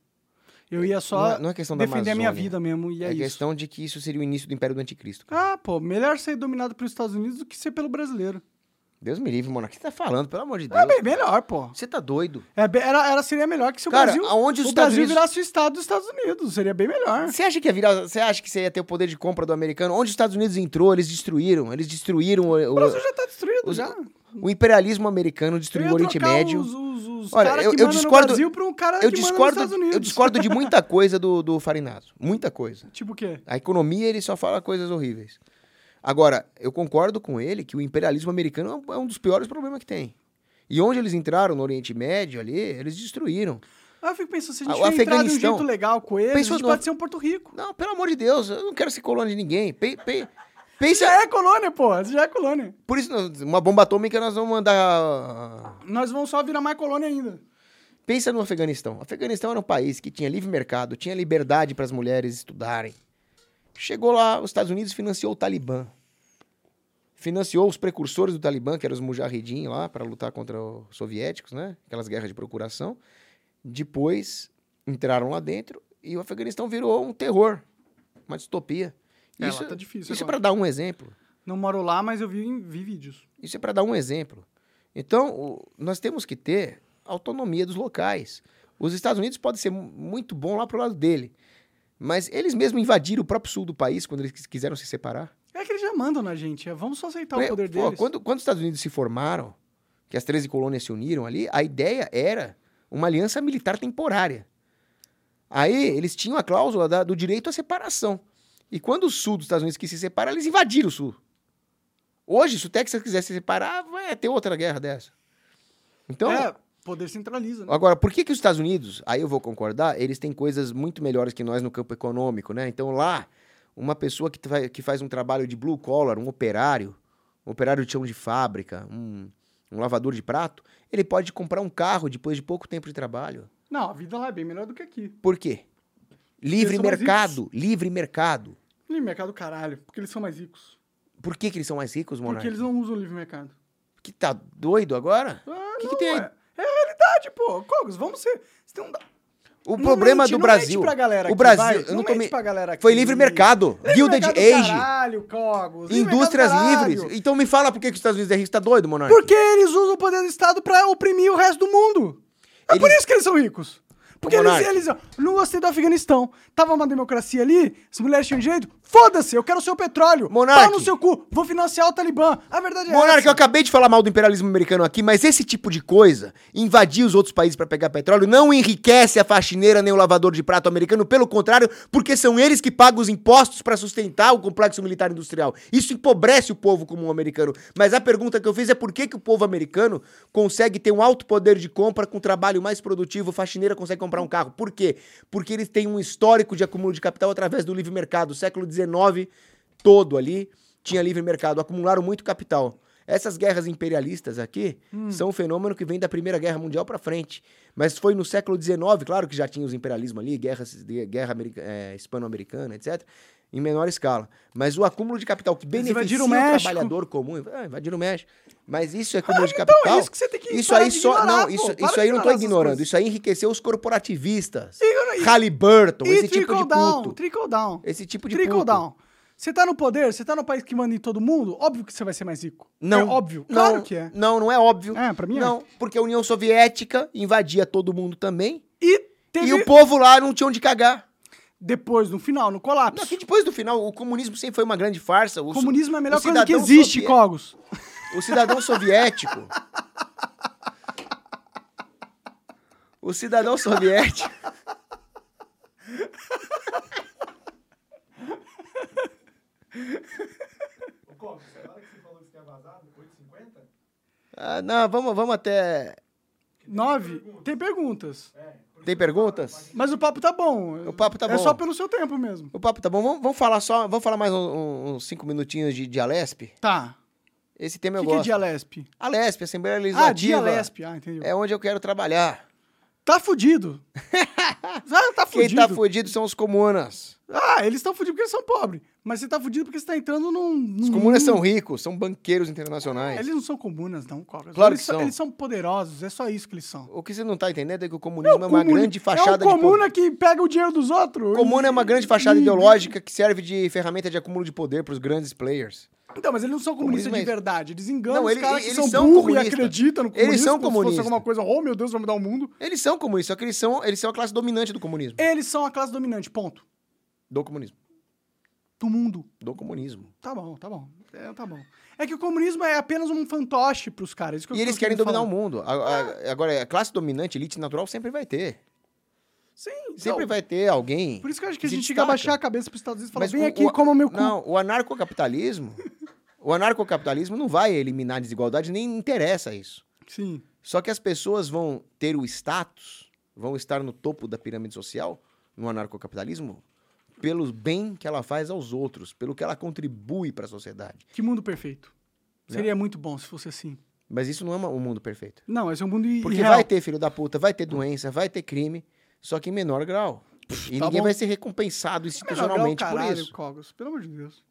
Eu ia só Não é- não é questão da defender a minha vida mesmo, e é, É, isso. questão de que isso seria o início do Império do Anticristo. cara. Ah, pô, melhor ser dominado pelos Estados Unidos do que ser pelo brasileiro. Deus me livre, mano. O que você tá falando? Pelo amor de Deus. É bem melhor, pô. Você tá doido. É, era, era, seria melhor que se o Cara, Brasil, aonde os o Estados Brasil Unidos- virasse o estado dos Estados Unidos. Seria bem melhor. Você acha que ia virar. Você acha que você ia ter o poder de compra do americano? Onde os Estados Unidos entrou, eles destruíram. Eles destruíram o, O o- Brasil já tá destruído, os- já. o imperialismo americano, destruiu o Oriente Médio. Os, os, os Olha, eu- eu discordo- no Brasil pra um cara Eu discordo, Estados Unidos. eu discordo de muita coisa do, do Farinato. Muita coisa. Tipo o quê? A economia, ele só fala coisas horríveis. Agora, eu concordo com ele que o imperialismo americano é um- é um dos piores problemas que tem. E onde eles entraram no Oriente Médio ali, eles destruíram. Ah, Eu fico pensando, se a gente o tiver entrado de um Afeganistão- jeito legal com eles, a gente no- pode ser um Porto Rico. Não, pelo amor de Deus, eu não quero ser colônia de ninguém. Pe- pe- pensa. Já é colônia, pô. Já é colônia. Por isso, uma bomba atômica nós vamos mandar. Nós vamos só virar mais colônia ainda. Pensa no Afeganistão. O Afeganistão era um país que tinha livre mercado, tinha liberdade para as mulheres estudarem. Chegou lá, os Estados Unidos financiou o Talibã. Financiou os precursores do Talibã, que eram os mujahidin lá, para lutar contra os soviéticos, né? Aquelas guerras de procuração. Depois entraram lá dentro e o Afeganistão virou um terror, uma distopia. É, isso tá difícil isso é para dar um exemplo. Não moro lá, mas eu vi, vi vídeos. Isso é para dar um exemplo. Então, o- nós temos que ter autonomia dos locais. Os Estados Unidos podem ser mu- muito bom lá pro lado dele, mas eles mesmos invadiram o próprio sul do país quando eles quis- quiseram se separar. É que eles já mandam na gente. é, Vamos só aceitar Pô, o poder deles. quando, quando os Estados Unidos se formaram, que as 13 colônias se uniram ali, a ideia era uma aliança militar temporária. Aí eles tinham a cláusula da- do direito à separação. E quando o sul dos Estados Unidos quis se separar, eles invadiram o sul. Hoje, se o Texas quiser se separar, vai ter outra guerra dessa. Então, É, poder centraliza, né? Agora, por que, que os Estados Unidos, aí eu vou concordar, eles têm coisas muito melhores que nós no campo econômico, né? Então lá, uma pessoa que, que faz um trabalho de blue collar, um operário, um operário de chão de fábrica, um, um lavador de prato, ele pode comprar um carro depois de pouco tempo de trabalho. Não, a vida lá é bem melhor do que aqui. Por quê? Livre mercado, livre mercado. Livre mercado, caralho. Porque eles são mais ricos. Por que, que eles são mais ricos, Monark? Porque eles não usam livre mercado. Que tá doido agora? Ah, Que que tem aí? É, é a realidade, pô. Cogos, vamos ser. Você não dá- O Não problema mente, do não Brasil. mente pra galera o aqui, Brasil, vai. eu Não não tô me- pra galera aqui. Foi livre mercado. Livre Gilded mercado, Age. Caralho, Cogos. Indústrias livres. Então me fala por que, que os Estados Unidos é rico. Tá doido, Monark? Porque eles usam o poder do Estado pra oprimir o resto do mundo. É por Eles- isso que eles são ricos. Porque eles, eles. Não gostei do Afeganistão. Tava uma democracia ali, as mulheres tinham direito. Foda-se, eu quero o seu petróleo. Monark. Pau no seu cu. Vou financiar o Talibã. A verdade é Monark, eu essa. acabei de falar mal do imperialismo americano aqui, mas esse tipo de coisa, invadir os outros países pra pegar petróleo, não enriquece a faxineira nem o lavador de prato americano, pelo contrário, porque são eles que pagam os impostos pra sustentar o complexo militar industrial. Isso empobrece o povo comum americano. Mas a pergunta que eu fiz é por que, que o povo americano consegue ter um alto poder de compra com trabalho mais produtivo, faxineira consegue comprar um carro. Por quê? Porque eles têm um histórico de acúmulo de capital através do livre mercado. O século XIX todo ali tinha livre mercado, acumularam muito capital. Essas guerras imperialistas aqui são um fenômeno que vem da Primeira Guerra Mundial pra frente. Mas foi no século XIX, claro que já tinha os imperialismos ali, guerras, de- guerra america- eh, hispano-americana, etc., em menor escala. Mas o acúmulo de capital que beneficia o México. trabalhador comum, ah, invadiram o México. Mas isso é acúmulo de então capital. é isso que você tem que Isso aí só, ignorar, não, pô. isso, Para isso aí eu não tô ignorando. coisas. Isso aí enriqueceu os corporativistas. E- e- Halliburton, E esse tipo trickle de down, puto. trickle down. Esse tipo de Trickle puto. down. Você tá no poder, você tá no país que manda em todo mundo, óbvio que você vai ser mais rico. Não. É óbvio. Não, Claro que é. Não, não é óbvio. É, pra mim é. Não, porque a União Soviética invadia todo mundo também. E teve E o povo lá não tinha onde cagar. Depois, no final, no colapso. Não, que depois do final, o comunismo sempre foi uma grande farsa. O, comunismo é a melhor o coisa que cidadão existe, sovié- Cogos. O cidadão soviético. o cidadão soviético. Cogos, a hora que você falou que você tinha vazado, 8h50? Ah, não, vamos, vamos até. Nove. Tem perguntas. É, Tem perguntas? Mas o papo tá bom. O papo tá é bom. só pelo seu tempo mesmo. O papo tá bom. Vamos, vamos falar só, vamos falar mais um- um- uns cinco minutinhos de, de Alesp? Tá. Esse tema O eu que, que é gosto. Dialesp? Alesp, Assembleia Ah, Legislativa. Dialesp. Ah, entendi. É onde eu quero trabalhar. Tá fudido. ah, tá Quem fudido. tá fudido são os comunas. Ah, eles estão fudidos porque eles são pobres. Mas você tá fudido porque você tá entrando num. Os num comunas são mundo- ricos, são banqueiros internacionais. Eles não são comunas, não, Cobras. Claro eles que são. Eles são poderosos, é só isso que eles são. O que você não tá entendendo é que o comunismo é, uma comuni- grande fachada é de comuna poder. que pega o dinheiro dos outros. Comuna é uma grande fachada e- ideológica que serve de ferramenta de acúmulo de poder para os grandes players. Então, mas eles não são comunistas Comunismo é de isso. verdade. Eles enganam Não, os ele- caras que eles são, são burros e comunistas. acreditam no Eles comunismo são como se comunistas. fosse alguma coisa, oh meu Deus, vai mudar o mundo. Eles são comunistas, só que eles são, eles são a classe dominante do comunismo. Eles são a classe dominante, ponto. Do comunismo. Do mundo. Do comunismo. Tá bom, tá bom. É, tá bom. É que o comunismo é apenas um fantoche pros caras. isso que eu E eles querem dominar falar. o mundo. A- a- Agora, a classe dominante, elite natural, sempre vai ter. Sim, Sempre não. vai ter alguém. Por isso que eu acho que a gente tinha que abaixar a cabeça pros Estados Unidos e falar, Mas vem o- aqui, o- coma meu cu. Não, o anarcocapitalismo. o anarcocapitalismo não vai eliminar a desigualdade, nem interessa isso. Sim. Só que as pessoas vão ter o status, vão estar no topo da pirâmide social, no anarcocapitalismo, pelo bem que ela faz aos outros, pelo que ela contribui para a sociedade. Que mundo perfeito. Né? Seria muito bom se fosse assim. Mas isso não é um mundo perfeito. Não, esse é um mundo Porque irreal. vai ter filho da puta, vai ter doença, vai ter crime, só que em menor grau. E tá ninguém bom. vai ser recompensado institucionalmente grau, por caralho, isso. Cogos, pelo amor de Deus.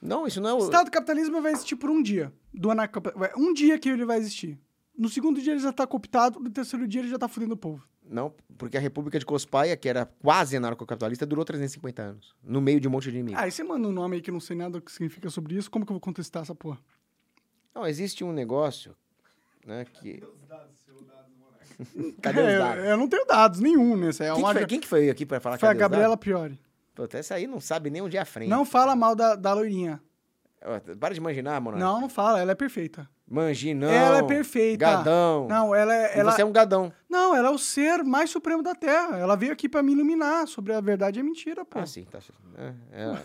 Não, isso não é O o. Estado do capitalismo vai existir por um dia. Do anarco... Um dia que ele vai existir. No segundo dia ele já tá cooptado, no terceiro dia ele já tá fudendo o povo. Não, porque a República de Cospaia, que era quase anarcocapitalista, durou 350 anos. No meio de um monte de inimigos. Ah, e você manda um nome aí que eu não sei nada o que significa sobre isso, como que eu vou contestar essa porra? Não, existe um negócio, né, que... Os dados, seu Monark. Cadê É, os dados? Eu não tenho dados nenhum nesse. É Quem, que uma... foi, quem que foi aqui pra falar Foi a Gabriela? Priori. Puta, essa aí não sabe nem onde é a frente. Não fala mal da, da loirinha. Ó, Para de imaginar, mano. Não, não fala, ela é perfeita. Mangi, não. Ela é perfeita. Gadão. Não, ela é. E Ela... você é um gadão. Não, ela é o ser mais supremo da Terra. Ela veio aqui pra me iluminar sobre a verdade e a mentira, pô. Ah, sim, tá. É, ela,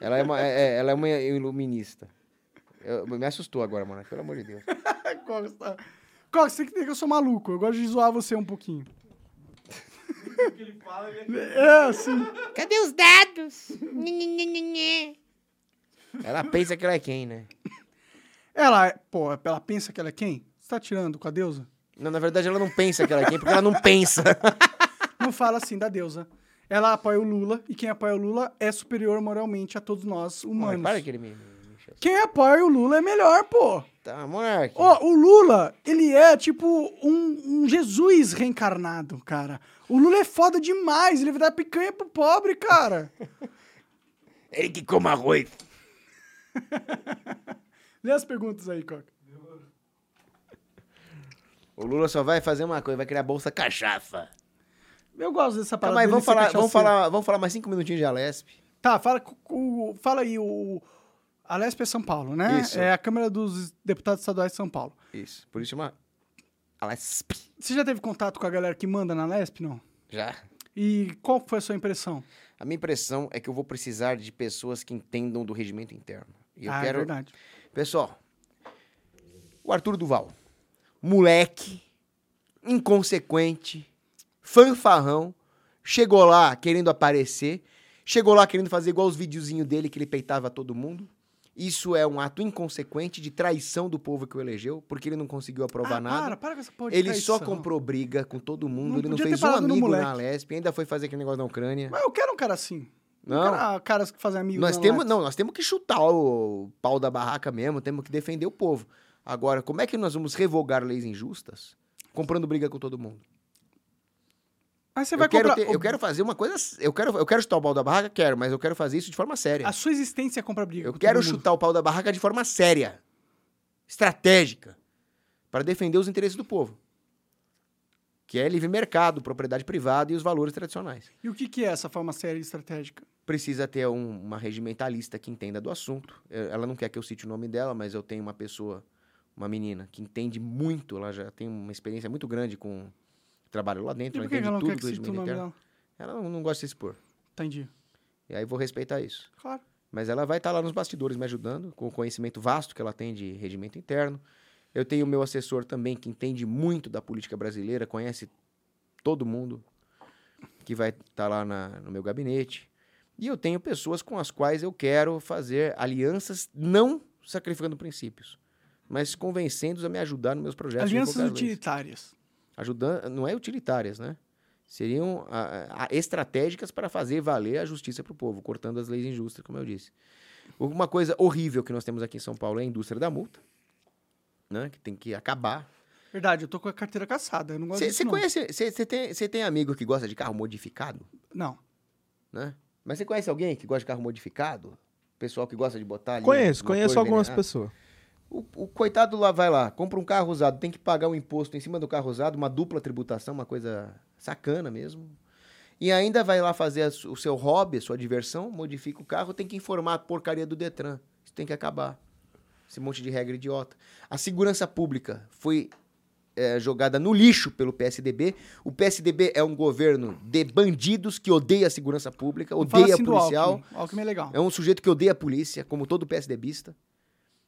ela é uma, é- é- ela é uma iluminista. Eu- me assustou agora, mano. Pelo amor de Deus. Tá... Cox, você tem que entender que eu sou maluco. Eu gosto de zoar você um pouquinho. O que ele fala, ele É, assim. Cadê os dados? Ela pensa que ela é quem, né? Ela, pô, ela pensa que ela é quem? Você tá tirando com a deusa? Não, na verdade, ela não pensa que ela é quem, porque ela não pensa. Não fala assim da deusa. Ela apoia o Lula e quem apoia o Lula é superior moralmente a todos nós Mano, humanos. para que ele me. Quem apoia o Lula é melhor, pô. Tá, Monark. Ó, o Lula, ele é tipo um, um Jesus reencarnado, cara. O Lula é foda demais, ele vai dar picanha pro pobre, cara. Ele que come arroz. Lê as perguntas aí, Coca. O Lula só vai fazer uma coisa, vai criar bolsa cachaça. Eu gosto dessa parada. Calma aí, dele vamos falar, vamos, falar, vamos falar mais cinco minutinhos de Alesp. Tá, fala, com- fala aí, o. A Lesp é São Paulo, né? Isso. É a Câmara dos Deputados Estaduais de São Paulo. Isso, por isso chama Alesp. Você já teve contato com a galera que manda na Lesp, não? Já. E qual foi a sua impressão? A minha impressão é que eu vou precisar de pessoas que entendam do regimento interno. E eu ah, é quero. verdade. Pessoal, o Arthur Duval, moleque, inconsequente, fanfarrão, chegou lá querendo aparecer, chegou lá querendo fazer igual os videozinhos dele que ele peitava todo mundo. Isso é um ato inconsequente de traição do povo que o elegeu, porque ele não conseguiu aprovar ah, nada. Para, para com essa porra de Ele só traição. comprou briga com todo mundo, Não ele não fez um amigo na Lesp, ainda foi fazer aquele negócio na Ucrânia. Mas eu quero um cara assim. Não. Cara, caras que fazem amigos Nós na temos, não, nós temos que chutar o pau da barraca mesmo, temos que defender o povo. Agora, como é que nós vamos revogar leis injustas comprando briga com todo mundo? Você Eu vai quero, comprar... ter- eu quero fazer uma coisa, eu quero, eu quero chutar o pau da barraca, quero, mas eu quero fazer isso de forma séria. A sua existência é comprar briga Eu quero chutar o pau da barraca de forma séria, estratégica, para defender os interesses do povo. Que é livre mercado, propriedade privada e os valores tradicionais. E o que, que é essa forma séria e estratégica? precisa ter um- uma regimentalista que entenda do assunto. Eu- Ela não quer que eu cite o nome dela, mas eu tenho uma pessoa, uma menina, que entende muito, ela já tem uma experiência muito grande com o trabalho lá E dentro, por ela entende ela tudo do interno. dela? Ela não, não gosta de se expor. Entendi. E aí vou respeitar isso. Claro. Mas ela vai estar lá nos bastidores me ajudando, com o conhecimento vasto que ela tem de regimento interno. Eu tenho o meu assessor também, que entende muito da política brasileira, conhece todo mundo. que vai estar lá na- no meu gabinete. E eu tenho pessoas com as quais eu quero fazer alianças, não sacrificando princípios, mas convencendo-os a me ajudar nos meus projetos. Alianças utilitárias. Ajudando, não é utilitárias, né? Seriam ah, ah, estratégicas para fazer valer a justiça para o povo, cortando as leis injustas, como eu disse. Uma coisa horrível que nós temos aqui em São Paulo é a indústria da multa, né? Que tem que acabar. Verdade, eu tô com a carteira caçada. Eu não gosto disso, Você conhece, você tem, cê tem amigo que gosta de carro modificado, Não. né? Mas você conhece alguém que gosta de carro modificado? Pessoal que gosta de botar ali Conheço, conheço algumas pessoas. O, o coitado lá vai lá, compra um carro usado, tem que pagar um imposto em cima do carro usado, uma dupla tributação, uma coisa sacana mesmo. E ainda vai lá fazer a o seu hobby, a sua diversão, modifica o carro, tem que informar a porcaria do Detran. Isso tem que acabar. Esse monte de regra idiota. A segurança pública foi é, jogada no lixo pelo PSDB. O PSDB é um governo de bandidos que odeia a segurança pública, odeia assim policial. Alckmin. Alckmin é legal. É um sujeito que odeia a polícia, como todo PSDBista,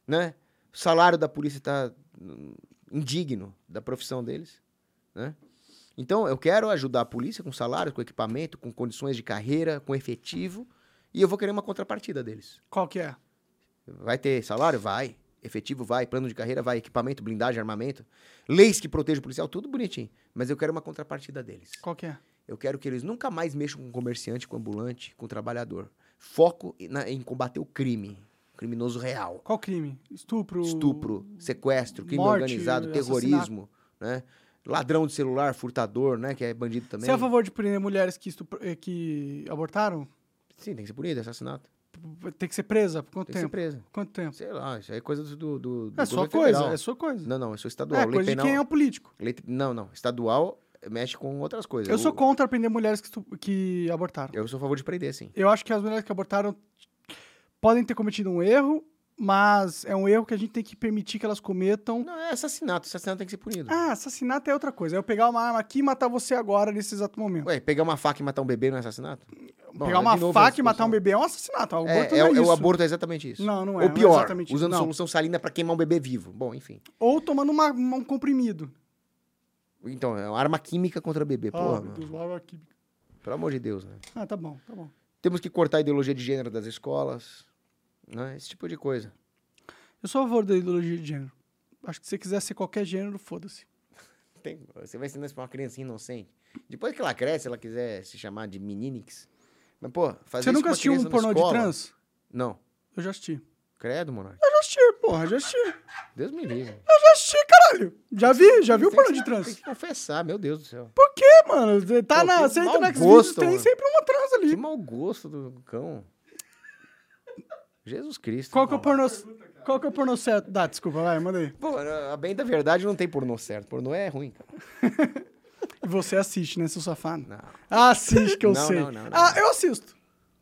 né? O salário da polícia está indigno da profissão deles, né? Então, eu quero ajudar a polícia com salário, com equipamento, com condições de carreira, com efetivo, e eu vou querer uma contrapartida deles. Qual que é? Vai ter salário? Vai. Efetivo? Vai. Plano de carreira? Vai. Equipamento, blindagem, armamento. Leis que protejam o policial, tudo bonitinho. Mas eu quero uma contrapartida deles. Qual que é? Eu quero que eles nunca mais mexam com comerciante, com ambulante, com trabalhador. Foco na- em combater o crime. Criminoso real. Qual crime? Estupro? Estupro, sequestro, crime morte, organizado, terrorismo, né? Ladrão de celular, furtador, né? Que é bandido também. Você é a favor de prender mulheres que, eh, que abortaram? Sim, tem que ser punido, é assassinato. Tem que ser presa? Por quanto Tem que ser tempo? presa. Quanto tempo? Sei lá, isso aí é coisa do. do, do É sua coisa, federal. é sua coisa. Não, não, eu sou estadual. É lei coisa de penal. quem é o político. lei- Não, não. Estadual mexe com outras coisas. Eu sou O- contra prender mulheres que, que abortaram. Eu sou a favor de prender, sim. Eu acho que as mulheres que abortaram podem ter cometido um erro, mas é um erro que a gente tem que permitir que elas cometam. Não, é assassinato. Assassinato tem que ser punido. Ah, assassinato é outra coisa. É eu pegar uma arma aqui e matar você agora, nesse exato momento. Ué, pegar uma faca e matar um bebê não é assassinato? Bom, pegar é uma faca e matar um bebê é um assassinato. O aborto É, não é, é, o- o aborto é exatamente isso. Não, não é, Ou é pior, isso, usando não. solução salina pra queimar um bebê vivo. Bom, enfim. Ou tomando uma- um comprimido. Então, é uma arma química contra bebê. Porra, Ah, meu mano. Deus, lá aqui. Pelo amor de Deus, né? Ah, tá bom, tá bom. Temos que cortar a ideologia de gênero das escolas, né? Esse tipo de coisa. Eu sou a favor da ideologia de gênero. Acho que se você quiser ser qualquer gênero, foda-se. Tem- você vai ensinar isso pra uma criancinha inocente. Depois que ela cresce, ela quiser se chamar de meninix. Mas, pô, fazer Você nunca assistiu um pornô de escola- trans? Não. Eu já assisti. Credo, monarca. Eu já assisti, porra, já assisti. Deus me livre. Eu já assisti, caralho. Já vi, já viu Tem pornô que- de Tem trans. que confessar, meu Deus do céu. Por quê, mano? Tá Pô, na, que você entra na Xvideos, tem mano. sempre uma trans Que ali. mau gosto do cão. Jesus Cristo. Qual que é o pornô... Qual que é o pornô certo? Dá, desculpa, vai, manda aí. Pô, a bem da verdade não tem pornô certo. Pornô é ruim, cara. E você assiste, né, seu safado? Não. Assiste, que eu Não, sei. não, não, não. Ah, eu assisto.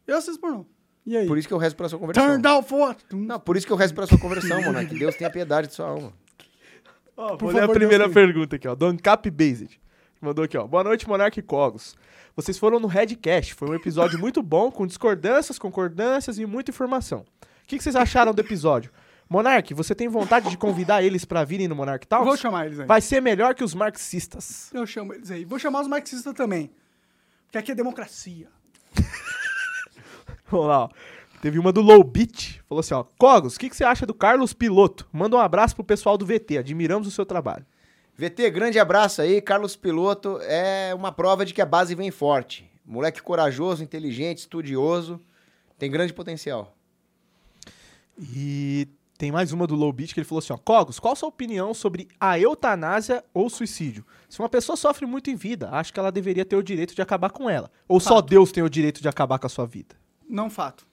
Eu assisto pornô. E aí? Por isso que eu rezo pela sua conversão. Turn down for? Não, por isso que eu rezo pela sua conversão, mano. Que Deus tenha piedade de sua alma. Ó, Por vou ler a primeira Deus, pergunta aqui, ó. Do Ancap Based. Mandou aqui, ó. Boa noite, Monark e Cogos. Vocês foram no Redcast. Foi um episódio muito bom, com discordâncias, concordâncias e muita informação. O que, que vocês acharam do episódio? Monark, você tem vontade de convidar eles pra virem no Monark Talks? Vou chamar eles aí. Vai ser melhor que os marxistas. Eu chamo eles aí. Vou chamar os marxistas também. Porque aqui é democracia. Vamos lá, ó. Teve uma do Low Beat. Falou assim, ó. Cogos, o que, que você acha do Carlos Piloto? Manda um abraço pro pessoal do VT. Admiramos o seu trabalho. VT, grande abraço aí. Carlos Piloto é uma prova de que a base vem forte. Moleque corajoso, inteligente, estudioso. Tem grande potencial. E tem mais uma do Low Beat que ele falou assim, ó. Cogos, qual a sua opinião sobre a eutanásia ou suicídio? Se uma pessoa sofre muito em vida, acho que ela deveria ter o direito de acabar com ela. Ou só Fato. Deus tem o direito de acabar com a sua vida? Não fato.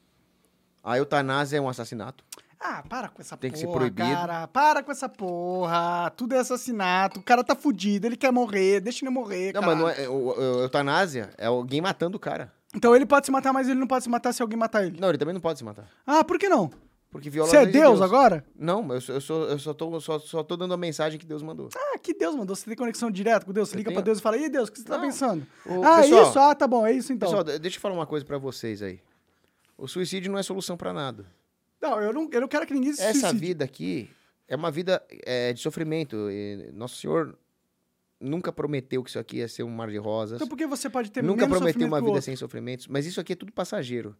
A eutanásia é um assassinato. Ah, para com essa Tem que ser porra, proibido. cara. Para com essa porra. Tudo é assassinato. O cara tá fudido, ele quer morrer. Deixa ele morrer, Não, cara. mas não é, o- o- eutanásia é alguém matando o cara. Então ele pode se matar, mas ele não pode se matar se alguém matar ele. Não, ele também não pode se matar. Ah, por que não? Porque viola Você as é leis de Deus, agora? Não, eu, sou, eu, sou, eu só, tô, só, só tô dando a mensagem que Deus mandou. Ah, que Deus mandou. Você tem conexão direta com Deus. Você Eu liga tenho. pra Deus e fala, e Deus, o que você tá Não. pensando? Ô, ah, pessoal, isso? Ah, tá bom, é isso então. Pessoal, de- deixa eu falar uma coisa pra vocês aí. O suicídio não é solução pra nada. Não, eu não, eu não quero que ninguém se Essa suicide. vida aqui é uma vida é, de sofrimento. E Nosso Senhor nunca prometeu que isso aqui ia ser um mar de rosas. Então por que você pode ter nunca prometeu uma o vida sem sofrimentos. Mas isso aqui é tudo passageiro.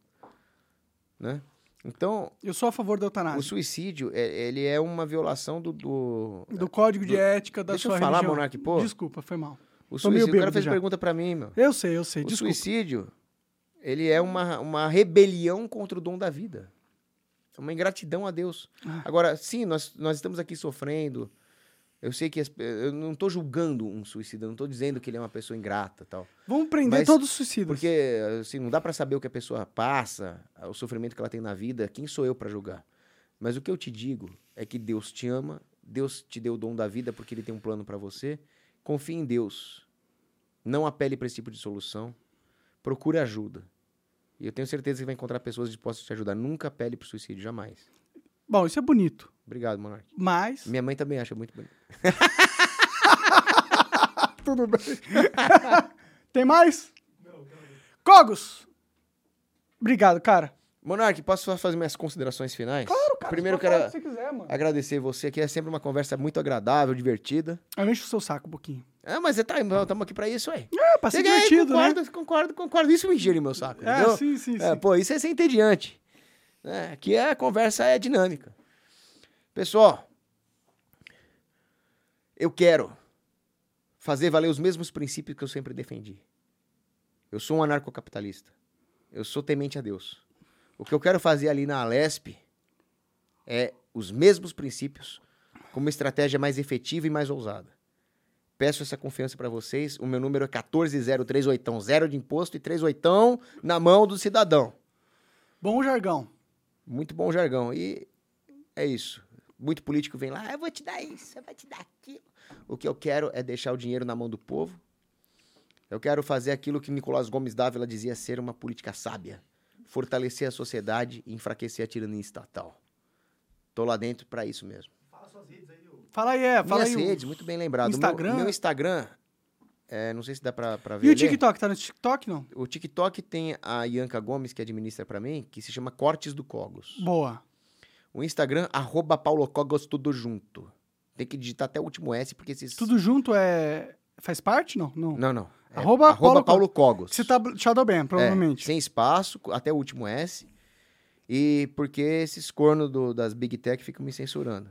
Né? Então, Eu sou a favor da o eutanásia. suicídio, é- ele é uma violação do... do... Do código de do- ética da Deixa eu sua falar. Monark, pô. Desculpa, foi mal. O suicídio, o cara fez já. pergunta pra mim, meu. Eu sei, eu sei. O Desculpa. suicídio, ele é uma, uma rebelião contra o dom da vida. É uma ingratidão a Deus. Ah. Agora, sim, nós, nós estamos aqui sofrendo. Eu sei que as eu não estou julgando um suicida, não estou dizendo que ele é uma pessoa ingrata tal. Vamos prender todos os suicidas. Porque assim, não dá para saber o que a pessoa passa, o sofrimento que ela tem na vida. Quem sou eu para julgar? Mas o que eu te digo é que Deus te ama, Deus te deu o dom da vida porque ele tem um plano para você. Confie em Deus. Não apele para esse tipo de solução. Procure ajuda. E eu tenho certeza que vai encontrar pessoas dispostas a te ajudar. Nunca apele para suicídio, jamais. Bom, isso é bonito. Obrigado, Monark. Mas. Minha mãe também acha muito bonito. Tudo bem. Tem mais? Cogos! Obrigado, cara. Monark, posso só fazer minhas considerações finais? Claro, cara. Primeiro eu quero você quiser, agradecer você, que é sempre uma conversa muito agradável, divertida. Eu encho o seu saco um pouquinho. Ah, mas tá, estamos aqui pra isso, ué. É, pra ser divertido, né? concordo, concordo, concordo. Isso me gira em meu saco, É, entendeu? sim, sim, sim. É, pô, isso é ser entediante. É, aqui a conversa é dinâmica. Pessoal, eu quero fazer valer os mesmos princípios que eu sempre defendi. Eu sou um anarcocapitalista. Eu sou temente a Deus. O que eu quero fazer ali na Alesp é os mesmos princípios com uma estratégia mais efetiva e mais ousada. Peço essa confiança para vocês. O meu número é 14038, zero de imposto e 38 na mão do cidadão. Bom jargão. Muito bom jargão. E é isso. Muito político vem lá, "Ah, eu vou te dar isso, eu vou te dar aquilo. O que eu quero é deixar o dinheiro na mão do povo. Eu quero fazer aquilo que Nicolás Gomes Dávila dizia ser uma política sábia. Fortalecer a sociedade e enfraquecer a tirania estatal. Tô lá dentro para isso mesmo. Fala aí, é. Fala Minhas aí. redes, muito bem lembrado. Instagram? Meu, meu Instagram, é, não sei se dá pra, pra ver. E o. TikTok? Tá no TikTok, não? O TikTok tem a Ianca Gomes, que administra pra mim, que se chama Cortes do Cogos. Boa. O Instagram, arroba Paulo Cogos, tudo junto. Tem que digitar até o último S, porque esses... Tudo junto é. Faz parte? Não. Não. Não, não. É Arroba arroba Paulo Paulo, Cogos. Você tá Shadowban, provavelmente. É, sem espaço, até o último S. E porque esses cornos das Big Tech ficam me censurando.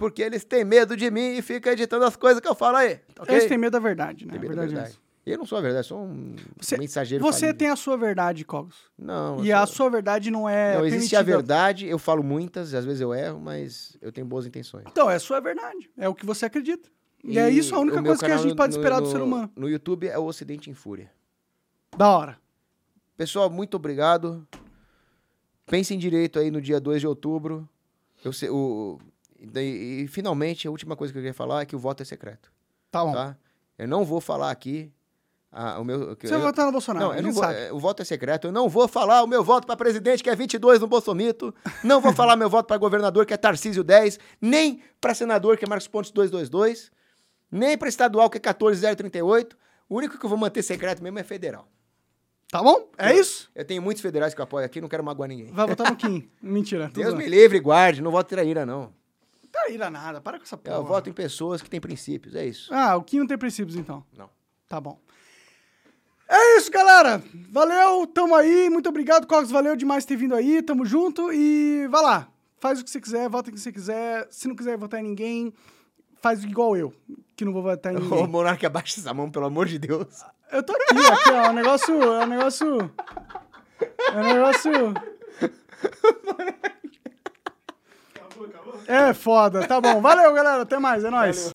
Porque eles têm medo de mim e ficam editando as coisas que eu falo aí. ok? Eles têm medo da verdade, né? Tem A medo da verdade é verdade. E eu não sou a verdade, sou um Você- mensageiro Você falível. tem a sua verdade, Cogos. Não, E a sou- sua verdade não é. não, existe a permitida. verdade, eu falo muitas, às vezes eu erro, mas eu tenho boas intenções. Então, é a sua verdade. É o que você acredita. E, é isso a única coisa que a gente pode no- esperar do no- ser humano. No YouTube é o Ocidente em Fúria. Da hora. Pessoal, muito obrigado. Pensem direito aí no dia 2 de outubro. Eu sei, o, e, daí- e, finalmente, a última coisa que eu queria falar é que o voto é secreto. Tá bom. Tá? Eu não vou falar aqui ah, o meu. Você eu- vai votar no Bolsonaro, Não, eu não vou, sabe. é, o voto é secreto. Eu não vou falar o meu voto para presidente, que é 22 no Bolsomito. Não vou falar meu voto para governador, que é Tarcísio 10. Nem para senador, que é Marcos Pontes 222. Nem para estadual, que é 14038. O único que eu vou manter secreto mesmo é federal. Tá bom? É isso? Eu tenho muitos federais que eu apoio aqui, não quero magoar ninguém. Vai votar no Kim. Mentira. Deus bem. me livre e guarde, não voto traíra, não. Ira nada, para com essa porra. Eu voto em pessoas que têm princípios, é isso. Ah, o Kim não tem princípios, então. Não. Tá bom. É isso, galera. Valeu, tamo aí. Muito obrigado, Cox. Valeu demais ter vindo aí. Tamo junto e vai lá. Faz o que você quiser, vota o que você quiser. Se não quiser votar em ninguém, faz igual eu, que não vou votar em Ô, ninguém. Monarca, abaixa essa mão, pelo amor de Deus. Eu tô aqui, aqui, ó. É um negócio. É um negócio. É um negócio. É foda. Tá bom. Valeu, galera. Até mais. É nóis.